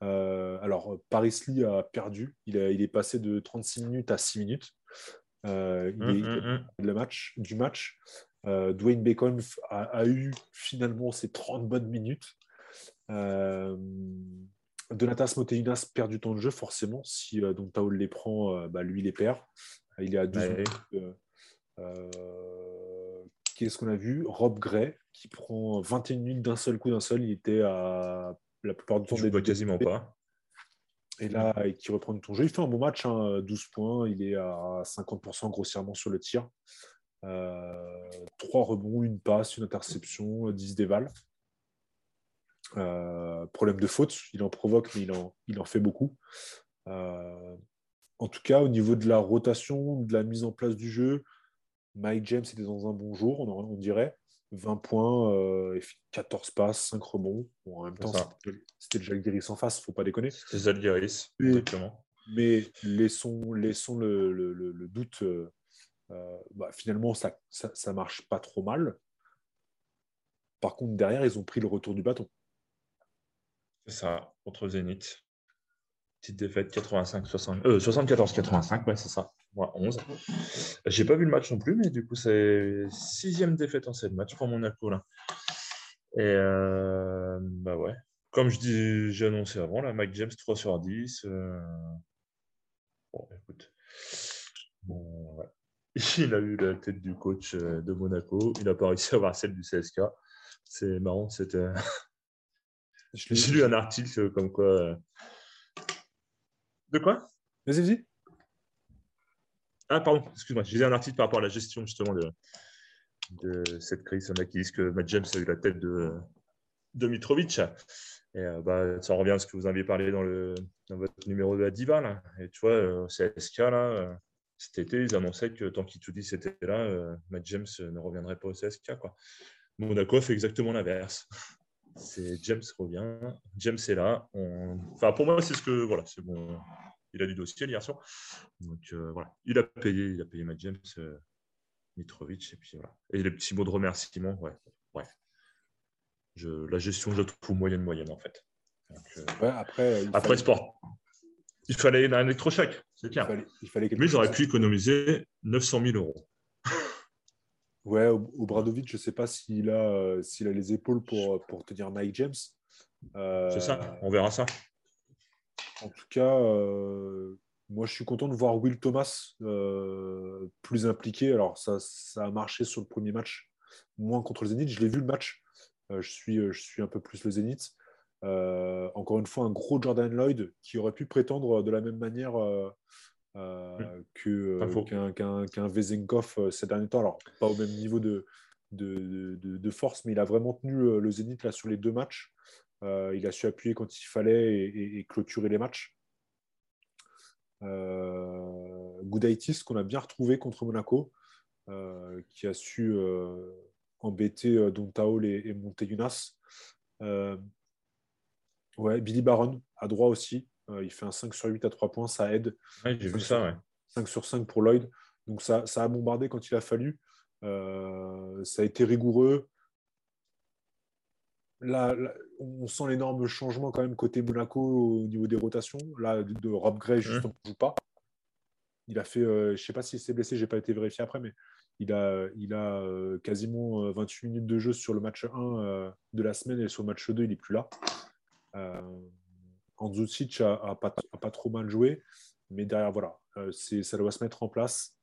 Euh, alors, Paris Lee a perdu. Il, est passé de 36 minutes à 6 minutes euh, il est, hum, hum. le match, du match. Euh, Dwayne Bacon a, eu finalement ses 30 bonnes minutes. Donatas Moteinas perd du temps de jeu, forcément. Si donc Taoul les prend, bah, lui, il les perd. Il est à 12 minutes qu'est-ce qu'on a vu? Rob Gray, qui prend 21 minutes d'un seul coup, d'un seul. Il était à la plupart du temps des quasiment pas. Et là, qui reprend du ton jeu. Il fait un bon match, 12 hein, points. Il est à 50% grossièrement sur le tir. Euh, 3 rebonds, une passe, une interception, 10 dévals. Euh, problème de faute, il en provoque, mais il en, il en fait beaucoup. Euh, en tout cas, au niveau de la rotation, de la mise en place du jeu, Mike James était dans un bon jour, on, dirait. 20 points, 14 euh, passes, 5 rebonds. en même temps, c'était déjà Giris en face, il ne faut pas déconner. C'était Zalgiris, exactement. Mais laissons, laissons le, le, doute. Euh, bah, finalement, ça ne ça, marche pas trop mal. Par contre, derrière, ils ont pris le retour du bâton. C'est ça, contre Zénith. Petite défaite 85, 74, 85, ouais, c'est ça. 11. J'ai pas vu le match non plus, mais du coup, c'est sixième défaite en 7 matchs pour Monaco. Là. Et euh, bah ouais. Comme je dis, j'ai annoncé avant, là, Mike James 3 sur 10. Euh, bon, écoute. Il a eu la tête du coach euh, de Monaco. Il n'a pas réussi à avoir celle du CSK. C'est marrant. C'était. J'ai lu un article comme quoi. De quoi? Vas-y, vas-y. Ah, pardon, excuse-moi. J'ai lu un article par rapport à la gestion justement de, de cette crise. Il y en a qui disent que Matt James a eu la tête de, de Mitrovic. Et euh, bah, ça revient à ce que vous aviez parlé dans, le, dans votre numéro de la Diva. Là. Et tu vois, euh, CSK, là, euh, cet été, ils annonçaient que tant qu'Itoudis était là, euh, Matt James ne reviendrait pas au CSK. Quoi. Monaco fait exactement l'inverse. C'est James revient, James est là. Enfin, pour moi, c'est ce que voilà, c'est bon il a du dossier hier soir. Donc euh, voilà, il a payé, il a payé Matt James, euh, Mitrovic, et puis voilà. Et les petits mots de remerciement, ouais. Je, la gestion, je la trouve moyenne, moyenne en fait. Euh, après, après sport. Il fallait un électrochoc, c'est clair. Il fallait, Mais ils auraient pu économiser 900 000 euros. Ouais, au, Bradovic, je ne sais pas s'il a, s'il a les épaules pour, pour tenir Mike James. C'est ça, on verra ça. En tout cas, euh, moi, je suis content de voir Will Thomas euh, plus impliqué. Alors, ça, ça, a marché sur le premier match, moins contre le Zénith. Je l'ai vu le match. Euh, je, suis, je suis un peu plus le Zénith. encore une fois, un gros Jordan Lloyd qui aurait pu prétendre de la même manière qu'un qu ces derniers temps. Alors, pas au même niveau de, de, de, force, mais il a vraiment tenu le Zénith là, sur les deux matchs. Euh, il a su appuyer quand il fallait et, clôturer les matchs. Euh, Goudaitis, qu'on a bien retrouvé contre Monaco, euh, qui a su euh, embêter Dontaol et, et Monteyunas. ouais, Billy Baron, à droit aussi. Il fait un 5 sur 8 à 3 points, ça aide. j'ai vu ça, 5 sur 5 pour Lloyd. Donc ça, ça a bombardé quand il a fallu. ça a été rigoureux là, on sent l'énorme changement quand même côté Monaco au niveau des rotations. Là, de, Rob Gray, justement, ne joue pas. Il a fait, euh, je ne sais pas s'il s'est blessé, je n'ai pas été vérifié après, mais il a, il a euh, quasiment 28 euh, minutes de jeu sur le match 1 de la semaine et sur le match 2, il n'est plus là. Euh, Andzucic n'a pas, pas, trop mal joué, mais derrière, voilà, ça doit se mettre en place.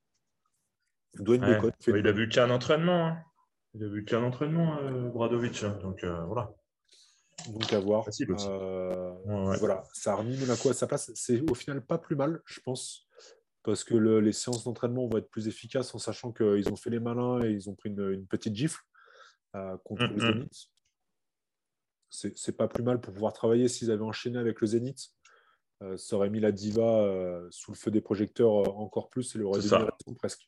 il a vu qu'un entraînement. Hein. Il a vu qu'un entraînement, euh, Bradovic. Hein, donc euh, voilà. Donc à voir. Euh, voilà, ça a remis Monaco à sa place. C'est au final pas plus mal, je pense, parce que les séances d'entraînement vont être plus efficaces en sachant qu'ils ont fait les malins et ils ont pris une, petite gifle contre mm-hmm. Zénith. C'est pas plus mal pour pouvoir travailler s'ils avaient enchaîné avec le Zénith. euh, ça aurait mis la diva sous le feu des projecteurs encore plus et le aurait devenu presque.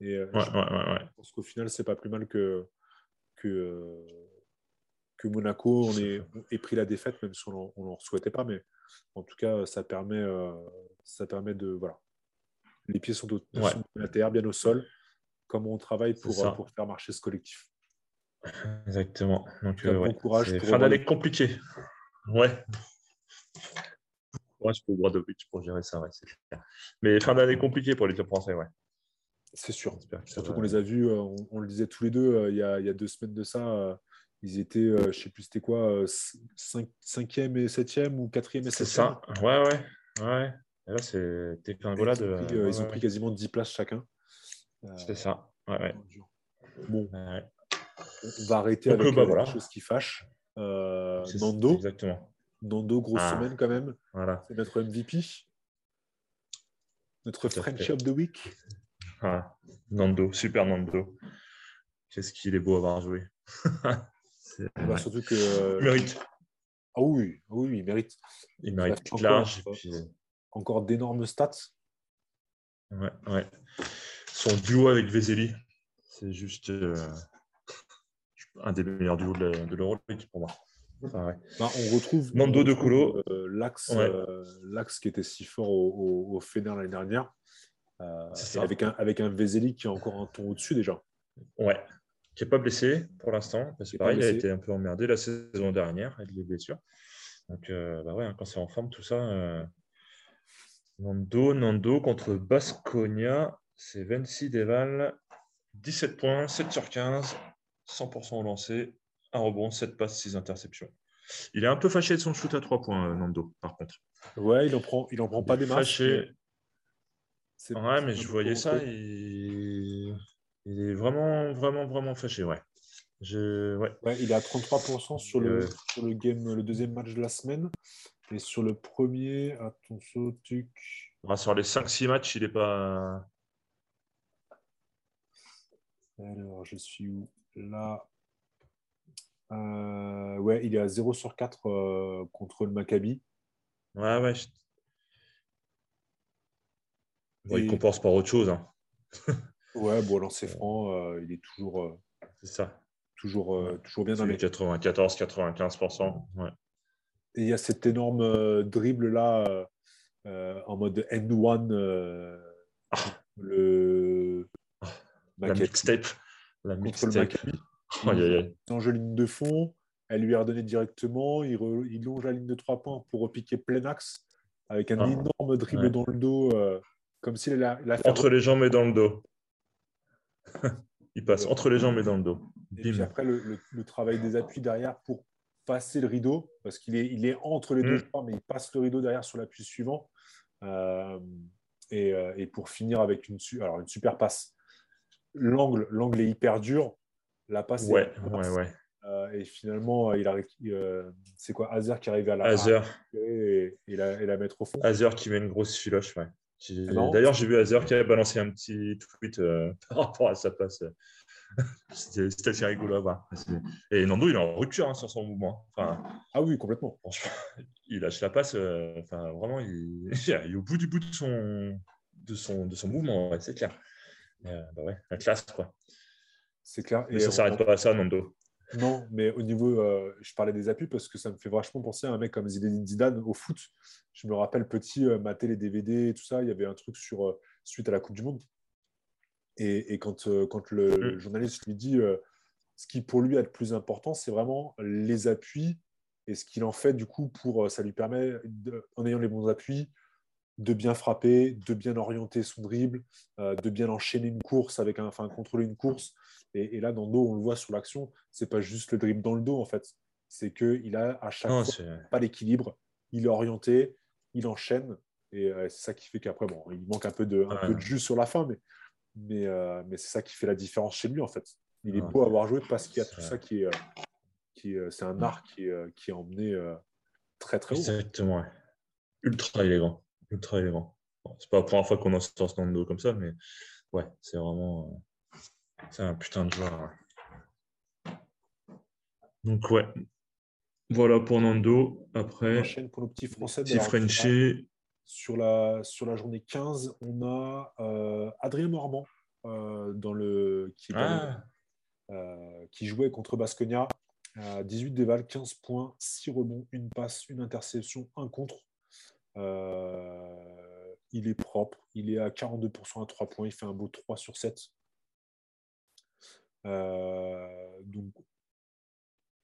Et ouais, ouais, ouais, je pense qu'au final, c'est pas plus mal que, que, que Monaco on ait, pris la défaite, même si on n'en souhaitait pas. Mais en tout cas, ça permet, ça permet de. Voilà. Les pieds sont, au, à terre, bien au sol. Comment on travaille pour, pour faire marcher ce collectif. Exactement. Donc, euh, bon courage. Pour fin d'année compliquée. Ouais. Courage pour Bradovic pour gérer ça, ouais, clair. Mais fin d'année compliquée pour les clubs français, ouais. C'est sûr. Surtout qu'on les a vus, euh, on, le disait tous les deux euh, il, y a, il, y a, deux semaines de ça. ils étaient, je ne sais plus c'était quoi, 5, 5e et 7e ou 4e et 7e. C'est ça, ouais, ouais. ouais. Et là, c'était un de. Ils ont, pris, ils ont pris quasiment 10 places chacun. C'est ça, ouais, ouais. Bon, on va arrêter avec bah, voilà. chose qui fâche. Euh, Nando. Exactement. Nando, grosse ah. semaine quand même. Voilà. C'est notre MVP. Notre French of the Week. Ah. Nando, super Nando. Qu'est-ce qu'il est beau à avoir joué. bah, surtout que. Euh, il mérite. Ah oui, oui, il mérite. Il mérite large. Encore d'énormes stats. Ouais, ouais. Son duo avec Veseli, c'est juste. Euh, un des meilleurs duos de l'Euroleague pour moi. Bah, on retrouve Nando de Colo. Euh, euh, l'axe qui était si fort au, au, Fener l'année dernière. Euh, avec, un, avec un Veseli qui est encore un ton au-dessus déjà. Ouais, qui n'est pas blessé pour l'instant. Parce que pareil, il a été un peu emmerdé la saison dernière avec les blessures. Donc, bah ouais, hein, quand c'est en forme, tout ça. Nando, Nando contre Basconia, c'est 26 Deval, 17 points, 7 sur 15, 100% au lancer, un rebond, 7 passes, 6 interceptions. Il est un peu fâché de son shoot à 3 points, euh, Nando, par contre. Ouais, il en prend, il en prend pas des masses. Fâché. Ouais, mais je voyais ça. Il... il... est vraiment, vraiment, vraiment fâché, ouais. Je... ouais. ouais il est à 33% sur le, euh, sur le game, le deuxième match de la semaine. Et sur le premier, attention, tuc. sur les 5-6 matchs, il n'est pas. Alors, je suis où? Là, euh, ouais, il est à 0 sur 4 euh, contre le Maccabi. Ouais, ouais. Il compense par autre chose. Hein. ouais, bon, lancer franc, euh, il est toujours. C'est ça. Toujours, toujours bien dans les 94-95%. Ouais. Et il y a cet énorme dribble là en mode N1. Ah. Le. Ah. La mixtape. La le Maccabi. Il ligne de fond, elle lui a redonné directement, il, longe la ligne de trois points pour repiquer plein axe avec un ah. énorme dribble dans le dos, euh, comme s'il a, Entre les jambes et dans le dos. il passe entre les jambes et dans le dos. Et puis après, le, travail des appuis derrière pour passer le rideau, parce qu'il est, il est entre les deux, mm. mais il passe le rideau derrière sur l'appui suivant. Euh, et, euh, et, pour finir avec une, alors une super passe l'angle, l'angle est hyper dur. La passe ouais, ouais, ouais. Euh, et finalement, il arrive, euh, c'est quoi Hazer qui arrive à la, Hazer. Et, la, et, la, mettre au fond. Hazer qui met une grosse filoche. Ouais. D'ailleurs, j'ai vu Hazer qui a balancé un petit tweet euh, par rapport à sa passe. C'était assez rigolo à voir. Et Nando, il est en rupture hein, sur son mouvement. Enfin, ah oui, complètement. il lâche la passe. enfin, vraiment, il... il, est au bout du bout de son, de son, de son mouvement. c'est clair. Euh, bah ouais, la classe, quoi. C'est clair. Et ça ne s'arrête pas à ça, Nando. Non, mais au niveau, euh, je parlais des appuis parce que ça me fait vachement penser à un mec comme Zinedine Zidane au foot. Je me rappelle petit, euh, mater les DVD et tout ça, il y avait un truc sur euh, suite à la Coupe du Monde. Et, et quand, quand le, mm. journaliste lui dit ce qui pour lui est le plus important, c'est vraiment les appuis et ce qu'il en fait du coup pour ça lui permet en ayant les bons appuis de bien frapper, de bien orienter son dribble, euh, de bien enchaîner une course avec un, enfin contrôler une course. Et, là, dans le dos, on le voit sur l'action, c'est pas juste le dribble dans le dos en fait, c'est que il a à chaque fois pas l'équilibre, il est orienté, il enchaîne, et euh, c'est ça qui fait qu'après, bon, il manque un peu de, un peu de jus sur la fin, mais mais, euh, mais c'est ça qui fait la différence chez lui en fait. Il est beau à avoir joué parce qu'il y a tout ça qui est, qui c'est un art qui, qui est emmené très très haut. Exactement, ultra élégant ultra élégant. c'est pas la première fois qu'on en sort ce dos comme ça, mais ouais, c'est vraiment. c'est un putain de joueur. Donc, ouais. Voilà pour Nando. Après, pour Français. petit Alors, Frenchie. Sur la, sur la journée 15, on a euh, Adrien Normand euh, dans le, qui, Ah, le- euh, qui jouait contre Basconia. Euh, 18 déval, 15 points, 6 rebonds, une passe, une interception, un contre. Euh, il est propre, il est à 42% à 3 points, il fait un beau 3 sur 7. Euh, donc,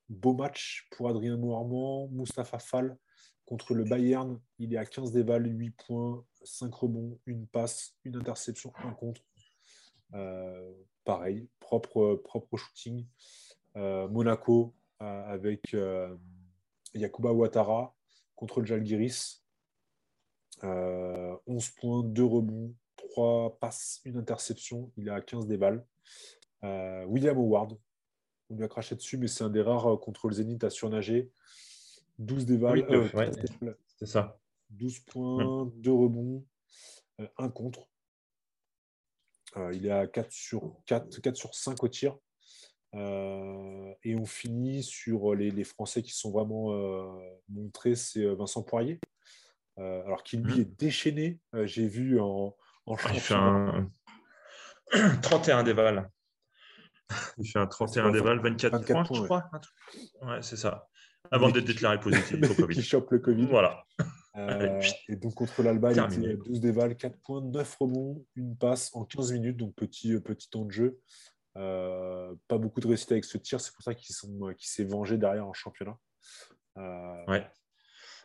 beau match pour Adrien Moarmand, Mustapha Fall contre le Bayern. Il est à 15 déval, 8 points, 5 rebonds, une passe, une interception, un contre. Euh, pareil, propre, shooting. Monaco avec Yakuba Ouattara contre le Jalgiris. Euh, 11 points, 2 rebonds, 3 passes, une interception. Il est à 15 déval. Euh, William Howard, on lui a craché dessus, mais c'est un des rares euh, contre le Zénith à surnager. 12 déval, Oui, euh, ouais. 13 déval, c'est ça. 12 points, 2 rebonds, 1 contre. Il est à 4 sur, 4, 4 sur 5 au tir. Euh, et on finit sur les, les Français qui sont vraiment euh, montrés, c'est Vincent Poirier. Euh, alors qu'il lui Mhm. est déchaîné, euh, j'ai vu en, en Ah, Il fait un 31 déval. Il fait un 31 déval, 24, 24 points, points, je crois. Ouais, c'est ça. Avant d'être déclaré positif au Covid. chope le Covid. Voilà. Euh, et donc contre l'Alba, il était 12 déval, 4 points, 9 rebonds, une passe en 15 minutes, donc petit, petit temps de jeu. Euh, pas beaucoup de réussite avec ce tir, c'est pour ça qu'il s'est vengé derrière en championnat. Euh, Ouais.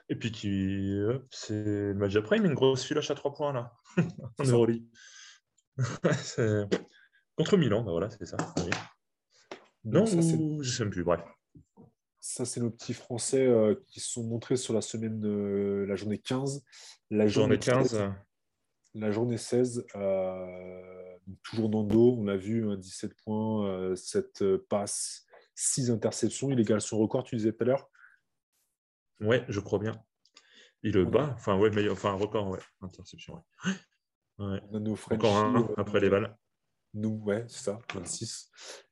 Et puis, qui, c'est le match d'après, il met une grosse filoche à 3 points là, en. Euroleague. Contre Milan, bah voilà, c'est ça. Oui. Non, ça, ou je sais même plus, bref. Ça, c'est nos petits Français euh, qui se sont montrés sur la semaine, euh, la journée 15. La Journée 15, 16, la journée 16, euh, donc toujours Nando, on l'a vu, hein, 17 points, euh, 7 passes, 6 interceptions. Il égale son record, tu disais tout à l'heure. Ouais, je crois bien. Il le bat, enfin, ouais, mais, enfin, un record, ouais, interception, ouais. Ouais. On a nos Frenchies, Encore un, euh, après les balles. Nous, ouais, c'est ça, 26.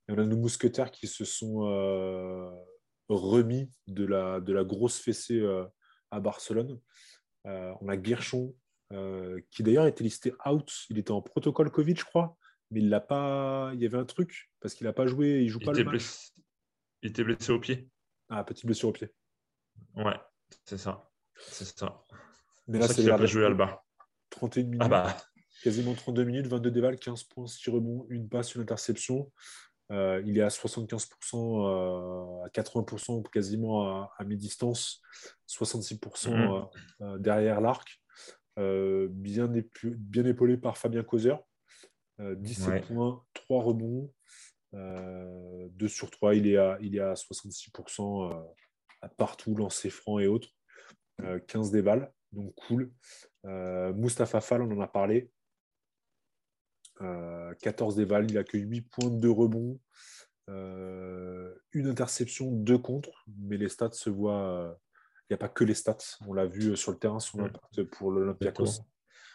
Et on a nos mousquetaires qui se sont euh, remis de la, de la grosse fessée euh, à Barcelone. Euh, on a Guerchon, euh, qui d'ailleurs était listé out. Il était en protocole Covid, je crois, mais il l'a pas. Il y avait un truc parce qu'il n'a pas joué, il joue Il pas le match. blessé... il était blessé au pied. Ah, petite blessure au pied. Ouais, c'est ça. C'est ça. Mais là, c'est la- Alba. 31 minutes, Ah bah, quasiment 32 minutes, 22 déval, 15 points, 6 rebonds, une passe, une interception. Euh, il est à 75%, euh, à 80% quasiment à, à mi-distance, 66% Mhm. euh, derrière l'arc. Bien, épaulé par Fabien Causer. Euh, 17 Ouais. points, 3 rebonds, euh, 2 sur 3. Il est à, il est à 66% euh, à partout, lancer franc et autres. Euh, 15 déval, donc cool. Euh, Mustapha Fall, on en a parlé. Euh, 14 déval, il accueille 8 points de rebond, euh, une interception, deux contre, mais les stats se voient. euh, Il n'y a pas que les stats, on l'a vu euh, sur le terrain, son impact pour l'Olympiakos.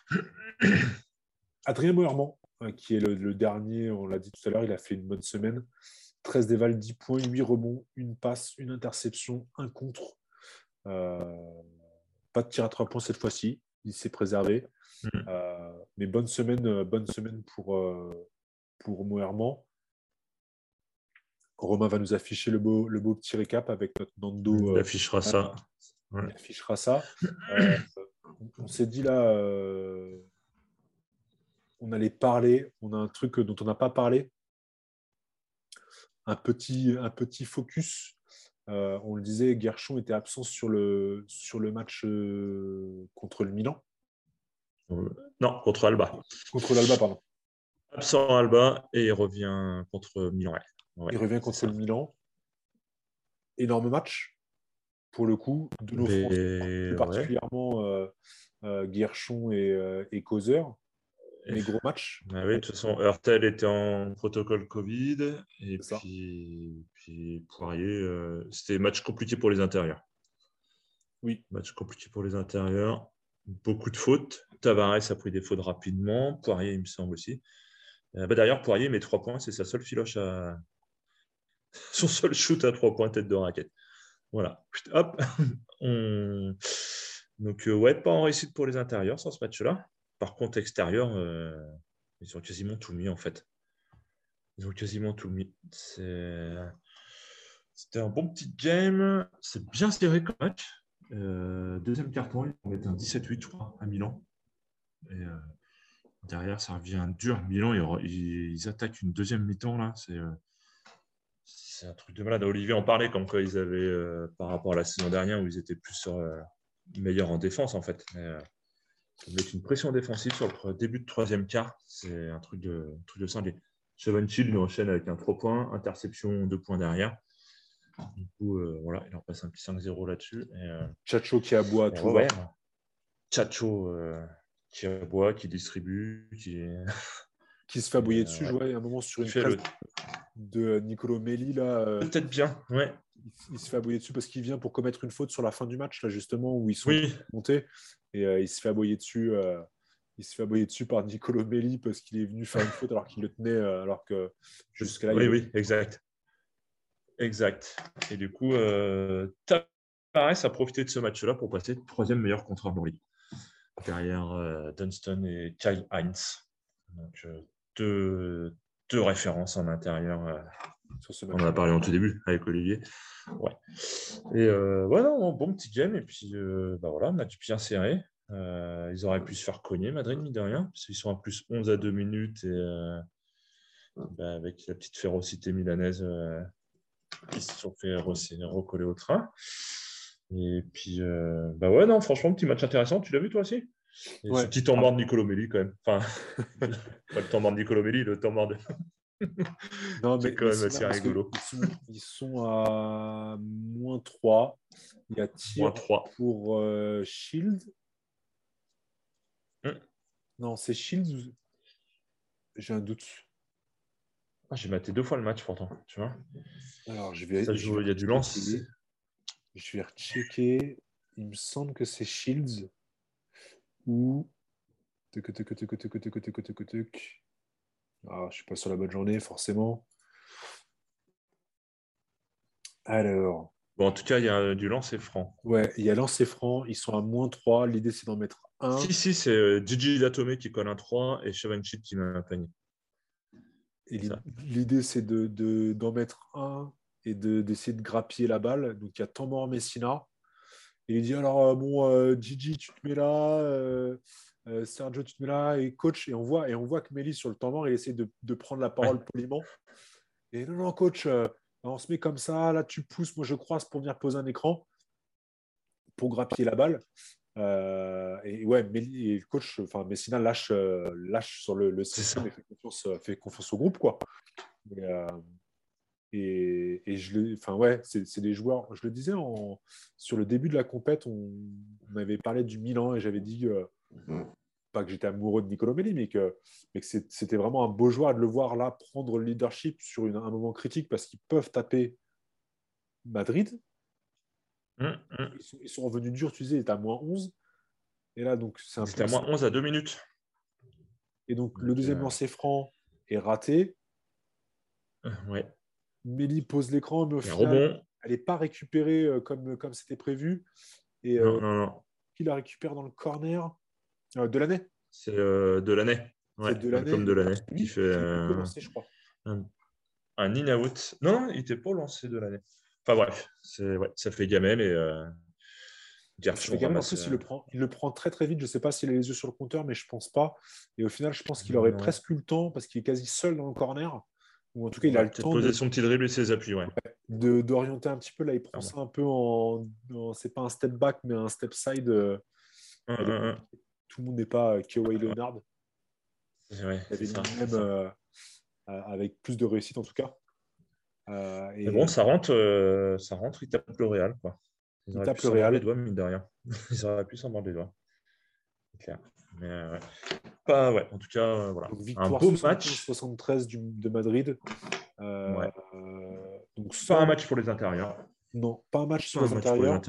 Adrien Moerman, euh, qui est le, le dernier, on l'a dit tout à l'heure, il a fait une bonne semaine. 13 déval, 10 points, 8 rebonds, une passe, une interception, un contre. Euh, pas de tir à 3 points cette fois-ci, il s'est préservé. Mm. Euh, mais bonne semaine, euh, bonne semaine pour, euh, pour Moerman. Romain va nous afficher le beau, le beau petit récap avec notre Nando. il affichera ça. il affichera ça. On s'est dit là, on allait parler. On a un truc dont on n'a pas parlé. Un petit, un petit focus. Euh, on le disait, Guerchon était absent sur le, sur le match euh, contre le Milan. Non, contre Alba. Contre l'Alba, pardon. Absent Alba et il revient contre Milan. ouais. Il revient contre le Milan. Énorme match, pour le coup, de nos Français, plus particulièrement euh, euh, Guerchon et, euh, et Causer. Mais gros match. Ah oui, de toute façon, Hurtel était en protocole Covid. Et puis, puis Poirier, euh, c'était match compliqué pour les intérieurs. Oui. Match compliqué pour les intérieurs. Beaucoup de fautes. Tavares a pris des fautes rapidement. Poirier, il me semble aussi. Euh, bah, D'ailleurs, Poirier met 3 points. C'est sa seule filoche à. Son seul shoot à 3 points tête de raquette. Voilà. Hop. On... Donc, euh, ouais, pas en réussite pour les intérieurs sur ce match-là. Par contre, extérieur, euh, ils ont quasiment tout mis en fait. Ils ont quasiment tout mis. C'était un bon petit game. C'est bien serré comme match. Euh, deuxième carton, ils vont mettre un 17-8, je crois, à Milan. Et derrière, ça revient dur. Milan, ils, attaquent une deuxième mi-temps là. C'est un truc de malade. Olivier en parlait comme quoi ils avaient, euh, par rapport à la saison dernière, où ils étaient plus euh, meilleurs en défense, en fait. Euh, mettre une pression défensive sur le début de troisième quart, c'est un truc de, un truc de cinglé. Chill il enchaîne avec un 3 points, interception 2 points derrière. Du coup, voilà, il en passe un petit 5-0 là-dessus. Chacho qui aboie à tout. Ouais. Chacho qui aboie, qui distribue, qui. qui se fait aboyer dessus, je vois à un moment sur une presse de Nicolo Melli là. Euh, Peut-être bien, ouais. Il, se fait aboyer dessus parce qu'il vient pour commettre une faute sur la fin du match là justement où ils sont montés et euh, il se fait aboyer dessus. Euh, il se fait aboyer dessus par Nicolo Melli parce qu'il est venu faire une faute alors qu'il le tenait alors que jusqu'à là. Oui, oui, exact, exact. Et du coup, Tavares a profité de ce match-là pour passer troisième meilleur contre Mori derrière Dunston et Kyle Heinz. Donc, deux, deux références en intérieur. Euh, on en a parlé en tout début avec Olivier. Ouais. Et euh, ouais, bon petit game. Et puis, euh, bah voilà, match bien serré. ils auraient pu se faire cogner, Madrid, ni de rien, parce qu'ils sont à plus 11 à 2 minutes. Et bah, avec la petite férocité milanaise, ils se sont fait recoller au train. Et puis, bah ouais, non, franchement, petit match intéressant. Tu l'as vu toi aussi? Ce petit temps mort de Nicolo Melli, quand même. Enfin, pas le temps mort de Nicolo Melli, le temps mort de. non, mais quand même assez rigolo. Ils sont, à moins 3. Il y a tir 3. pour euh, Shield. Hum. Non, c'est Shield J'ai un doute. Ah, J'ai maté deux fois le match pourtant, tu vois. Alors, je vais. il y a du lance. Je vais rechecker. Il me semble que c'est Shields ou ah, je suis pas sur la bonne journée, forcément. Alors. Bon, en tout cas, il y a du lancer franc. Ouais, il y a lancer franc. Ils sont à moins 3. L'idée, c'est d'en mettre un. Si, si, c'est euh, Gigi Datome qui colle un 3 et Chavanchit qui met un panier. l'idée, c'est d'en de, d'en mettre un et d'essayer de, grappiller la balle. Donc, il y a Tamor Messina et il dit alors, euh, bon, euh, Gigi, tu te mets là, euh, Sergio, tu te mets là, et coach, et on voit, et on voit que Mélis, sur le temps mort, il essaie de, de prendre la parole poliment. Et non, non, coach, on se met comme ça, là, tu pousses, moi, je croise pour venir poser un écran pour grappiller la balle. et ouais, Mélis, coach, enfin, Messina lâche, lâche sur le, le système et fait confiance, fait confiance au groupe, quoi. Et, je enfin ouais, c'est des joueurs. Je le disais en, sur le début de la compète, on, on avait parlé du Milan et j'avais dit mm. pas que j'étais amoureux de Nicolo Melli, mais que, mais que c'était vraiment un beau joueur de le voir là prendre le leadership sur une, un moment critique parce qu'ils peuvent taper Madrid. Mm, mm. Ils, sont, revenus durs, tu disais, ils étaient à moins 11. Et là, donc c'est C'était à moins 11 à 2 minutes. Et donc, le deuxième euh... lancer franc est raté. Ouais. Mélie pose l'écran, mais au final, elle n'est pas récupérée euh, comme comme c'était prévu. Et euh, qui la récupère dans le corner? Euh, de l'année C'est de l'année. Ouais, de l'année. Comme de l'année. Qui fait lancé, je crois. un, in-out. Non, il n'était pas lancé de l'année. Enfin bref, ouais, ça fait gamelle et. Il le prend très très vite. Je ne sais pas s'il a les yeux sur le compteur, mais je ne pense pas. Et au final, je pense qu'il aurait presque eu le temps parce qu'il est quasi seul dans le corner ou en tout cas, il a le temps. de poser son petit dribble et ses appuis, ouais. D'orienter un petit peu. Là, il prend ça un peu en. c'est pas un step back, mais un step side. Euh, tout le monde n'est pas euh, Kawhi Leonard. Ouais, ça, même euh, avec plus de réussite, en tout cas. et... Mais bon, ça rentre, ça rentre, il tape le Real. Quoi. il tape le Real. les doigts, mine de rien. Ils auraient pu s'en mordre les doigts. C'est clair. Mais ouais. Pas, ouais, en tout cas, euh, voilà. un beau match. 73 du, de Madrid. Euh, donc pas un match pour les intérieurs. Non, pas un match sur les, intérieurs.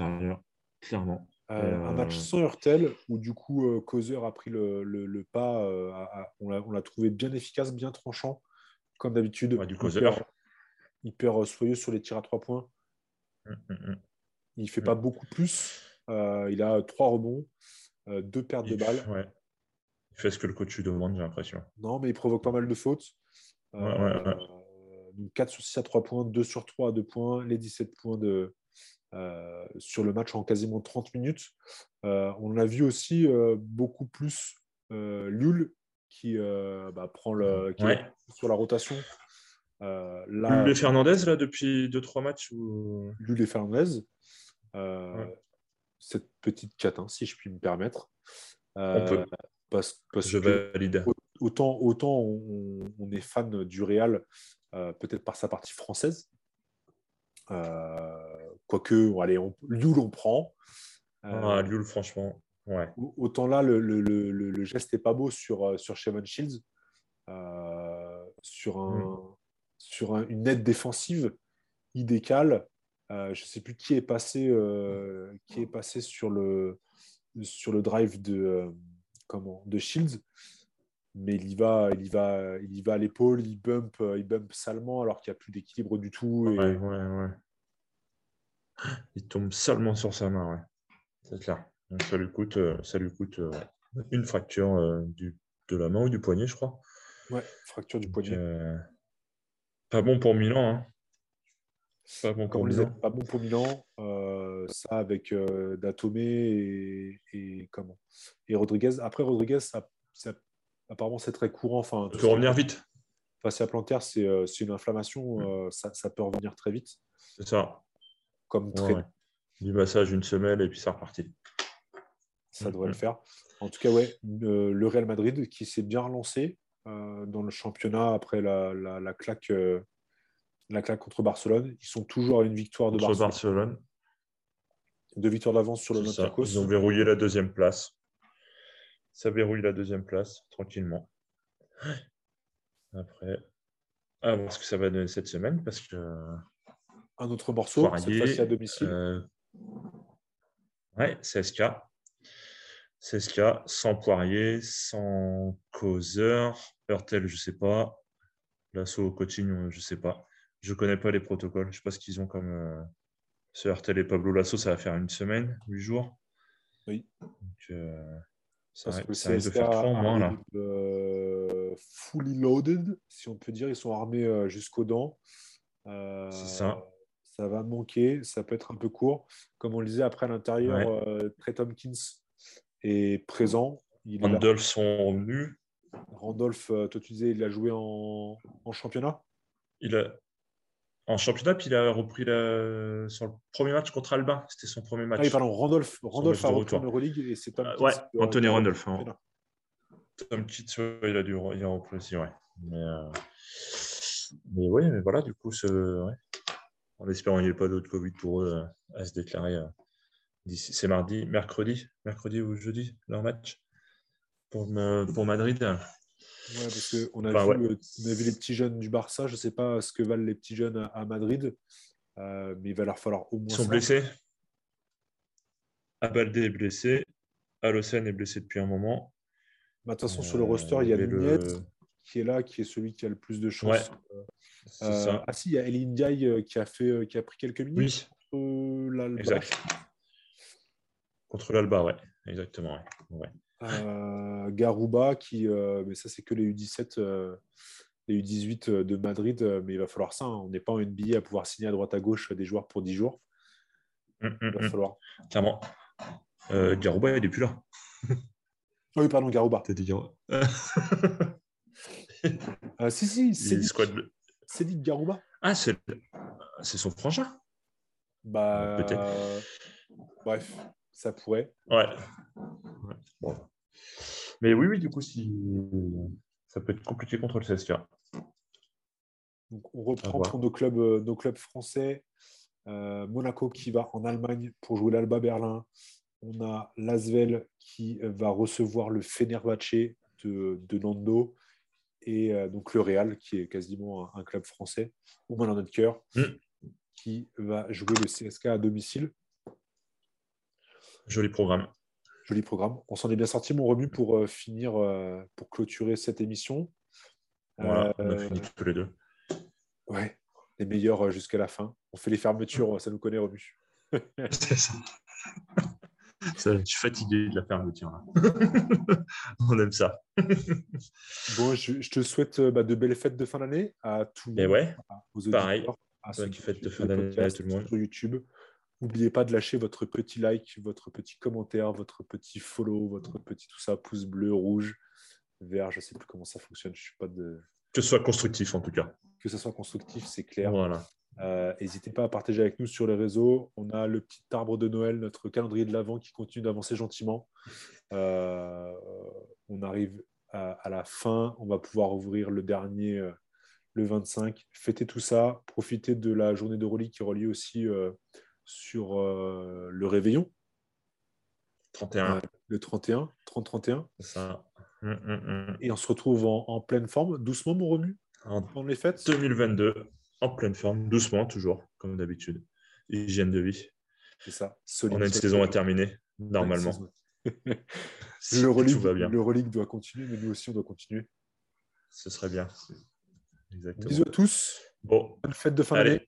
Clairement. Euh, un match sans Hurtel, où du coup, Causeur a pris le, le, pas. on l'a trouvé bien efficace, bien tranchant, comme d'habitude. du Causeur. Hyper, hyper, soyeux sur les tirs à trois points. Hum, hum, hum. Il ne fait pas beaucoup plus. il a trois rebonds, deux pertes de balles. Ouais. Il fait ce que le coach lui demande, j'ai l'impression. Non, mais il provoque pas mal de fautes. Ouais, 4 sur 6 à 3 points, 2 sur 3 à 2 points, les 17 points de, euh, sur le match en quasiment 30 minutes. Euh, on a vu aussi euh, beaucoup plus Lul qui bah, prend le, qui sur la rotation. Euh, là, et Fernandez, là, depuis 2-3 matchs ou... Lul et Fernandez. Cette petite catin, si je puis me permettre. on peut. Parce, parce je valide. Autant, autant on, on, est fan du Real, peut-être par sa partie française, euh, quoique, allez, on, Lioul, on prend. Ah, Lioul, franchement. Ouais. Autant là, le, le, le, geste n'est pas beau sur, euh, sur Shevon Shields. Euh, sur, un, mm. sur une aide défensive, il décale. je ne sais plus qui est passé, qui est passé sur, le, sur le drive de, comment, de Shields mais il y va, il y va, il y va à l'épaule, il bump, euh, il bump salement alors qu'il n'y a plus d'équilibre du tout. Et... Ouais, ouais, ouais. Il tombe salement sur sa main, ouais. C'est clair. Donc ça lui coûte, euh, ça lui coûte euh, une fracture du, de la main ou du poignet, je crois. Ouais, fracture du poignet. pas bon pour Milan. Hein. Pas bon pour Milan. pas bon pour Milan. ça avec Datomé et, et, comment? Et Rodriguez. Après Rodriguez, ça, ça apparemment, c'est très courant. Enfin, ça peut revenir vite. Face plantaire, c'est euh, une inflammation, mm. euh, ça, peut revenir très vite. C'est ça. Comme très... Du massage une semaine et puis ça repartit. Ça devrait le mm. faire. En tout cas, ouais, le Real Madrid qui s'est bien relancé euh, dans le championnat après la, la, claque, la claque contre Barcelone. Ils sont toujours à une victoire de Barcelone. Barcelone. Deux victoires d'avance sur le Olympiakos. Ils ont verrouillé la deuxième place ça verrouille la deuxième place tranquillement. Après, à voir ce que ça va donner cette semaine parce que. Un autre morceau, fois-ci à domicile. Euh... Ouais, CSK. CSK, sans Poirier, sans Causeur, Hurtel, je ne sais pas. L'assaut coaching, je ne sais pas. Je ne connais pas les protocoles. Je ne sais pas ce qu'ils ont comme. Euh... Ce et Pablo Lasso, ça va faire une semaine, huit jours. Oui. Donc, euh... Ça, risque de faire trois mois là. Euh, fully loaded, si on peut dire. Ils sont armés euh, jusqu'aux dents. C'est ça. Ça va manquer. Ça peut être un peu court. Comme on le disait, après à l'intérieur, Trey Tompkins est présent. Il Randolph sont revenus. Randolph, toi tu disais, il a joué en, en championnat? Il a, en championnat, puis il a repris la... sur le premier match contre Albin. C'était son premier match. Ah oui, pardon, Randolph, Randolph a repris en Euroleague et c'est Tom euh, Ouais, Anthony Randolph. Hein. Tom Kitts, il a dû il a repris aussi, ouais. Mais, euh... mais oui, mais voilà, du coup, ce... ouais. en espérant qu'il n'y ait pas d'autres Covid pour eux euh, à se déclarer. Euh, c'est mardi, mercredi, mercredi ou jeudi, leur match pour, pour Madrid. Ouais, parce qu'on a, vu, on a vu les petits jeunes du Barça. Je ne sais pas ce que valent les petits jeunes à, Madrid, euh, mais il va leur falloir au moins. Ils sont blessés. Abalde est blessé. Alocen est blessé depuis un moment. Bah, de toute façon, sur le roster, il y a Nunez qui est là, qui est celui qui a le plus de chances. Euh, ah si, il y a Elin Diaye euh, qui a, fait, qui a pris quelques minutes contre l'Alba. Contre l'Alba, ouais, exactement. Ouais. Euh, Garouba, qui, euh, mais ça, c'est que les U17, euh, les U18 de Madrid, mais il va falloir ça. Hein. On n'est pas en NBA à pouvoir signer à droite à gauche des joueurs pour 10 jours. Hum, hum, il va hum. falloir. Clairement. Garouba, il n'est plus là. Ah oui, pardon, Garouba. T'as dit Garouba. si, si, c'est dit, dit Garouba. Ah, c'est son frangin Bah, peut-être. Bref, ça pourrait. Ouais. Bon. Mais oui, oui, du coup, si... ça peut être compliqué contre le CSK. Donc, on reprend pour nos clubs, euh, nos clubs français. Euh, Monaco qui va en Allemagne pour jouer l'Alba Berlin. On a Lasvel qui va recevoir le Fenerbahce de, de Nando. Et euh, donc le Real, qui est quasiment un, club français, au moins dans notre cœur, mm. qui va jouer le CSK à domicile. Joli programme. Joli programme. On s'en est bien sorti, mon Remu, pour euh, finir, euh, pour clôturer cette émission. Voilà, on a euh, fini tous les deux. Ouais, les meilleurs jusqu'à la fin. On fait les fermetures, ça nous connaît, Remu. C'est ça. Ça, Je suis fatigué de la fermeture. là. On aime ça. Bon, je, je te souhaite bah, de belles fêtes de fin d'année à tous Et ouais, aux pareil. à ceux qui fête de fin d'année à tout le monde. Sur YouTube. N'oubliez pas de lâcher votre petit like, votre petit commentaire, votre petit follow, votre petit tout ça, pouce bleu, rouge, vert, je ne sais plus comment ça fonctionne. Je suis pas de... que ce soit constructif en tout cas. Que ce soit constructif, c'est clair. Voilà. Euh, N'hésitez pas à partager avec nous sur les réseaux. On a le petit arbre de Noël, notre calendrier de l'Avent qui continue d'avancer gentiment. Euh, on arrive à, à la fin. On va pouvoir ouvrir le dernier euh, le 25. Fêtez tout ça. Profitez de la journée de Rolly qui est reliée aussi sur euh, le réveillon, 31. Ouais. le 31, 30-31. c'est ça. Hum, hum, hum. Et on se retrouve en, en pleine forme. Doucement, mon remue, En pendant les fêtes. 2022, en pleine forme, doucement toujours, comme d'habitude. Hygiène de vie. C'est ça. Solide, On a une solide. saison à terminer, normalement. Le Tout relique, va bien. le relique doit continuer, mais nous aussi, on doit continuer. Ce serait bien. Exactement. Bisous à tous. Bon, Bonne fête de fin d'année.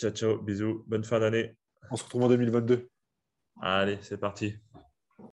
Ciao, ciao. Bisous. Bonne fin d'année. On se retrouve en 2022. Allez, c'est parti.